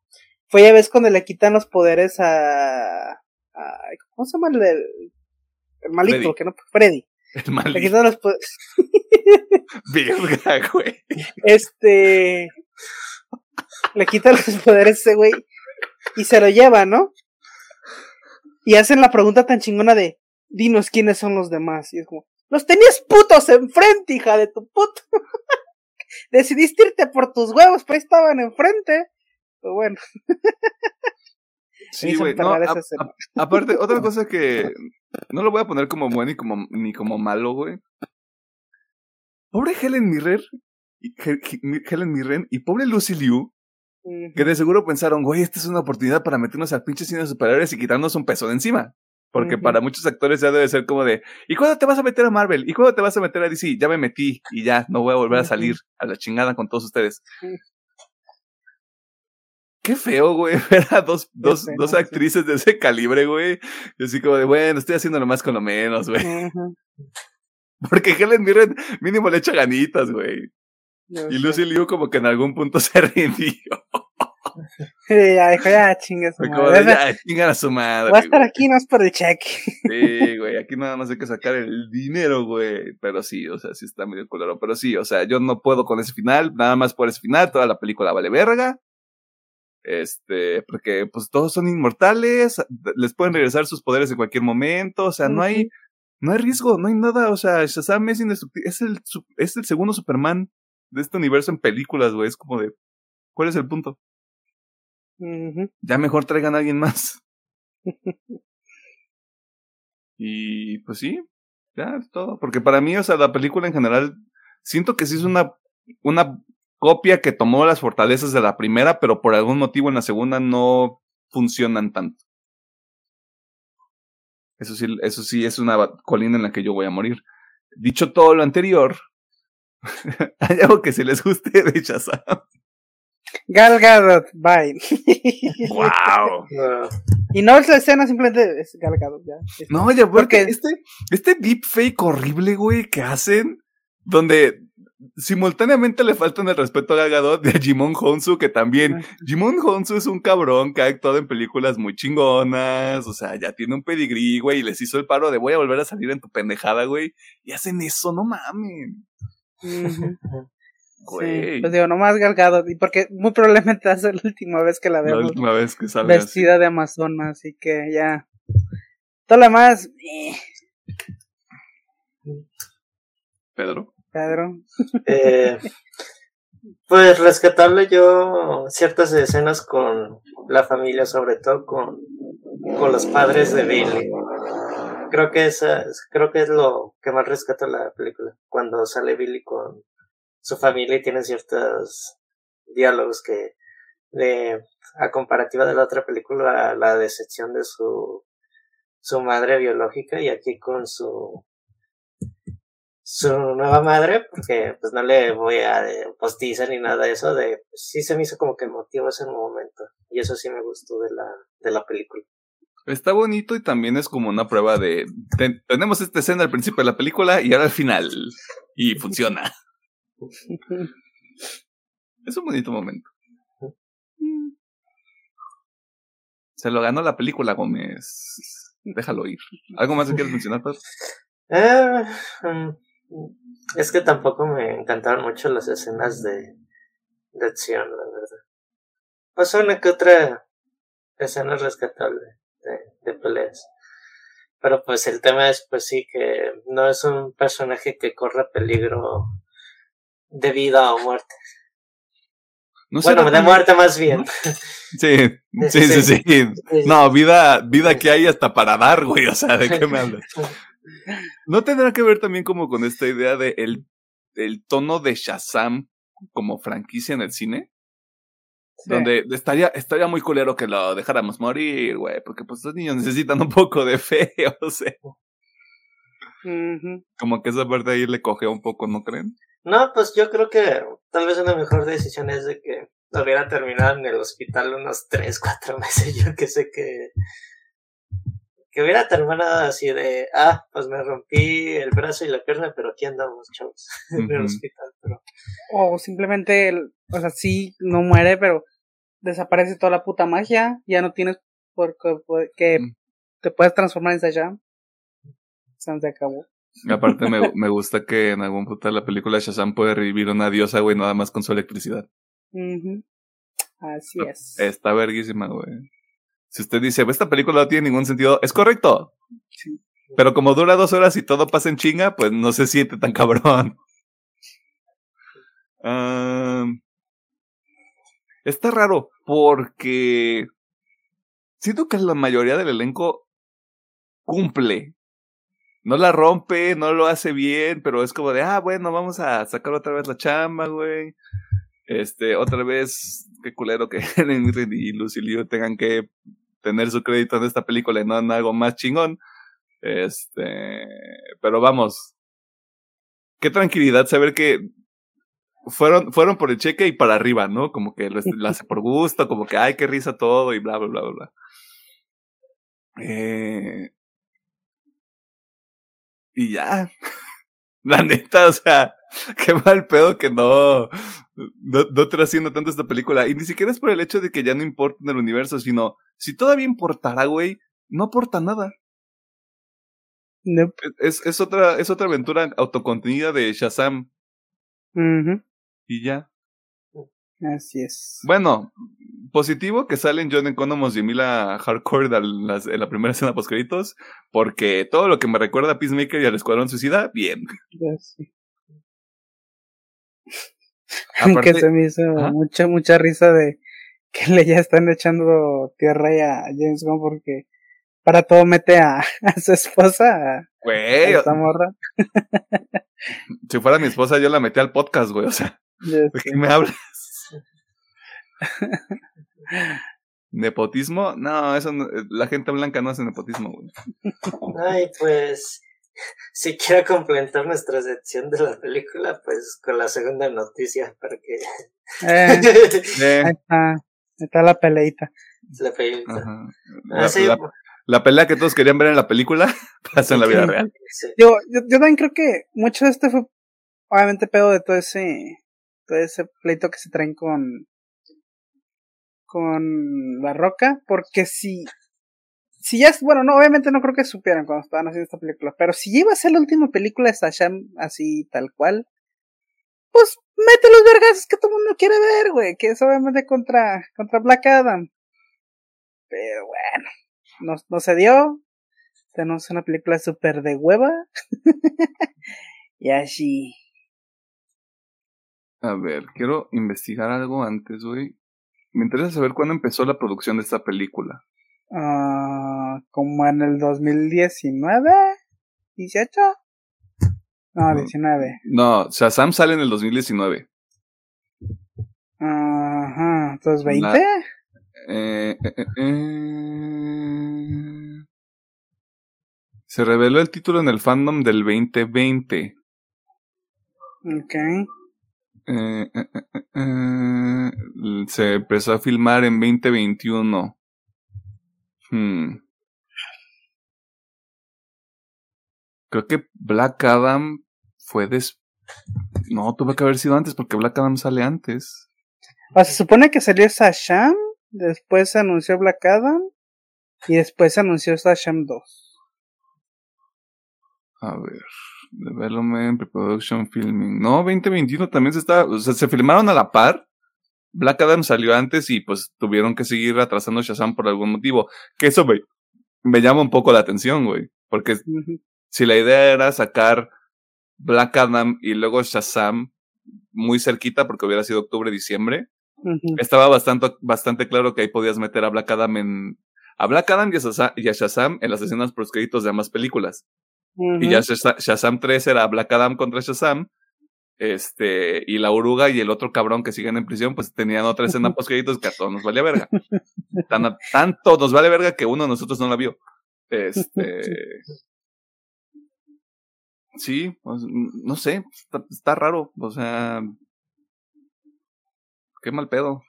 fue ya ves cuando le quitan los poderes a, a- ¿cómo se llama el, el malito?
Freddy.
Que no, Freddy.
El
Le
maldito.
quitan los poderes.
Verga, güey.
Este. Le quitan los poderes a ese güey y se lo lleva, ¿no? Y hacen la pregunta tan chingona de: Dinos quiénes son los demás. Y es como: Los tenías putos enfrente, hija de tu puto. Decidiste irte por tus huevos, pero ahí estaban enfrente. Pero bueno,
Sí, güey. No, aparte, otra cosa que no lo voy a poner como bueno ni como, ni como malo, güey. Pobre Helen Mirren. Helen Mirren y pobre Lucy Liu. Que de seguro pensaron, güey, esta es una oportunidad para meternos al pinche cine de superhéroes y quitarnos un peso de encima. Porque para muchos actores ya debe ser como de, ¿y cuándo te vas a meter a Marvel? ¿Y cuándo te vas a meter a DC? Ya me metí y ya, no voy a volver a salir a la chingada con todos ustedes. Qué feo, güey, ver a dos, dos, dos
sí.
actrices de ese calibre, güey. Y así como de, bueno, estoy haciendo lo más con lo menos, güey. Porque Helen Mirren mínimo le echa ganitas, güey. Y. Lucy Liu como que en algún punto se rindió.
Sí, ya dijo, ya chingue su madre.
ya, chingan a su madre.
Voy a estar
güey".
aquí, no es por el cheque.
Sí, güey, aquí nada más hay que sacar el dinero, güey. Pero sí, o sea, sí está medio culero. Pero sí, o sea, yo no puedo con ese final, nada más por ese final, toda la película vale verga. Este, porque pues todos son inmortales, les pueden regresar sus poderes en cualquier momento, o sea, no hay, no hay riesgo, no hay nada, o sea, Shazam es indestructible, es el, es el segundo Superman de este universo en películas, güey, es como de, ¿cuál es el punto? Ya mejor traigan a alguien más. y pues sí, ya es todo. Porque para mí, o sea, la película en general, siento que sí es una, una copia que tomó las fortalezas de la primera, pero por algún motivo en la segunda no funcionan tanto. Eso sí, eso sí es una colina en la que yo voy a morir. Dicho todo lo anterior, hay algo que se les guste de Shazam.
Gal Gadot, bye.
¡Wow!
Y no es la escena, simplemente es Gal Gadot, ya.
No, ya porque
Porque-
este, este deepfake horrible, güey, que hacen, donde simultáneamente le faltan el respeto a Gal Gadot de Jimon Honsu, que también, Jimon Honsu es un cabrón que ha actuado en películas muy chingonas, o sea, ya tiene un pedigrí, güey, y les hizo el paro de voy a volver a salir en tu pendejada, güey, y hacen eso, no mamen,
Ujú.
güey.
Sí, pues digo, nomás Gal Gadot, y porque muy probablemente va a ser la última vez que la
la
vemos
última vez que salga así.
vestida de amazona, así que ya. Todo lo demás, eh,
Pedro.
Pedro.
Eh, pues rescatarle yo ciertas escenas con la familia, sobre todo con, con los padres de Billy. Creo que esa, creo que es lo que más rescata la película. Cuando sale Billy con su familia y tienen ciertos diálogos que de, a comparativa de la otra película, la decepción de su, su madre biológica y aquí con su su nueva madre, porque pues no le voy a eh, postiza ni nada de eso, de pues, sí se me hizo como que emotivo ese momento, y eso sí me gustó de la, de la película.
Está bonito y también es como una prueba de ten- tenemos esta escena al principio de la película y ahora al final y funciona. Es un bonito momento. Se lo ganó la película, Gómez. Déjalo ir. ¿Algo más que quieres mencionar, Pedro?
Eh, mm, es que tampoco me encantaron mucho las escenas de, de acción, la verdad. Pasó una que otra escena rescatable de, de peleas. Pero pues el tema es pues sí que no es un personaje que corre peligro de vida o muerte.
No
Bueno, de muerte más bien.
Sí, sí, sí, sí.
Sí.
No, vida, vida que hay hasta para dar, güey. O sea, ¿de qué me hablas? ¿No tendrá que ver también como con esta idea de el, el tono de Shazam como franquicia en el cine?
Sí.
Donde estaría, estaría muy culero que lo dejáramos morir, güey, porque pues los niños necesitan un poco de fe, o sea, como que esa parte ahí le coge un poco, ¿no creen?
No, pues yo creo que tal vez una mejor decisión es de que lo hubiera terminado en el hospital unos 3, 4 meses. Yo que sé que. Que hubiera terminado así de. Ah, pues me rompí el brazo y la pierna, pero aquí andamos, chavos. En el hospital, pero.
O simplemente, el- o sea, sí, no muere, pero desaparece toda la puta magia. Ya no tienes por que
Mm.
te puedes transformar en Shazam. Se se acabó.
Aparte me, me gusta que en algún punto de la película Shazam puede revivir una diosa, güey, nada más con su electricidad.
Así es.
Está verguísima, güey. Si usted dice, esta película no tiene ningún sentido, es correcto.
Sí.
Pero como dura dos horas y todo pasa en chinga, pues no se siente tan cabrón. Am, está raro porque siento que la mayoría del elenco cumple. No la rompe, no lo hace bien, pero es como de, ah, bueno, vamos a sacar otra vez la chamba, güey. Este, otra vez, qué culero que Helen y Lucy Liu tengan que tener su crédito en esta película y no en algo más chingón. Este, pero vamos. Qué tranquilidad saber que fueron, fueron por el cheque y para arriba, ¿no? Como que lo, hace por gusto, como que, ay, qué risa todo y bla, bla, bla, bla, bla. Eh, y ya. La neta, o sea, qué mal pedo que no, no, no trascienda tanto esta película. Y ni siquiera es por el hecho de que ya no importa en el universo, sino si todavía importara, güey, no aporta nada.
Nope.
Es, es otra, es otra aventura autocontenida de Shazam.
Ujú,
Y ya.
Así es.
Bueno, positivo que salen John Economos y Emilia Hardcore en la, en la primera escena post créditos, porque todo lo que me recuerda a Peacemaker y al Escuadrón Suicida, bien.
Sí.
Aparte-
que se me hizo mucha, mucha risa de que le ya están echando tierra a James Gunn porque para todo mete a, a su esposa, a, a
Güey,
esta morra.
si fuera mi esposa, yo la metí al podcast, güey. O sea, ¿de qué me hablas? ¿Nepotismo? No, eso no- la gente blanca no hace nepotismo, güey.
Ay, pues, si quiero complementar nuestra sección de la película, pues con la segunda noticia para que
Eh,
Eh,
ahí está, ahí está la peleita.
la
ajá.
Ah,
La,
sí,
la- la pelea que todos querían ver en la película pasa en la vida real.
sí.
Yo, yo, yo también creo que mucho de este fue obviamente pedo de todo ese, ese pleito que se traen con, con La Roca, porque si, si ya es, bueno, no, obviamente no creo que supieran cuando estaban haciendo esta película, pero si iba a ser la última película de Shazam así tal cual, pues mete los vergas que todo el mundo quiere ver, güey, que es obviamente contra, contra Black Adam. Pero bueno, no, no se dio, tenemos una película súper de hueva. y así.
A ver, quiero investigar algo antes, güey. Me interesa saber cuándo empezó la producción de esta película.
ah, como en el 2019, 18. No,
No.
19.
No, Shazam sale en el 2019.
Ajá, entonces 20.
La- Eh, eh, eh, eh. Se reveló el título en el fandom del 2020.
Ok.
Eh, eh, eh. Se empezó a filmar en 2021. Hmm. Creo que Black Adam fue des... No, tuvo que haber sido antes porque Black Adam sale antes.
O se supone que salió Sasham, después se anunció Black Adam y después se anunció Sasham 2.
A ver. Development, Pre-Production, Filming. No, 2021 también se está. O sea, se filmaron a la par. Black Adam salió antes y pues tuvieron que seguir atrasando Shazam por algún motivo. Que eso me, me llama un poco la atención, güey. Porque si la idea era sacar Black Adam y luego Shazam muy cerquita, porque hubiera sido octubre, diciembre, estaba bastante, bastante claro que ahí podías meter a Black Adam en. A Black Adam y a Shazam, y a Shazam en las escenas por créditos de ambas películas. Y ya Shaza- Shazam 3 era Black Adam contra Shazam. Este, y la oruga y el otro cabrón que siguen en prisión, pues tenían otra escena post créditos que a todos nos valía verga. Tan, tanto nos vale verga que uno de nosotros no la vio. Este. Sí, pues, no sé, está, está raro. O sea. Qué mal pedo.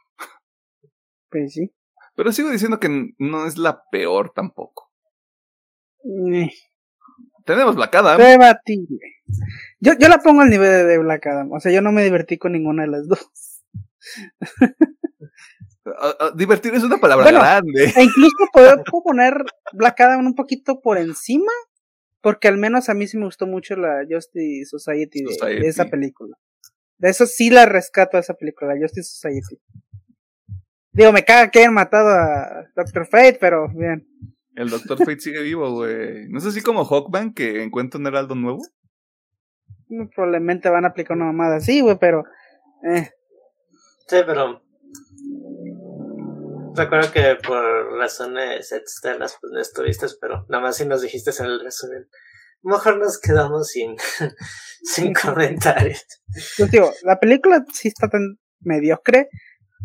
Pues sí.
Pero sigo diciendo que no es la peor tampoco. Tenemos Black Adam.
Debatible. Yo, yo la pongo al nivel de- Black Adam. O sea, yo no me divertí con ninguna de las dos.
Ah, ah, divertir es una palabra
Bueno,
grande.
E incluso puedo, puedo poner Black Adam un poquito por encima. Porque al menos a mí sí me gustó mucho la Justice Society de, esa película. De eso sí la rescato a esa película, la Justice Society. Digo, me caga que hayan matado a Doctor Fate, pero bien.
El Doctor Fate sigue vivo, güey. ¿No es así como Hawkman que encuentra un heraldo nuevo?
Probablemente van a aplicar una mamada así, güey, pero. Eh,
Sí, pero recuerdo que por razones externas pues no estuviste, pero nada más si nos dijiste en el resumen. Mejor nos quedamos sin, sin comentarios.
Yo digo, la película sí está tan mediocre,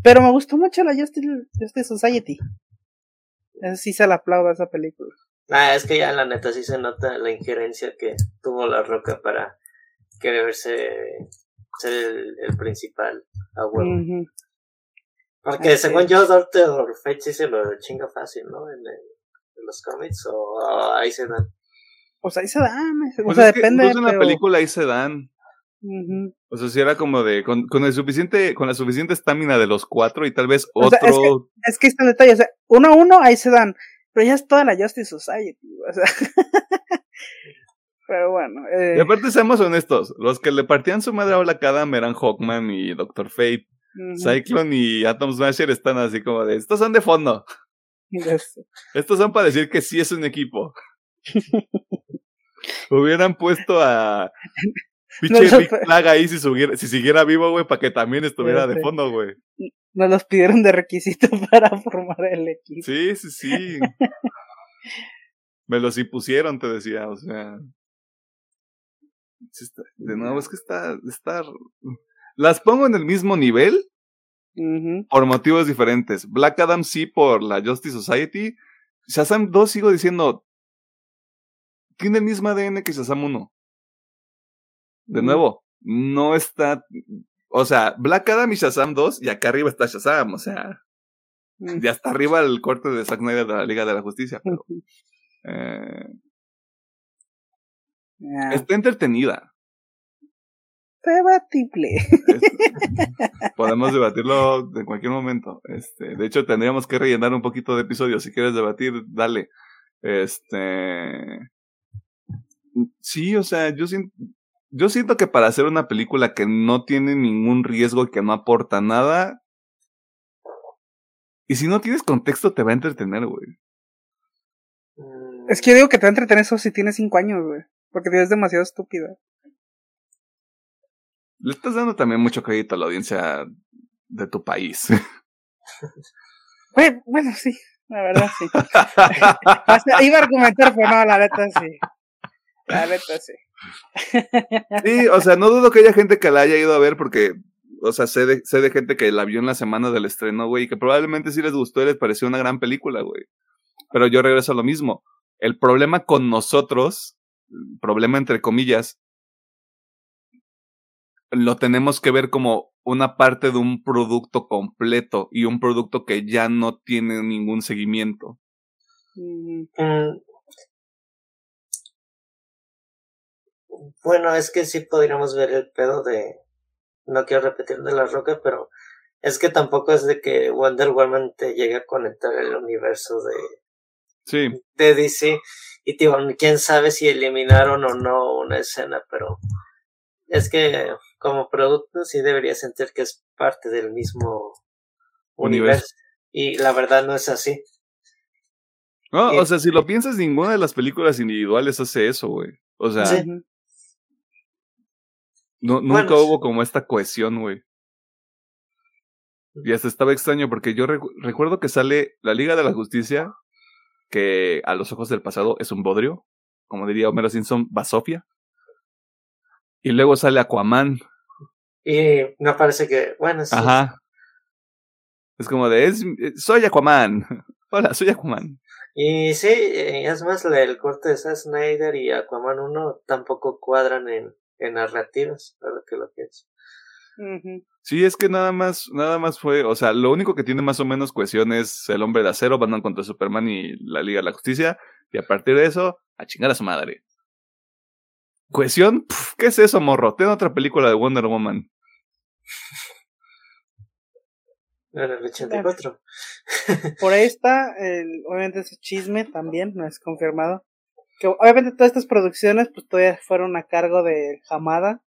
pero me gustó mucho la Justice, Justice Society. Eso sí se la aplaudo a esa película.
Ah, es que ya la neta sí se nota la injerencia que tuvo la roca para querer verse ser el, el principal a. Porque
Así
según
es.
yo, Doctor Fate sí se lo chinga fácil, ¿no? En, el- en los cómics, o ah, ahí se dan.
Pues ahí se dan, o
Pues
sea,
es que
depende.
incluso en la
pero-
película ahí se dan. O sea, si era como de, con, con el suficiente, con la suficiente estamina de los cuatro y tal vez
O
otro.
sea, es Es que está el detalle, o sea, uno a uno ahí se dan, pero ya es toda la Justice Society, o sea. pero bueno, eh,
Y aparte, seamos honestos, los que le partían su madre a Black Adam eran Hawkman y Doctor Fate. Cyclone y Atom Smasher están así como de, estos son de fondo. Estos son para decir que sí es un equipo. Hubieran puesto a pinche
pero-
Flag ahí si, subiera- si siguiera vivo, güey, para que también estuviera de fondo, güey.
Nos los pidieron de requisito para formar el equipo.
Sí, sí, sí. Me los impusieron, te decía, o sea. De nuevo, es que está, está. Las pongo en el mismo nivel por motivos diferentes. Black Adam sí por la Justice Society. Shazam 2 sigo diciendo. Tiene el mismo ADN que Shazam 1. De
Mm.
nuevo, no está. O sea, Black Adam y Shazam 2, y acá arriba está Shazam, o sea,
Mm.
ya está arriba el corte de Zack Snyder de la Liga de la Justicia, pero eh,
Ya.
está entretenida.
Debatible.
Es- podemos debatirlo en cualquier momento. Este, de hecho, tendríamos que rellenar un poquito de episodios. Si quieres debatir, dale. Este. Sí, o sea, yo siento, yo siento que para hacer una película que no tiene ningún riesgo y que no aporta nada. Y si no tienes contexto, te va a entretener, güey.
Mm,
Es que yo digo que te va a entretener eso si tienes cinco años, güey. Porque es demasiado estúpida.
Le estás dando también mucho crédito a la audiencia de tu país.
Bueno, sí, la verdad sí. Iba a argumentar, pero no, la neta sí. La neta sí.
Sí, o sea, no dudo que haya gente que la haya ido a ver porque, o sea, sé de, sé de gente que la vio en la semana del estreno, güey, y que probablemente sí les gustó y les pareció una gran película, güey. Pero yo regreso a lo mismo. El problema con nosotros, el problema entre comillas, lo tenemos que ver como una parte de un producto completo y un producto que ya no tiene ningún seguimiento.
Mm, Bueno, es que sí podríamos ver el pedo de. No quiero repetir de la roca, pero es que tampoco es de que Wonder Woman te llegue a conectar el universo de,
Sí,
de DC. Y tío, quién sabe si eliminaron o no una escena, pero es que como producto sí debería sentir que es parte del mismo
Universo.
universo. Y la verdad no es así.
No, o sea, si lo piensas, ninguna de las películas individuales hace eso, güey. O sea,
Sí.
No, nunca
Bueno,
hubo como esta cohesión, güey. Y hasta estaba extraño porque yo recu- recuerdo que sale la Liga de la Justicia, que a los ojos del pasado es un bodrio, como diría Homero Simpson, basofia. Y luego sale Aquaman.
Y no parece que, bueno, sí.
Ajá. Es como de, es, eh, soy Aquaman. Hola, soy Aquaman.
Y sí, eh, es más, el corte de Zack Snyder y Aquaman 1 tampoco cuadran en, en narrativas, ahora que lo pienso.
Sí, es que nada más, nada más fue, o sea, lo único que tiene más o menos cohesión es el hombre de acero, Batman contra Superman y la Liga de la Justicia, y a partir de eso, a chingar a su madre. Cohesión, Pf, ¿qué es eso, morro? Ten otra película de Wonder Woman.
En el 84.
Por ahí está, el- obviamente ese chisme también, no es confirmado. Que obviamente todas estas producciones pues todavía fueron a cargo de Hamada.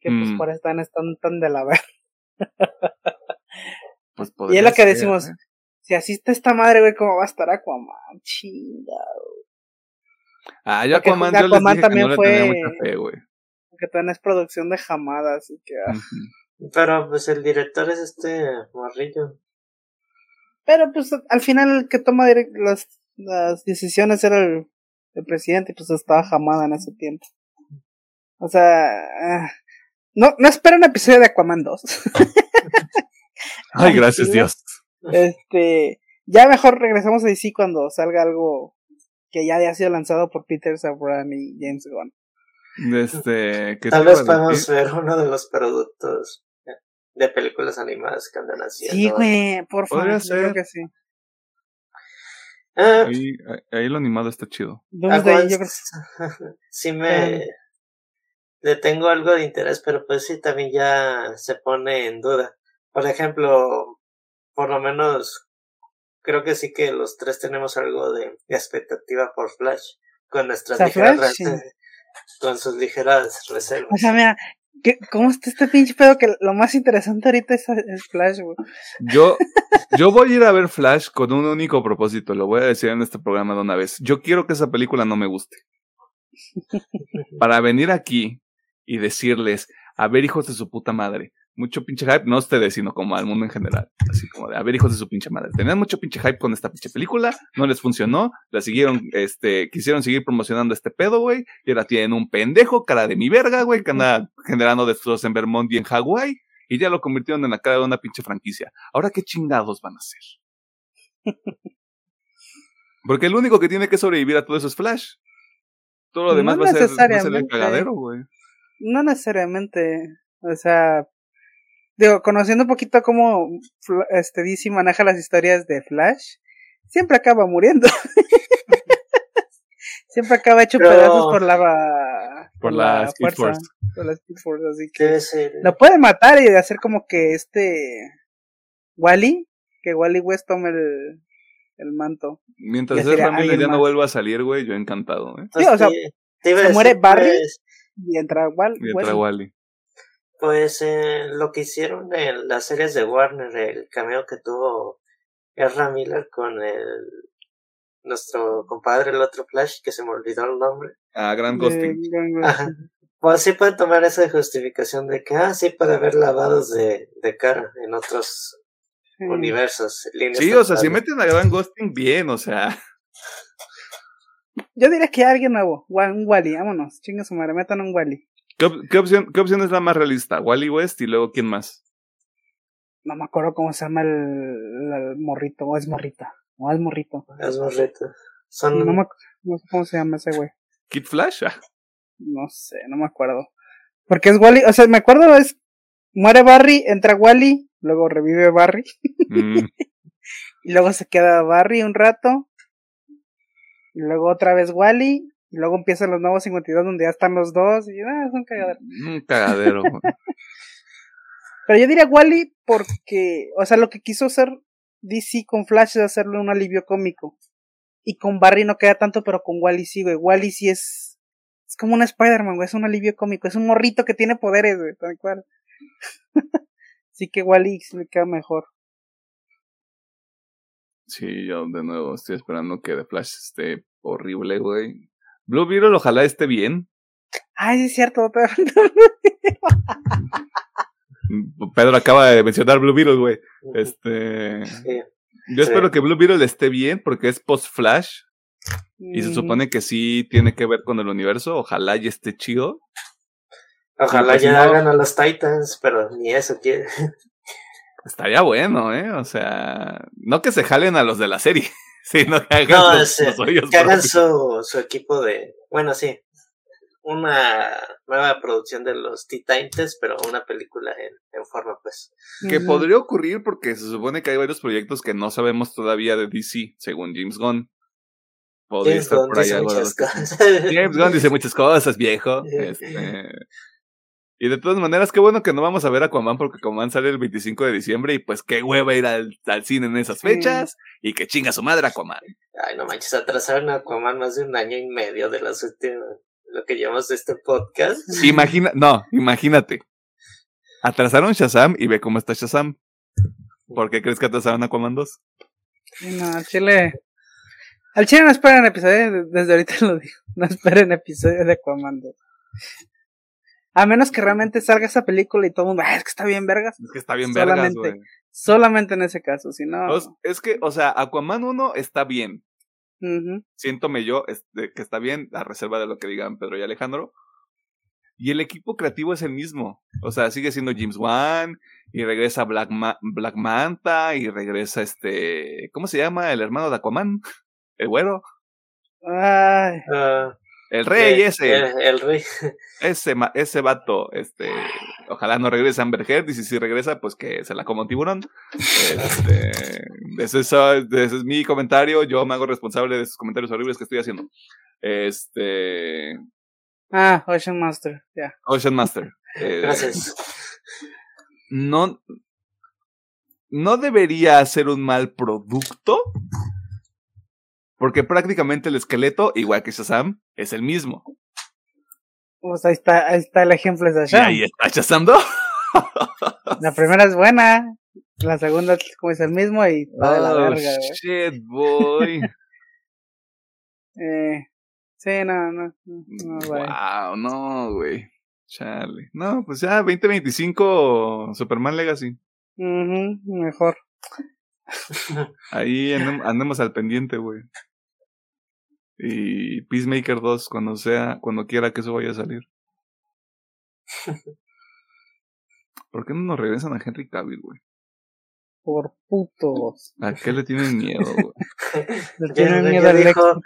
Que pues
Mm.
por eso están, están tan de la verga.
Pues
Y es lo que
ser,
decimos,
¿eh?
si así está esta madre, güey, ¿cómo va a estar Aquaman? Chinga.
Ah, yo
Porque
Aquaman, yo les que
también
no le
fue-
tenía mucha fe, güey.
Que también es producción de Hamada, así que... ah.
Pero pues el director es este morrillo.
Pero pues al final el que toma las, las decisiones era el, el presidente y pues estaba Hamada en ese tiempo. O sea, ah, no, no espero un episodio de Aquaman 2.
Ay, gracias
sí,
Dios.
este, ya mejor regresamos a DC cuando salga algo que ya haya sido lanzado por Peter Safran y James Gunn.
Este, ¿qué
Tal vez podemos ver uno de los productos de películas animadas que andan haciendo.
Sí, güey, por favor. Creo que sí.
Ah,
Ahí, ahí lo animado está chido.
Doomsday,
Aguas-
yo creo
sí me le tengo algo de interés, pero pues sí también ya se pone en duda. Por ejemplo, por lo menos creo que sí que los tres tenemos algo de, de expectativa por Flash con nuestras
O sea,
ligeras
Flash, sí.
rese- con sus ligeras reservas.
O sea, mira, ¿qué- ¿cómo está este pinche pedo? Que lo más interesante ahorita es, es Flash, güey.
Yo, yo voy a ir a ver Flash con un único propósito, lo voy a decir en este programa de una vez. Yo quiero que esa película no me guste. Para venir aquí y decirles, a ver, hijos de su puta madre, mucho pinche hype, no a ustedes, sino como al mundo en general. Así como de, a ver, hijos de su pinche madre. Tenían mucho pinche hype con esta pinche película, no les funcionó, la siguieron, este, quisieron seguir promocionando este pedo, güey, y ahora tienen un pendejo, cara de mi verga, güey, que anda generando destrozos en Vermont y en Hawái, y ya lo convirtieron en la cara de una pinche franquicia. Ahora, ¿qué chingados van a hacer? Porque el único que tiene que sobrevivir a todo eso es Flash. Todo lo
No
demás va, a ser, va a ser el cagadero, güey.
No necesariamente. O sea, digo, conociendo un poquito cómo este DC maneja las historias de Flash, siempre acaba muriendo. siempre acaba hecho
Pero-
pedazos por la
Por la Speed
fuerza,
Force.
por la Speed Force, así que
Debe ser.
lo puede matar y hacer como que este Wally, que Wally West tome el, el manto.
Mientras esa familia ya no vuelva a salir, güey, yo encantado, ¿eh?
Sí, o sea,
te- te
se muere Barry.
pues,
Y entra Wal-
Y entra
Wally.
Wally.
Pues eh, lo que hicieron en las series de Warner, el cameo que tuvo Ezra Miller con el nuestro compadre, el otro Flash, que se me olvidó el nombre.
A Grand
de-
Ghosting.
Pues sí pueden tomar esa justificación de que, ah, sí puede haber lavados de, de cara en otros
sí.
universos. líneas
Sí, o sea, si meten a Grand Ghosting, bien, o sea.
Yo diría que alguien nuevo, un Wally, vámonos, chinga su madre, metan un Wally.
¿Qué, op- qué opción, ¿Qué opción es la más realista? Wally West y luego quién más?
No me acuerdo cómo se llama el, el morrito, o es morrita, o es morrito.
Es morrito. Son,
No, me, no sé cómo se llama ese güey,
¿Kid Flash? Ah,
no sé, no me acuerdo. Porque es Wally, o sea, me acuerdo es, muere Barry, entra Wally, luego revive Barry,
mm,
y luego se queda Barry un rato, y luego otra vez Wally, y luego empiezan los nuevos 52 donde ya están los dos, y ah, cagaderos.
un cagadero. güey.
Pero yo diría Wally porque, o sea, lo que quiso hacer DC con Flash es hacerle un alivio cómico. Y con Barry no queda tanto, pero con Wally sí, güey. Wally sí es. Es como un Spider-Man, güey. Es un alivio cómico. Es un morrito que tiene poderes, güey. Tal cual. Así que Wally sí le queda mejor.
Sí, yo de nuevo estoy esperando que The Flash esté horrible, güey. Blue Beetle ojalá esté bien.
Ay, sí es cierto.
Mm, Pedro acaba de mencionar Blue Beetle, güey. Este.
sí.
Yo
Sí.
espero que Blue Beetle esté bien porque es post-Flash y se
Mm,
supone que sí tiene que ver con el universo. Ojalá y esté chido.
Ojalá
pues,
ya
no-
hagan a los Titans, pero ni eso quiere.
Estaría bueno, ¿eh? O sea, no que se jalen a los de la serie, que hagan
No,
los,
es,
los suyos
que hagan su, su equipo de. Bueno, sí. Una nueva producción de los Titans, pero una película en, en forma, pues.
Que podría ocurrir porque se supone que hay varios proyectos que no sabemos todavía de DC, según James Gunn. Podría
James
estar
Gunn
por ahí
dice
algo
muchas
que-
cosas.
James Gunn dice muchas cosas, viejo. Este, y de todas maneras, qué bueno que no vamos a ver Aquaman porque Aquaman sale el 25 de diciembre y pues qué hueva ir al, al cine en esas
Sí.
fechas y que chinga su madre Aquaman.
Ay, no manches, atrasaron a Aquaman más de un año y medio de las últimas. Lo que llevamos de este podcast.
Imagina, no, imagínate. Atrasaron Shazam y ve cómo está Shazam. ¿Por qué crees que atrasaron Aquaman 2?
Sí, No, al chile. Al chile no esperen episodio, desde ahorita lo digo. No esperen episodio de Aquaman 2. A menos que realmente salga esa película y todo el mundo, "Ah, es que está bien vergas.
Es que está bien vergas,
Solamente.
güey.
Solamente en ese caso, si no.
Es que, o sea, Aquaman 1 está bien.
ujú.
Siéntome yo este, que está bien, a reserva de lo que digan Pedro y Alejandro. Y el equipo creativo es el mismo. O sea, sigue siendo James Wan, y regresa Black, Ma- Black Manta, y regresa este. ¿Cómo se llama el hermano de Aquaman? El güero.
Ay,
Ah,
El rey
Eh,
ese,
El, el rey.
ese, ese vato, este, ojalá no regrese a Amber Heard, y si, si regresa, pues que se la coma un tiburón. Este, ese, es, ese es mi comentario, yo me hago responsable de esos comentarios horribles que estoy haciendo. Este,
Ah, Ocean Master, ya.
Ocean Master. eh,
Gracias.
no, no debería ser un mal producto. Porque prácticamente el esqueleto, igual que Shazam, es el mismo.
Pues ahí está, ahí está el ejemplo de Shazam.
ahí está Shazam 2.
La primera es buena, la segunda es como es el mismo y va de la
Oh,
verga,
shit, boy.
Eh, sí, no, no, no,
wow, no, güey. Chale. No, pues ya 2025 Superman Legacy.
Ujú, mejor.
Ahí andem- andemos al pendiente, güey. Y Peacemaker 2 cuando sea, cuando quiera que eso vaya a salir. ¿Por qué no nos regresan a Henry Cavill, güey?
Por putos.
¿A qué le tienen miedo, güey?
Le tienen miedo al
dijo,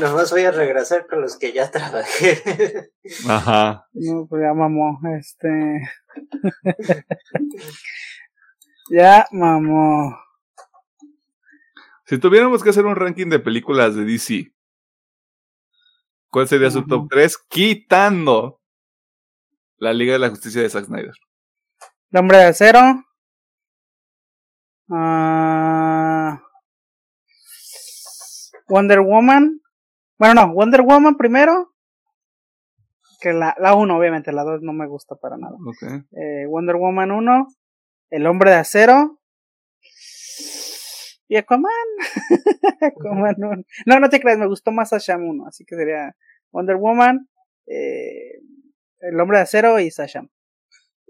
nomás voy a regresar con los que ya trabajé.
Ajá.
No, pues ya mamó, este. ya mamó.
Si tuviéramos que hacer un ranking de películas de DC, ¿cuál sería su top 3? Quitando la Liga de la Justicia de Zack Snyder.
El hombre de acero. Ah, Wonder Woman. Bueno, no, Wonder Woman primero. Que la, la 1, obviamente, la 2 no me gusta para nada. Eh, Wonder Woman 1. El hombre de acero. Y Aquaman. Aquaman 1. No, no te creas, me gustó más Shazam 1. Así que sería Wonder Woman. eh, el hombre de acero y Shazam.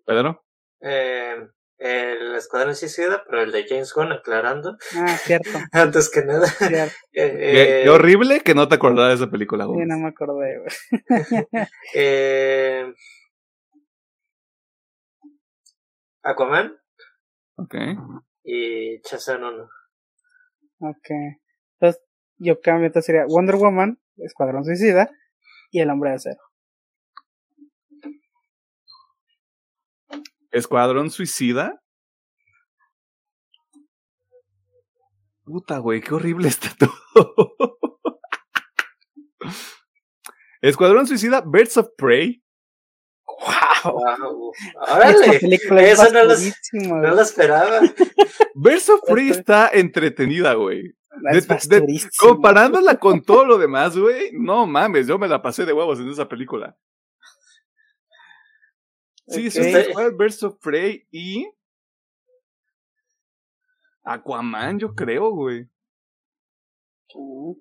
¿Pedro?
Eh, el Escuadrón Suicida, pero el de James Gunn, aclarando.
Ah, cierto.
Antes que nada.
cierto.
Eh,
Qué,
eh,
qué horrible que no te acordabas de esa película,
Sí, no me acordé, güey.
eh, Aquaman
Ok.
y Shazam 1.
Ok. Entonces, yo cambio, entonces sería Wonder Woman, Escuadrón Suicida y El Hombre de Acero.
Escuadrón Suicida. Puta, güey, qué horrible está todo. Escuadrón Suicida, Birds of Prey.
¡Wow!
Wow.
Esta
¡Órale!
película es
Eso no lo,
basturísima,
no lo esperaba.
Of Prey
Estoy-
está entretenida, güey.
Es
de- de-
basturísima.
Comparándola con todo lo demás, güey. No mames, yo me la pasé de huevos en esa película. Sí,
Ok.
Suicide Squad, Birds of Prey y. Aquaman, yo creo, güey.
Mm,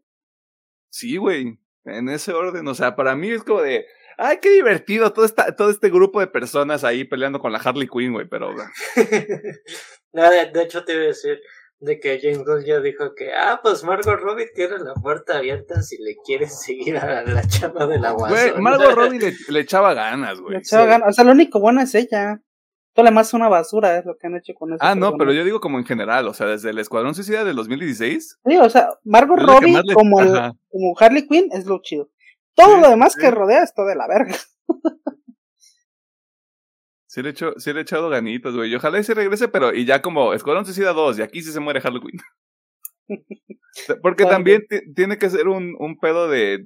Sí, güey. En ese orden. O sea, para mí es como de. Ay, qué divertido todo, esta, todo este grupo de personas ahí peleando con la Harley Quinn, güey. Pero.
No, de, de hecho, te iba a decir de que James Gunn ya dijo que, ah, pues Margot Robbie tiene la puerta abierta si le quieres seguir a la chava de la
Güey,
guasona.
Margot Robbie le, le echaba ganas,
le
güey.
echaba
sí.
ganas. O sea, lo único bueno es ella. Todo lo demás es una basura, es lo que han hecho con eso.
Ah, no, pero yo digo como en general. O sea, desde el Escuadrón Suicida del 2016.
Sí, o sea, Margot Robbie
le-
como, el- como Harley Quinn es lo chido. Todo
Sí,
lo demás
sí.
que rodea es todo de la verga.
Sí le, echo, sí le he echado ganitos, güey. Ojalá y se regrese, pero y ya como Escuadrón Suicida 2, y aquí sí se muere Harley Quinn. Porque
Claro.
también ti- tiene que ser un, un pedo de...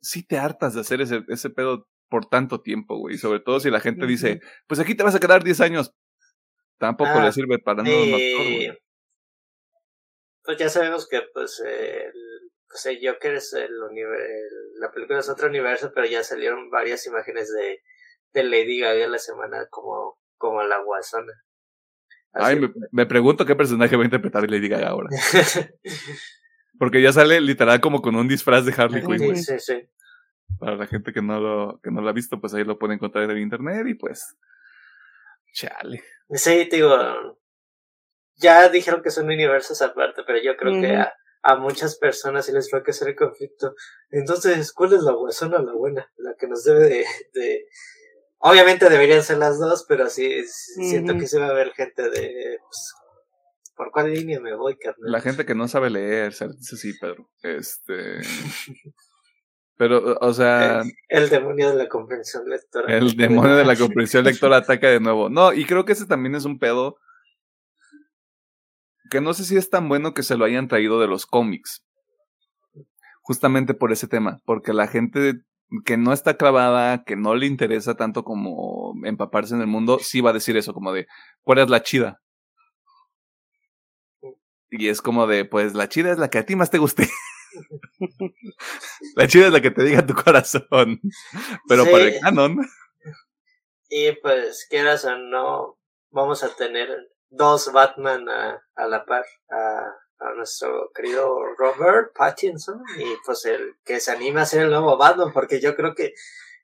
Sí te hartas de hacer ese, ese pedo por tanto tiempo, güey. Sobre todo si la gente dice, pues aquí te vas a quedar 10 años. Tampoco
Ah,
le sirve para nada güey.
pues ya sabemos que pues, eh, el, pues el Joker es el universo, la película es otro universo, pero ya salieron varias imágenes de, de Lady Gaga la semana como, como la guasona.
Ay, me, me pregunto qué personaje va a interpretar Lady Gaga ahora. Porque ya sale literal como con un disfraz de Harley Quinn,
sí, sí, sí.
Para la gente que no lo, que no lo ha visto, pues ahí lo puede encontrar en el internet y pues. Chale.
Sí, te digo, ya dijeron que son universos aparte, pero yo creo que a, a muchas personas sí les va a hacer el conflicto. Entonces, ¿cuál es la guasona la buena? La que nos debe de... de... Obviamente deberían ser las dos, pero sí, siento que se va a ver gente de... Pues, ¿Por cuál línea me voy, carnal?
La gente que no sabe leer, dice sí, Pedro. Este. Pero, o sea,
El, el demonio de la comprensión lectora.
el demonio de la comprensión lectora ataca de nuevo. No, y creo que ese también es un pedo que no sé si es tan bueno que se lo hayan traído de los cómics. Justamente por ese tema, porque la gente que no está clavada, que no le interesa tanto como empaparse en el mundo, sí va a decir eso, como de, ¿cuál es la chida? Y es como de, pues la chida es la que a ti más te guste. la chida es la que te diga tu corazón. Pero
Sí.
para el canon,
Y pues, quieras o no, vamos a tener dos Batman a, a la par. A, a nuestro querido Robert Pattinson y pues el que se anime a ser el nuevo Batman, porque yo creo que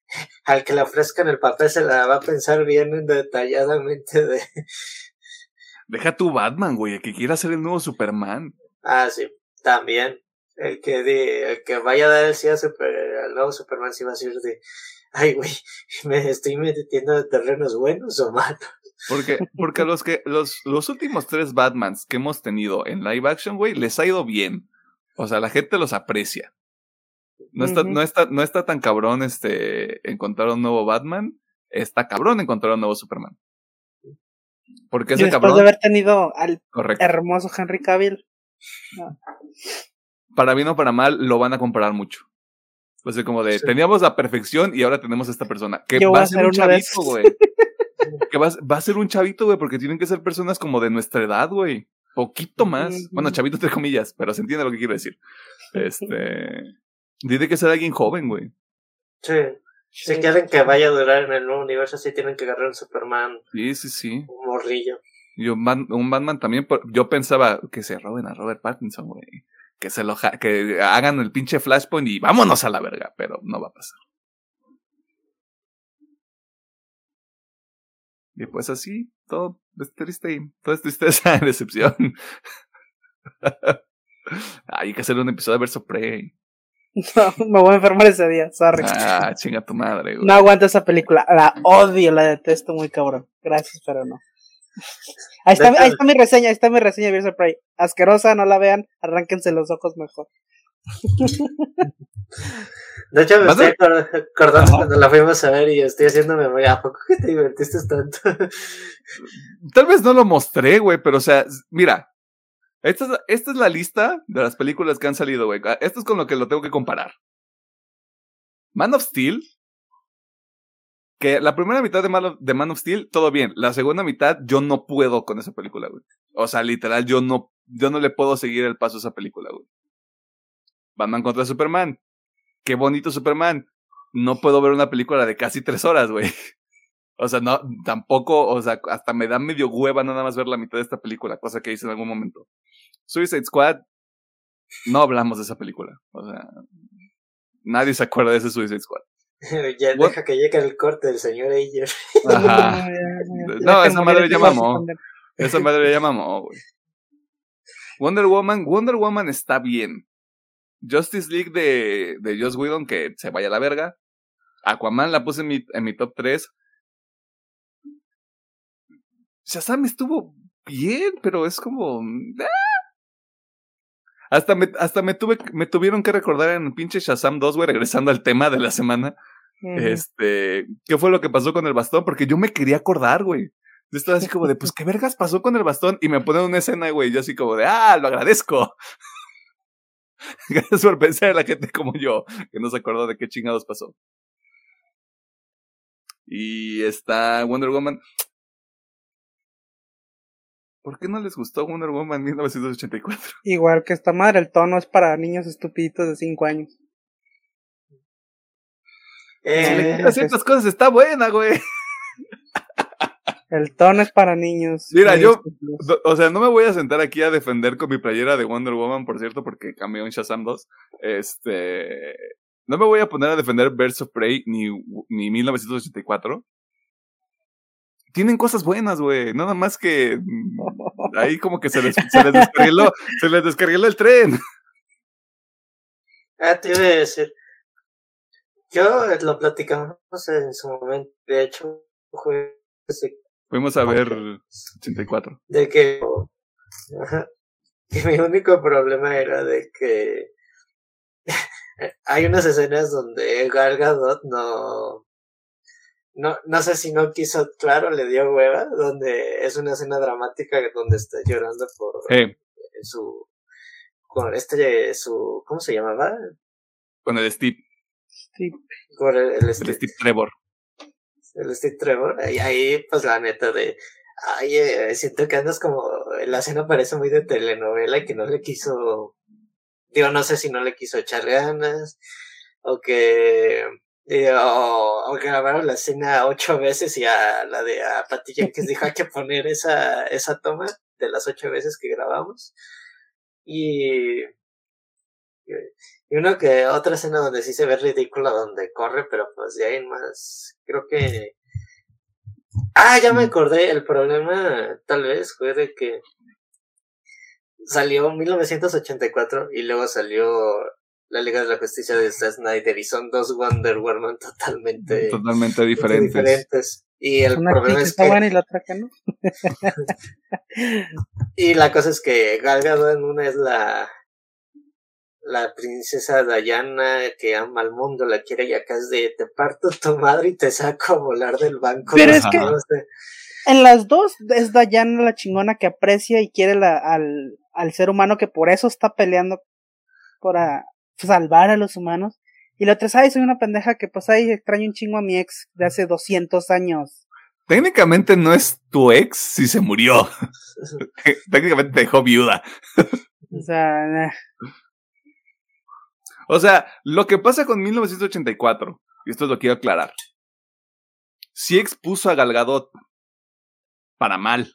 al que le ofrezcan el papel se la va a pensar bien detalladamente de...
deja tu Batman, güey, el que quiera ser el nuevo Superman.
Ah, sí, también. El que, de, el que vaya a dar el sí a super, al nuevo Superman sí va a decir de... Ay, güey, me estoy metiendo en terrenos buenos o malos.
Porque, porque los que, los, los últimos tres Batmans que hemos tenido en live action, güey, les ha ido bien. O sea, la gente los aprecia. No está, no está, no está tan cabrón este encontrar un nuevo Batman. Está cabrón encontrar un nuevo Superman. Porque ese
después
cabrón.
de haber tenido al
Correcto.
hermoso Henry Cavill.
Para bien o para mal, lo van a comparar mucho. O sea, como de,
Sí.
teníamos la perfección y ahora tenemos esta persona. Que
Yo
va a
a
ser un chavito, güey. que va, a- va a ser un chavito, güey, porque tienen que ser personas como de nuestra edad, güey. Poquito más. Bueno, chavito entre comillas, pero se entiende lo que quiero decir. Este. Tiene que ser alguien joven, güey.
Sí. Si quieren que vaya a durar en el nuevo universo, sí tienen que agarrar un Superman,
Sí, sí, sí.
un morrillo.
Y un, Bat- un Batman también. Yo pensaba que se roben a Robert Pattinson, güey. Que se lo ja- que hagan el pinche Flashpoint y vámonos a la verga, pero no va a pasar. Y pues así, todo es triste todo es tristeza decepción. Hay que hacer un episodio de Verso Prey.
No, me voy a enfermar ese día, sorry.
Ah, chinga tu madre, güey.
No aguanto esa película, la odio, la detesto muy cabrón. Gracias, pero no. Ahí está, ahí está mi reseña, ahí está mi reseña de of Prey. Asquerosa, no la vean, arránquense los ojos mejor.
De hecho, me
¿Vas
estoy acordando
Ajá.
cuando la fuimos a ver y estoy haciendo memoria. ¿A poco que te divertiste tanto?
Tal vez no lo mostré, güey, pero o sea, mira. Esta es, esta es la lista de las películas que han salido, güey. Ah, Esto es con lo que lo tengo que comparar. Man of Steel. Que la primera mitad de Man of, de Man of Steel, todo bien. La segunda mitad, yo no puedo con esa película, güey. O sea, literal, yo no, yo no le puedo seguir el paso a esa película, güey. Batman contra Superman. Qué bonito Superman. No puedo ver una película de casi tres horas, güey. O sea, no, tampoco, o sea, hasta me da medio hueva nada más ver la mitad de esta película, cosa que hice en algún momento. Suicide Squad, no hablamos de esa película. O sea, nadie se acuerda de ese Suicide Squad.
ya
What?
deja que llegue el corte del señor Ayer.
Ajá. No, esa madre ya mamó. Esa madre ya mamó, güey. Wonder Woman, Wonder Woman está bien. Justice League de, de Joss Whedon, que se vaya a la verga. Aquaman la puse en mi, en mi top 3. Shazam estuvo bien, pero es como. ¡ah! Hasta me, hasta me tuve, me tuvieron que recordar en pinche Shazam 2, güey, regresando al tema de la semana. Este, ¿qué fue lo que pasó con el bastón? Porque yo me quería acordar, güey. Yo estaba así como de, pues, ¿qué vergas pasó con el bastón? Y me ponen una escena, güey, yo así como de, ah, lo agradezco. Gracias por pensar en la gente como yo, que no se acordó de qué chingados pasó. Y está Wonder Woman. ¿Por qué no les gustó Wonder Woman 1984?
Igual que esta madre, el tono es para niños estupiditos de 5 años.
Si le
Eh,
quitas ciertas cosas, está buena, güey.
El tono es para niños.
Mira, yo-. Do- O sea, no me voy a sentar aquí a defender con mi playera de Wonder Woman, por cierto, porque cambió en Shazam 2. Este. No me voy a poner a defender Birds of Prey ni, ni 1984. Tienen cosas buenas, güey. Nada más que. Ahí como que se les, se les descarriló. Se les descarriló el tren.
ah, te iba a decir. Yo lo platicamos en su momento. De hecho, ese-
Fuimos a ver 84.
de que, ajá, que mi único problema era de que hay unas escenas donde Gal Gadot no, no, no sé si no quiso, claro, le dio hueva, donde es una escena dramática donde está llorando por
Eh,
su, con este, su, ¿cómo se llamaba?
con el Steve,
Sí.
Por el, el
el Steve Trevor.
El Steve Trevor, y ahí, pues la neta de, ay, eh, siento que andas como, la escena parece muy de telenovela y que no le quiso, digo, no sé si no le quiso echar ganas, o que, eh, o, o grabaron la escena ocho veces y a la de a Patty Jenkins dijo hay que poner esa, esa toma de las ocho veces que grabamos, y, y uno que otra escena donde sí se ve ridícula donde corre, pero pues ahí en más, creo que Ah, ya me acordé, el problema tal vez fue de que salió en 1984 y luego salió la Liga de la Justicia de Zack Snyder y son dos Wonder Woman totalmente
Totalmente diferentes.
diferentes. Y el
Una
problema
que
es que
buena y la otra que no.
Y la cosa es que Gal Gadot en una es la la princesa Diana que ama al mundo, la quiere y acá es de te parto tu madre y te saco a volar del banco.
Pero
de
es que- En las dos es Diana la chingona que aprecia y quiere la, al, al ser humano que por eso está peleando para salvar a los humanos. Y la otra es, ay, soy una pendeja que pues ay, extraño un chingo a mi ex de hace 200 años.
Técnicamente no es tu ex si se murió. Técnicamente te dejó viuda.
O sea, eh,
O sea, lo que pasa con 1984, y esto lo quiero aclarar, sí expuso a Galgadot para mal.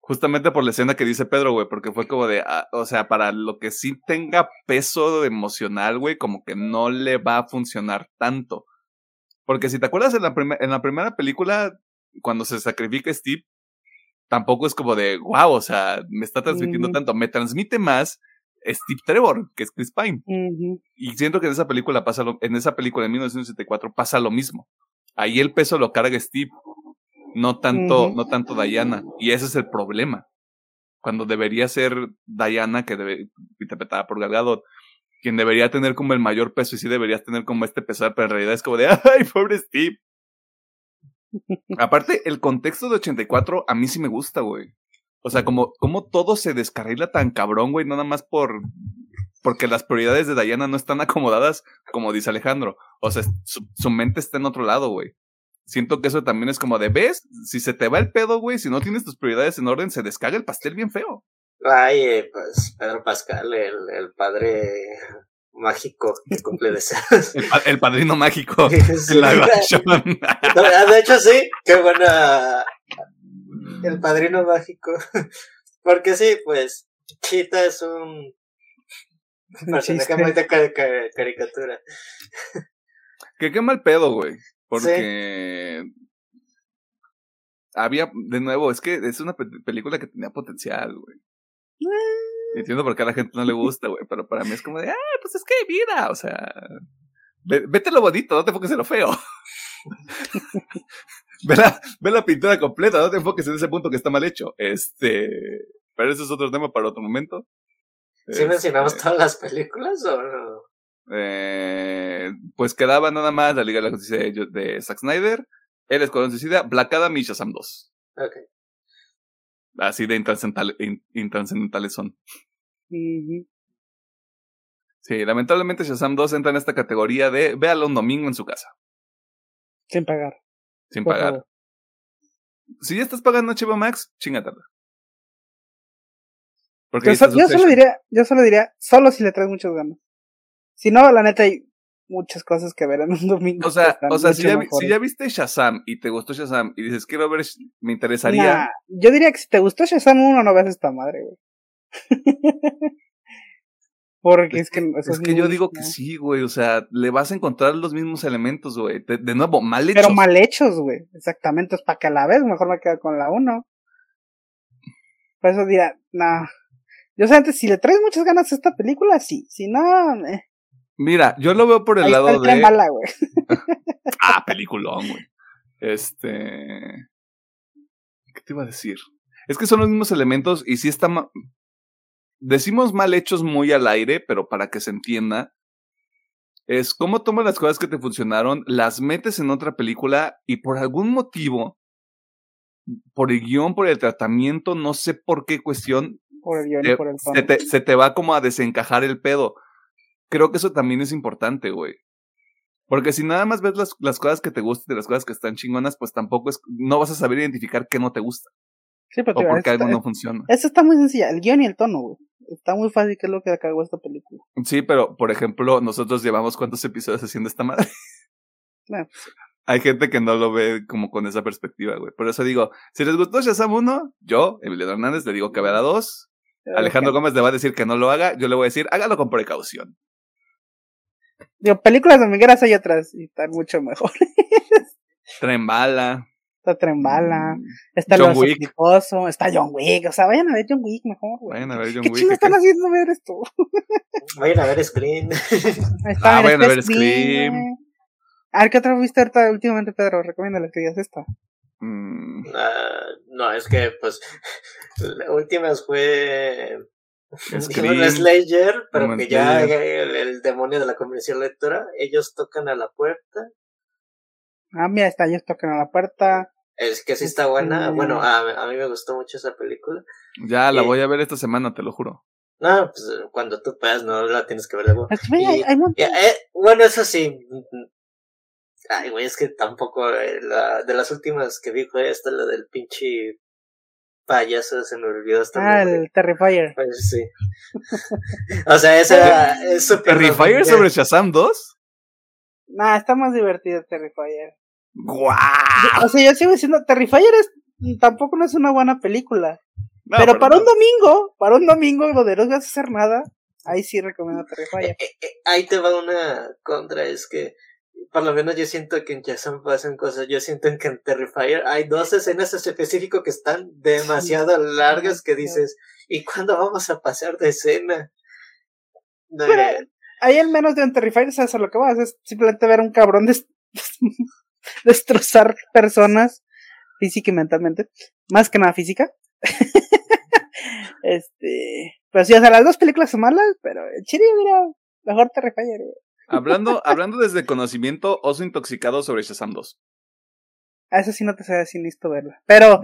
Justamente por la escena que dice Pedro, güey, porque fue como de, ah, o sea, para lo que sí tenga peso emocional, güey, como que no le va a funcionar tanto. Porque si te acuerdas en la, en la primera película, cuando se sacrifica Steve, tampoco es como de, wow, o sea, me está transmitiendo
Ujú.
tanto. Me transmite más Steve Trevor, que es Chris Pine. Y siento que en esa película pasa lo, en esa película de 1974 pasa lo mismo. Ahí el peso lo carga Steve, no tanto, no tanto Diana. Y ese es el problema. Cuando debería ser Diana, que debe, interpretada por Gal Gadot, quien debería tener como el mayor peso y sí deberías tener como este pesar, pero en realidad es como de, ay, pobre Steve. Aparte, el contexto de 84 a mí sí me gusta, güey. O sea, como, como todo se descarrila tan cabrón, güey, nada más por, porque las prioridades de Diana no están acomodadas, como dice Alejandro. O sea, su, su mente está en otro lado, güey. Siento que eso también es como de, ¿ves? Si se te va el pedo, güey, si no tienes tus prioridades en orden, se descarga el pastel bien feo.
Ay, eh, pues Pedro Pascal, el, el padre mágico que cumple deseos.
El, pa- el padrino mágico.
Sí. Ah, De hecho, sí, qué buena. El padrino mágico. Porque sí, pues, Chita es un personaje muy de ca- ca- caricatura.
que qué mal pedo, güey. Porque había, de nuevo, es que es una pe- película que tenía potencial, güey. Entiendo por qué a la gente no le gusta, güey, pero para mí es como de, ah, pues es que hay vida, o sea, ve- vete lo bonito, no te enfoques en lo feo. ve, la, ve la pintura completa, no te enfoques en ese punto que está mal hecho. Este, pero eso es otro tema para otro momento.
¿Sí mencionamos
Este,
todas las películas o no?
eh, pues quedaba nada más la Liga de la Justicia de, de Zack Snyder, El Escuadrón Suicida, Black Adam y Shazam 2.
Ok.
Así de intrascendental- in- intrascendentales son. Sí, lamentablemente Shazam 2 entra en esta categoría de véalo un domingo en su casa,
Sin pagar.
Sin
por
pagar.
favor.
Si ya estás pagando HBO Max, chingatela. Porque
Yo, so- solo diría, yo solo diría, solo si le traes muchas ganas. Si no, la neta hay muchas cosas que ver en un domingo.
O sea, o sea si, ya, si ya viste Shazam y te gustó Shazam y dices quiero ver, me interesaría.
Nah, yo diría que si te gustó Shazam 1, no veas esta madre, güey. Porque es, que, eso
es que yo digo que sí, güey. O sea, le vas a encontrar los mismos elementos, güey. De, de nuevo, mal hechos.
Pero mal hechos, güey. Exactamente, es para que a la vez mejor me quedo con la 1. Por eso diría, nah. Yo sé antes, si le traes muchas ganas a esta película, sí. Si no, eh,
Mira, yo lo veo por el
ahí está
lado
el
de.
bala, güey.
Ah, peliculón, güey. Este. ¿Qué te iba a decir? Es que son los mismos elementos y sí está. ma- Decimos mal hechos muy al aire, pero para que se entienda, es cómo tomas las cosas que te funcionaron, las metes en otra película y por algún motivo, por el guion, por el tratamiento, no sé por qué cuestión,
Por el guion y por el
se, te, se te va como a desencajar el pedo. Creo que eso también es importante, güey. Porque si nada más ves las, las cosas que te gustan de las cosas que están chingonas, pues tampoco es, no vas a saber identificar qué no te gusta
Sí, pero
o
te digo,
por qué
esto-
algo no funciona.
Eso está muy sencilla, el guion y el tono, güey. Está muy fácil, que es lo que acabó esta película.
Sí, pero por ejemplo, nosotros llevamos cuántos episodios haciendo esta madre.
Bueno,
Hay gente que no lo ve como con esa perspectiva, güey. Por eso digo, si les gustó Shazam 1, yo, Emiliano Hernández, le digo que vea la 2. Alejandro Gómez le va a decir que no lo haga. Yo le voy a decir, hágalo con precaución.
Digo, películas domingueras hay otras y están mucho mejor.
Tren bala.
Está Trembala,
Mm,
está
John Wick.
Está John Wick. O sea, vayan a ver John Wick mejor, güey.
Vayan a ver John
¿Qué
Wick.
chingo están
¿qué?
haciendo ver esto?
Vayan a ver
está,
Ah, vayan a ver Scream.
güey. A ver, ¿qué otra viste ahorita últimamente, Pedro? Recomiéndale que digas esta.
Mm,
Ah, no, es que, pues, la última fue
Scream.
Slayer, pero que ya el, el demonio de la convención lectora, ellos tocan a la puerta.
Ah, mira, está, ellos tocan a la puerta.
Es que sí está buena.
Este-
Bueno, a, a mí me gustó mucho esa película.
ya la
Eh.
voy a ver esta semana, te lo juro.
No, pues cuando tú puedas, no la tienes que ver de nuevo. Eh, bueno, eso sí. Ay, güey, es que tampoco. eh, la, de las últimas que vi fue esta, la del pinche payaso, se me olvidó hasta el
Ah,
nombre.
el Terrifier.
Pues sí. o sea, esa es súper.
¿Terrifier sobre Shazam 2?
Nah, está más divertido Terrifier.
¡Guau!
O sea, yo sigo diciendo, Terrifier es, tampoco no es una buena película.
No,
pero para
no.
un domingo, para un domingo donde no vas a hacer nada, ahí sí recomiendo Terrifier.
Eh, eh, ahí te va una contra, es que por lo menos yo siento que en Shazam pasan cosas, yo siento que en Terrifier hay dos escenas en específico que están demasiado largas que dices, ¿y cuándo vamos a pasar de escena? No,
Pero-
eh,
Ahí al menos de un Terrifier, ¿sabes a lo que vas? Es simplemente ver a un cabrón des- destrozar personas física y mentalmente. Más que nada física. este. Pero sí, o sea, las dos películas son malas, pero chile, mira, mejor Terrifier, güey.
Hablando, hablando desde conocimiento, oso intoxicado sobre Shazam 2.
A eso sí no te sé si listo verla. Pero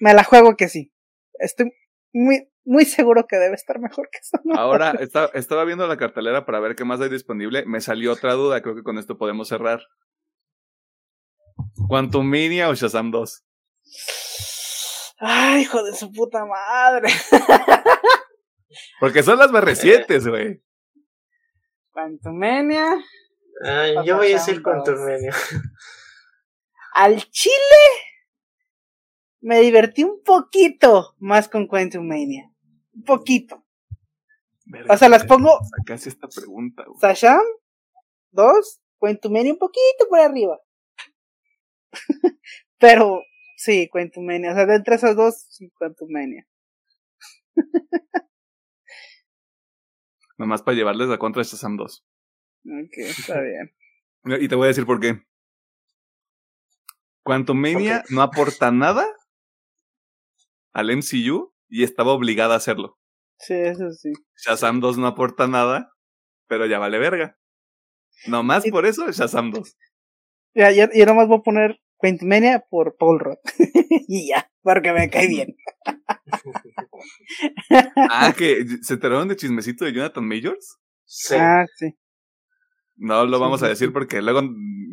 me la juego que sí. Estoy muy, muy seguro que debe estar mejor que eso.
Ahora, esta- estaba viendo la cartelera para ver qué más hay disponible. Me salió otra duda, creo que con esto podemos cerrar. ¿Quantumania o Shazam 2?
Ay, hijo de su puta madre.
Porque son las más recientes, güey.
Quantumania.
ay, yo voy a decir. Turmenio.
Al chile me divertí un poquito más con Quantumania. Un poquito. O sea, las pongo
Casi esta pregunta, güey.
Sasham, dos, Quantumania un poquito por arriba. Pero sí, Quantumania. O sea, de entre esas dos, sí, Quantumania.
Nomás para llevarles la contra de Shazam 2.
Ok, está bien.
Y te voy a decir por qué. Quantumania no aporta nada al MCU y estaba obligada a hacerlo.
Sí, eso sí.
Shazam 2 no aporta nada, pero ya vale verga. Nomás por eso Shazam 2.
Ya, yo, yo nomás voy a poner Quantumania por Paul Rudd. y ya, porque me cae bien.
Ah, que se enteraron de chismecito de Jonathan Majors.
Sí.
Ah, sí.
No lo
Sí,
vamos a decir
sí.
porque luego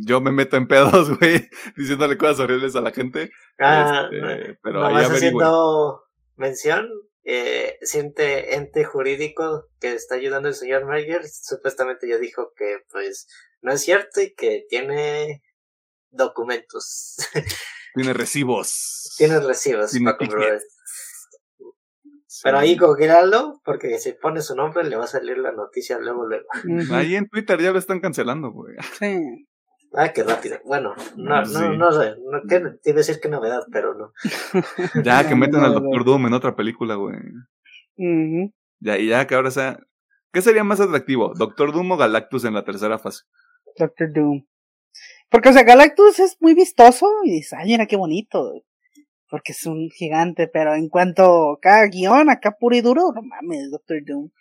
yo me meto en pedos, güey, diciéndole cosas horribles a la gente.
Ah,
Este, pero ahí
haciendo mención, eh, siente ente jurídico que está ayudando el señor Mayer, supuestamente ya dijo que pues no es cierto y que tiene documentos,
Tiene recibos.
tiene recibos
Tiene
para comprobar.
Sí.
Pero ahí googlealo, porque si pone su nombre le va a salir la noticia luego, luego.
Ahí en Twitter ya lo están cancelando, güey.
Sí.
Ah, qué rápido. Bueno, no,
Sí.
no, no sé, no, qué, te iba a decir qué novedad, pero no.
Ya que meten al
No, no,
Doctor Doom en otra película, güey. Ya, y ya que ahora sea. ¿Qué sería más atractivo? ¿Doctor Doom o Galactus en la tercera fase?
Doctor Doom. Porque, o sea, Galactus es muy vistoso y dices, ay, mira qué bonito. Porque es un gigante, pero en cuanto a cada guion, acá puro y duro, no mames, Doctor Doom.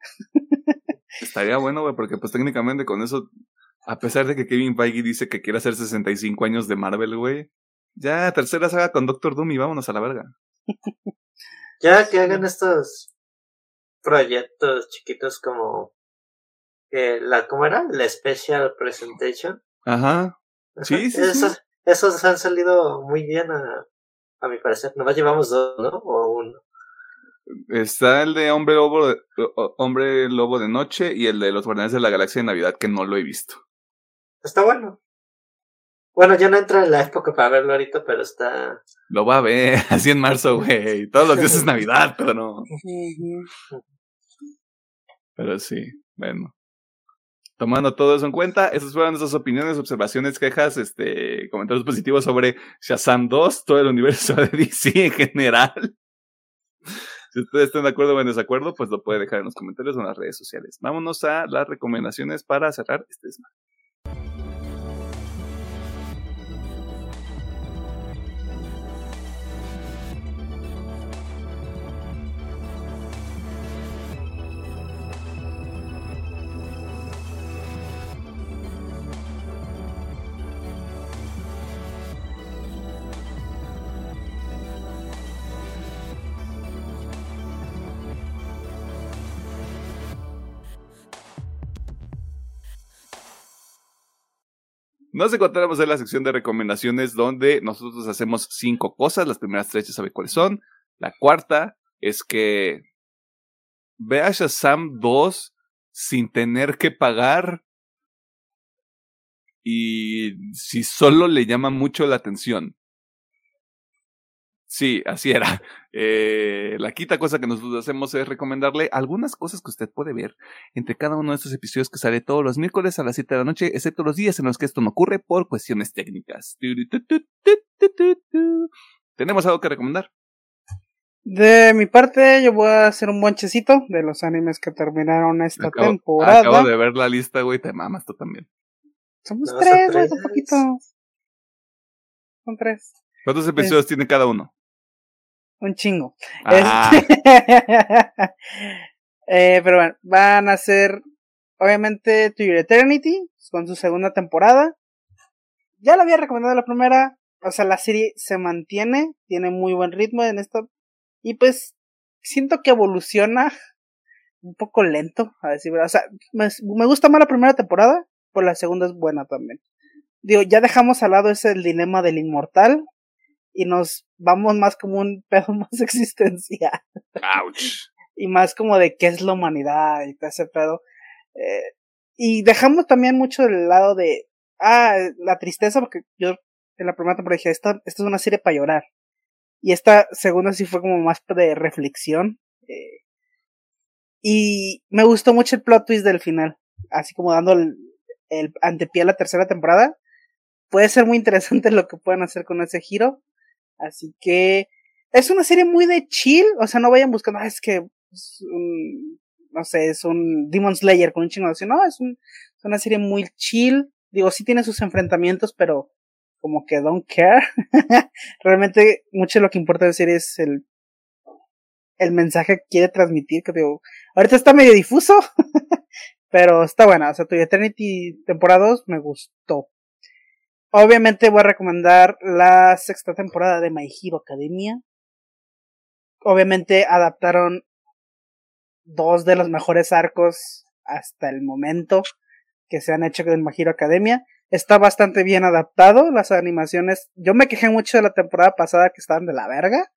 Estaría bueno, güey, porque pues técnicamente con eso, a pesar de que Kevin Feige dice que quiere hacer 65 años de Marvel, güey, ya tercera saga con Doctor Doom y vámonos a la verga.
Ya que hagan estos proyectos chiquitos como eh, la ¿cómo era? La Special Presentation.
Ajá. Sí, sí, sí.
Esos, esos han salido muy bien a, a mi parecer. Nomás llevamos dos, ¿no? O uno.
Está el de Hombre Lobo de, Hombre Lobo de Noche y el de los Guardianes de la Galaxia de Navidad, que no lo he visto.
Está bueno. Bueno, yo no entro en la época para verlo ahorita, pero está...
Lo va a ver, así en marzo, güey. Todos los días es Navidad, pero no. Pero sí, bueno. Tomando todo eso en cuenta, esas fueron nuestras opiniones, observaciones, quejas, este, comentarios positivos sobre Shazam 2, todo el universo de DC en general. Si ustedes están de acuerdo o en desacuerdo, pues lo puede dejar en los comentarios o en las redes sociales. Vámonos a las recomendaciones para cerrar este desmadre. Nos encontramos en la sección de recomendaciones donde nosotros hacemos cinco cosas. Las primeras tres ya sabe cuáles son. La cuarta es que vea Shazam 2 sin tener que pagar y si solo le llama mucho la atención. Sí, así era. Eh, la quinta cosa que nosotros hacemos es recomendarle algunas cosas que usted puede ver entre cada uno de estos episodios que sale todos los miércoles a las 7 de la noche, excepto los días en los que esto no ocurre por cuestiones técnicas. ¿Tenemos algo que recomendar?
De mi parte, yo voy a hacer un bonchecito de los animes que terminaron esta
Acabo,
temporada.
acabo de ver la lista, güey, te mamas tú también.
Somos tres, güey,
tres.
un poquito. Son tres.
¿Cuántos episodios tiene cada uno?
Un chingo.
Ah,
Este- Eh, pero bueno, van a ser obviamente To Your Eternity con su segunda temporada. Ya la había recomendado la primera. O sea, la serie se mantiene, tiene muy buen ritmo en esto. Y pues siento que evoluciona un poco lento, a decir verdad. O sea, me, me gusta más la primera temporada, pero la segunda es buena también. Digo, ya dejamos al lado ese el dilema del inmortal y nos vamos más como un pedo más existencial
ouch.
y más como de qué es la humanidad y todo ese pedo. Eh, y dejamos también mucho del lado de, ah, la tristeza, porque yo en la primera temporada dije, esta, esta es una serie para llorar. Y esta segunda sí fue como más de reflexión. eh, y me gustó mucho el plot twist del final, así como dando el, el antepié a la tercera temporada. Puede ser muy interesante lo que puedan hacer con ese giro. Así que es una serie muy de chill, o sea, no vayan buscando, es que es un, no sé, es un Demon Slayer con un chingo acción. No, es, un, una serie muy chill. Digo, sí tiene sus enfrentamientos, pero como que don't care. Realmente, mucho de lo que importa de la serie es el, el mensaje que quiere transmitir, que digo, ahorita está medio difuso, pero está buena. O sea, tu Eternity temporada 2 me gustó. Obviamente voy a recomendar la sexta temporada de My Hero Academia. Obviamente adaptaron dos de los mejores arcos hasta el momento que se han hecho en My Hero Academia. Está bastante bien adaptado. Las animaciones. Yo me quejé mucho de la temporada pasada que estaban de la verga.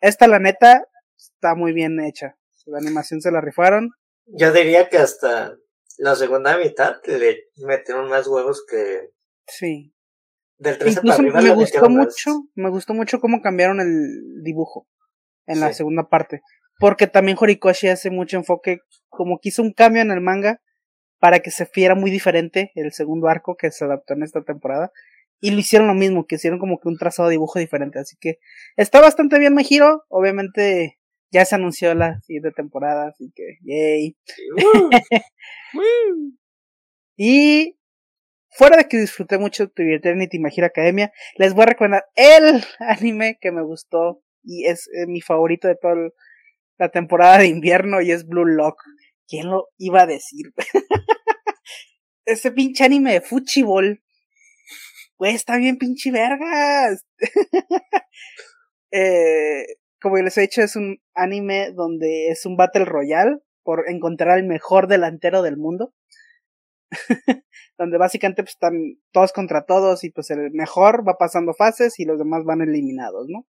Esta, la neta, está muy bien hecha. La animación se la rifaron.
Yo diría que hasta la segunda mitad le metieron más huevos que
Sí.
Del 13
Incluso
para arriba.
me gustó
más.
mucho, me gustó mucho cómo cambiaron el dibujo en la segunda parte. Porque también Horikoshi hace mucho enfoque, como que hizo un cambio en el manga para que se fiera muy diferente el segundo arco que se adaptó en esta temporada. Y lo hicieron lo mismo, que hicieron como que un trazado de dibujo diferente. Así que está bastante bien My Hero. Obviamente ya se anunció la siguiente temporada, así que yay.
Uh,
Y fuera de que disfruté mucho de Eternity My Hero Academia, les voy a recomendar el anime que me gustó y es eh, mi favorito de toda la temporada de invierno y es Blue Lock. ¿Quién lo iba a decir? Ese pinche anime de Fuchibol. Güey, está bien pinche vergas. eh, como les he dicho, es un anime donde es un Battle Royale por encontrar al mejor delantero del mundo. donde básicamente pues, están todos contra todos y pues el mejor va pasando fases y los demás van eliminados, ¿no?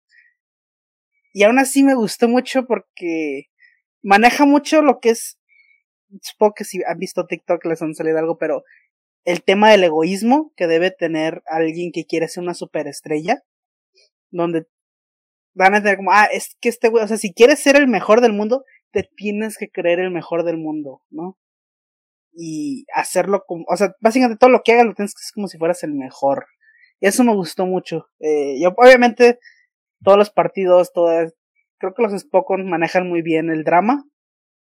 Y aún así me gustó mucho porque maneja mucho lo que es, supongo que si han visto TikTok les han salido algo, pero el tema del egoísmo que debe tener alguien que quiere ser una superestrella, donde van a tener como, ah, es que este güey, o sea, si quieres ser el mejor del mundo, te tienes que creer el mejor del mundo, ¿no? Y hacerlo como, o sea, básicamente todo lo que hagas lo tienes que hacer como si fueras el mejor. Y eso me gustó mucho. Eh, yo, obviamente, todos los partidos, todas, creo que los Spokon manejan muy bien el drama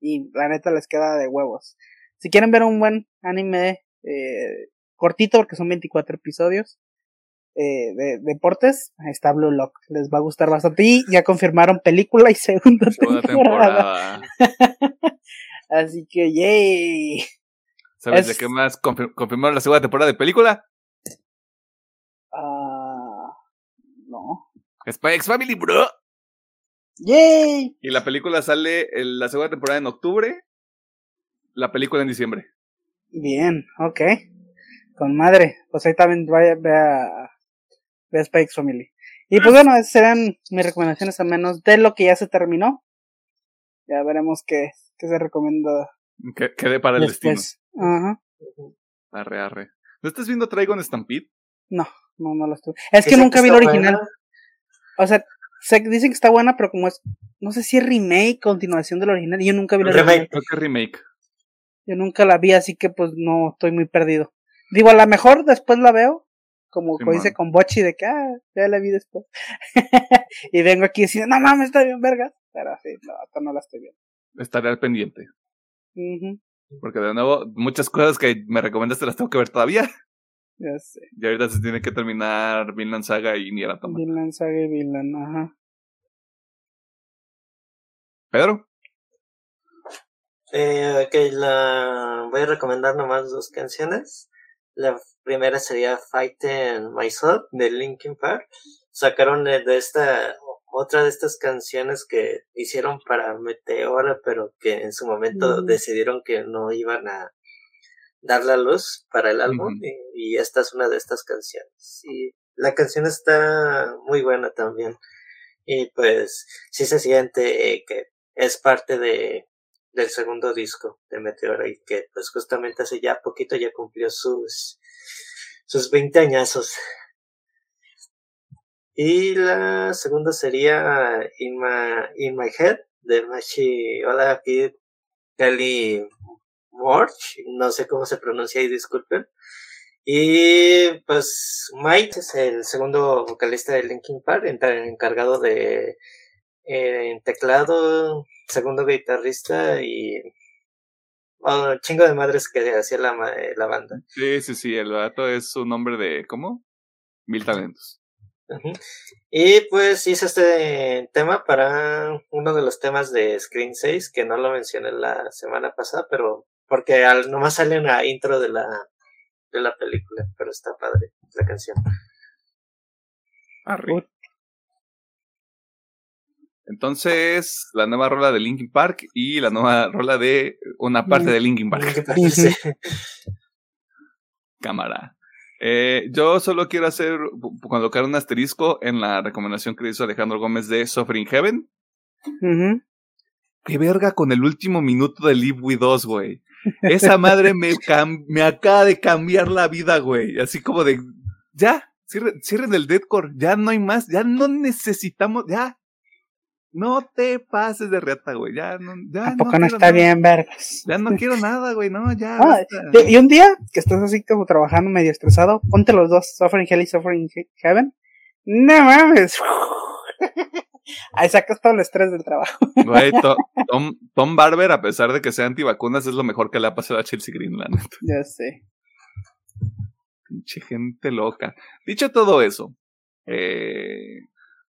y la neta les queda de huevos. Si quieren ver un buen anime eh, cortito, porque son 24 episodios, eh, de deportes, ahí está Blue Lock. Les va a gustar bastante. Y ya confirmaron película y segunda, temporada. Así que, yay.
¿Sabes de qué más confirmaron la segunda temporada de película?
Ah, no.
Spy Family, bro.
Yay.
Y la película sale en la segunda temporada en octubre. La película en diciembre.
Bien, ok. Con madre. Pues ahí también vaya, vea de Spikes Family. Y pues bueno, esas serán mis recomendaciones a menos de lo que ya se terminó. Ya veremos qué, qué se recomienda.
Que quede para el destino.
Ajá.
Arre, arre. ¿No estás viendo Trigon Stampede?
No, no, no lo estoy. Es que nunca vi el original. O sea, se, dicen que está buena, pero como es, no sé si es remake, continuación del original, yo nunca vi el
original. Creo que remake.
Yo nunca la vi, así que pues no estoy muy perdido. Digo, a lo mejor después la veo, como, dice con Bochi de que, ah, ya la vi después. y vengo aquí diciendo, no mames, está bien verga. Pero sí, no, hasta no la estoy viendo.
Estaré al pendiente. Porque de nuevo, muchas cosas que me recomendaste las tengo que ver todavía.
Ya sé.
Y ahorita se tiene que terminar Vinland Saga y Nier Automata.
Vinland Saga y Vinland, ajá.
Pedro.
Eh, ok, la... voy a recomendar nomás dos canciones. La primera sería Fighting Myself de Linkin Park. Sacaron de esta otra de estas canciones que hicieron para Meteora, pero que en su momento mm. decidieron que no iban a dar la luz para el álbum y, esta es una de estas canciones. Y la canción está muy buena también. Y pues sí se siente eh, que es parte de del segundo disco de Meteora y que pues justamente hace ya poquito ya cumplió sus sus 20 añazos. Y la segunda sería In My, In My Head de Machi Hola Kid Kelly Morch, no sé cómo se pronuncia y disculpen. Y pues Mike es el segundo vocalista de Linkin Park, encargado de eh, teclado, segundo guitarrista y chingo de madres que hacía la, la banda.
Sí, sí, sí, el gato es un nombre de, ¿cómo? Mil talentos.
Y pues hice este tema para uno de los temas de Screen 6, que no lo mencioné la semana pasada, pero porque al, nomás sale en la intro de la, de la película, pero está padre la canción.
Arriba. Entonces, la nueva rola de Linkin Park y la nueva rola de una parte de Linkin Park. Cámara. Eh, yo solo quiero hacer, colocar un asterisco en la recomendación que hizo Alejandro Gómez de Suffering Heaven. Qué verga con el último minuto de Live With Us, güey. Esa madre me, me acaba de cambiar la vida, güey. Así como de, ya, cierren, cierren el deadcore, ya no hay más, ya no necesitamos, ya, no te pases de reta, güey. Ya no. Ya
¿A no, está bien, vergas?
Ya no quiero nada, güey. No, ya.
y un día que estás así como trabajando medio estresado, ponte los dos, Suffering Hell y Suffering Heaven. No mames. Ahí sacas todo el estrés del trabajo.
Güey, Tom, Tom, Barber, a pesar de que sea antivacunas, es lo mejor que le ha pasado a Chelsea Greenland.
Ya sé.
Pinche gente loca. Dicho todo eso, eh,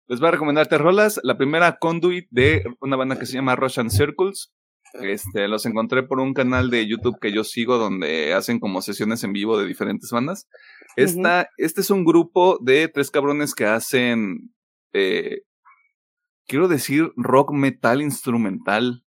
les voy a recomendar tres rolas. La primera, Conduit, de una banda que se llama Russian Circles. Este, los encontré por un canal de YouTube que yo sigo donde hacen como sesiones en vivo de diferentes bandas. Esta, Este es un grupo de tres cabrones que hacen, eh, quiero decir, rock metal instrumental.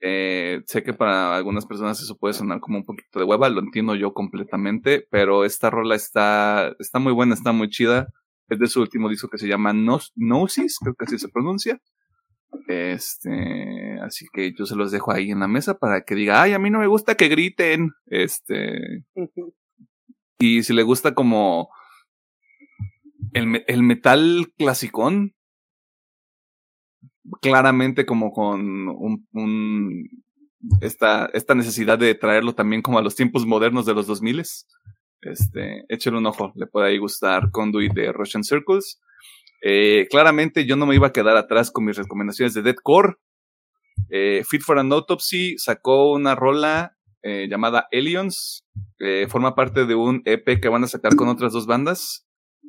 Eh, sé que para algunas personas eso puede sonar como un poquito de hueva, lo entiendo yo completamente, pero esta rola está, está muy buena, está muy chida. Es de su último disco que se llama Gnosis, creo que así se pronuncia. Este, así que yo se los dejo ahí en la mesa para que diga, ay, a mí no me gusta que griten. Este, y si le gusta como el, el metal clasicón, claramente como con un, un, esta, esta necesidad de traerlo también como a los tiempos modernos de los 2000 este, échale un ojo, le puede ahí gustar Conduit de Russian Circles. Eh, claramente yo no me iba a quedar atrás con mis recomendaciones de Deadcore. Eh, Fit for an Autopsy sacó una rola eh, llamada Aliens. forma parte de un EP que van a sacar con otras dos bandas.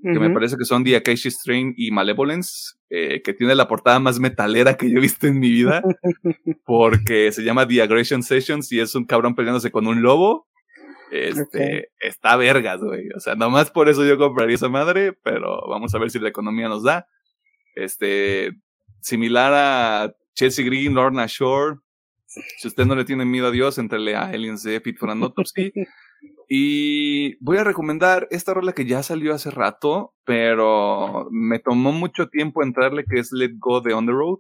Que me parece que son The Acacia Strain y Malevolence. que tiene la portada más metalera que yo he visto en mi vida. porque se llama The Aggression Sessions y es un cabrón peleándose con un lobo. Este, está vergas, güey. O sea, nomás por eso yo compraría esa madre, pero vamos a ver si la economía nos da. Este, similar a Chelsea Green, Lorna Shore. Si usted no le tiene miedo a Dios, entrele a Aliens de Pit for an Autopsy. Y voy a recomendar esta rola que ya salió hace rato, pero me tomó mucho tiempo entrarle, que es Let Go de On the Road.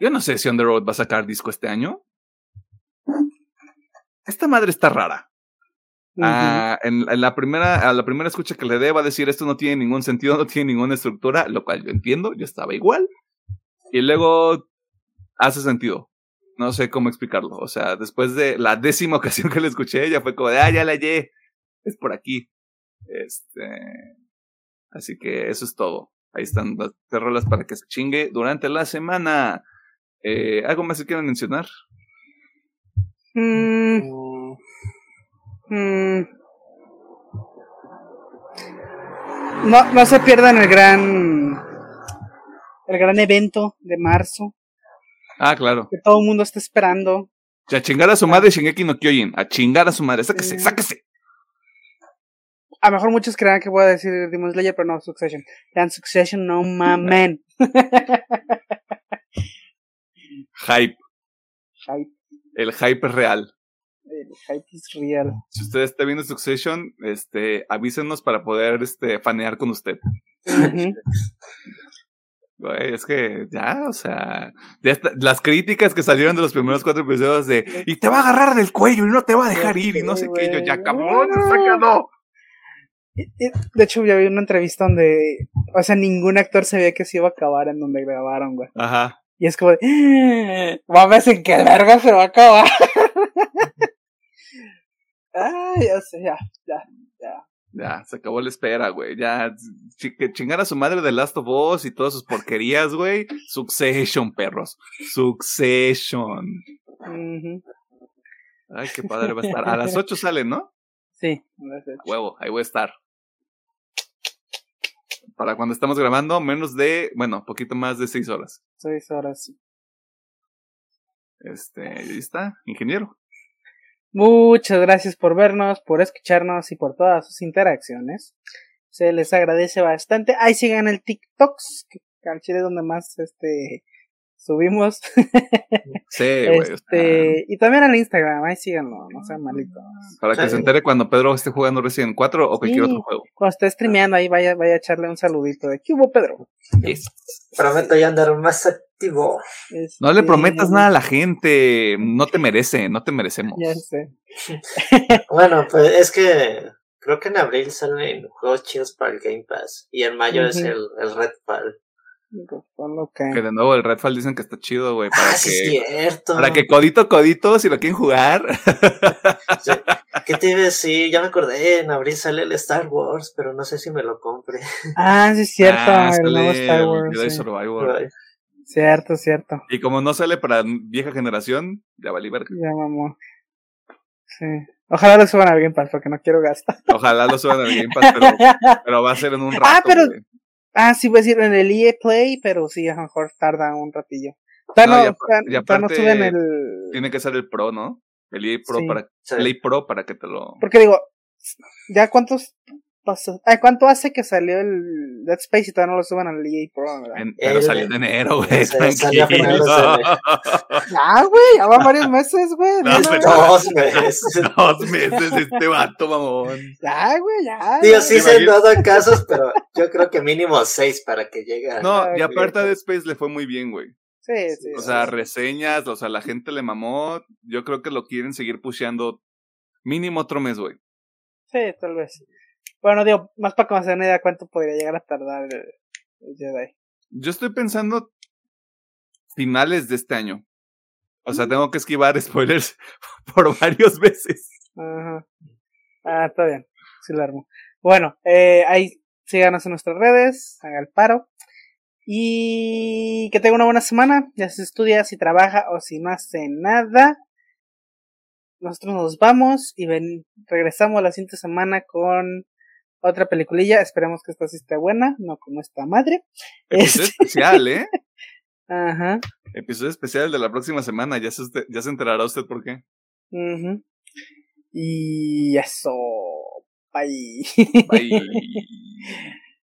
Yo no sé si On the Road va a sacar disco este año esta madre está rara. Ah, en, la primera, a la primera escucha que le dé va a decir esto no tiene ningún sentido, no tiene ninguna estructura, lo cual yo entiendo, yo estaba igual. Y luego hace sentido. No sé cómo explicarlo. O sea, después de la décima ocasión que le escuché, ya fue como de, ah, ya la hallé. Es por aquí. Este. Así que eso es todo. Ahí están las rolas para que se chingue durante la semana. Eh, ¿Algo más que quieran mencionar?
Mm. Mm. No, no se pierdan el gran el gran evento de marzo.
Ah, claro.
Que todo el mundo está esperando.
a chingar a su madre Shingeki no Kyojin. A chingar a su madre. Sáquese, sáquese.
A lo mejor muchos crean que voy a decir Demon Slayer, pero no, Succession. Vean Succession, no mamen.
Hype.
Hype.
El hype es real.
El hype es real.
Si usted está viendo Succession, este, avísenos para poder este, fanear con usted. es que ya, o sea, las críticas que salieron de los primeros cuatro episodios de y te va a agarrar del cuello y no te va a dejar ir y no sé qué, yo ya cabrón, no.
De hecho, ya vi una entrevista donde, o sea, ningún actor sabía que se iba a acabar en donde grabaron, güey.
Ajá.
Y es como, de, ver en qué verga se va a acabar. Ay, ya sé, ya, ya, ya.
Ya, se acabó la espera, güey. Ya, que chingar a su madre de Last of Us y todas sus porquerías, güey. Succession, perros. Succession. Ay, qué padre va a estar. A las 8 sale, ¿no?
Sí,
Huevo, ahí voy a estar para cuando estamos grabando, menos de, bueno, poquito más de seis horas.
Seis horas, sí.
Este, ahí está, ingeniero.
Muchas gracias por vernos, por escucharnos y por todas sus interacciones. Se les agradece bastante. Ahí sigan el TikToks, que es donde más este subimos.
Sí, güey.
Este, y también al Instagram, ahí síganlo, no sean malitos.
Para que se entere cuando Pedro esté jugando Resident 4 o cualquier otro juego.
Cuando esté streameando ahí, vaya, vaya a echarle un saludito de ¿qué hubo, Pedro?
Prometo ya andar más activo.
No le este, prometas nada a la gente, no te merece, no te merecemos.
Ya sé.
bueno, pues es que creo que en abril salen juegos chidos para el Game Pass y en mayo es el, el Redfall.
Que de nuevo el Redfall dicen que está chido, güey. Para
ah, que,
cierto. Para que codito, codito, si lo quieren jugar.
¿Qué te iba a decir? Ya me acordé, en abril sale el Star Wars, pero no sé si me lo compre.
Ah, sí, es cierto. Ah, el nuevo Star Wars. Cierto, cierto.
Y como no sale para vieja generación, ya vale verga.
Ya mamó. Sí. Ojalá lo suban a Game Pass porque no quiero gastar.
Ojalá lo suban a Game Pass, pero, pero va a ser en un ah, rato.
Ah, pero, Ah, sí, voy a decir en el EA Play, pero sí, a lo mejor tarda un ratillo. Todavía
No,
no,
y
no suben el...
Tiene que ser el Pro, ¿no? El EA Pro
Sí.
para
Sí.
el EA Pro para que te lo.
Porque digo, ¿ya cuántos pasó? Ay, ¿cuánto hace que salió el Dead Space y todavía no lo suben al EA Pro, verdad?
en- pero
El-
salió en enero, güey. Tranquilo.
Ya, güey, ya van varios meses, güey.
No.
Dos meses.
Dos meses este vato, mamón.
Ya, güey, ya.
Digo, sí se han dado casos, pero yo creo que mínimo seis para que llegue a...
No,
Ah,
y aparte a Dead Space le fue muy bien, güey.
Sí, sí.
O
sí.
sea, reseñas, o sea, la gente le mamó. Yo creo que lo quieren seguir pusheando mínimo otro mes, güey.
Sí, tal vez. Bueno, digo, más para me una idea cuánto podría llegar a tardar el, el Jedi.
Yo estoy pensando finales de este año. O sea, tengo que esquivar spoilers por varios veces.
Ajá. Ah, está bien. Sí, lo armo. Bueno, eh, ahí síganos en nuestras redes, haga el paro. Y que tenga una buena semana, ya si estudia, si trabaja o si no hace nada. Nosotros nos vamos y ven, regresamos la siguiente semana con otra peliculilla. Esperemos que esta sí esté buena, no como esta madre.
Episodio
Este-
especial, ¿eh?
Ajá.
Episodio especial de la próxima semana. Ya se, usted- ya se enterará usted por qué.
ujú. Y eso. Bye.
Bye.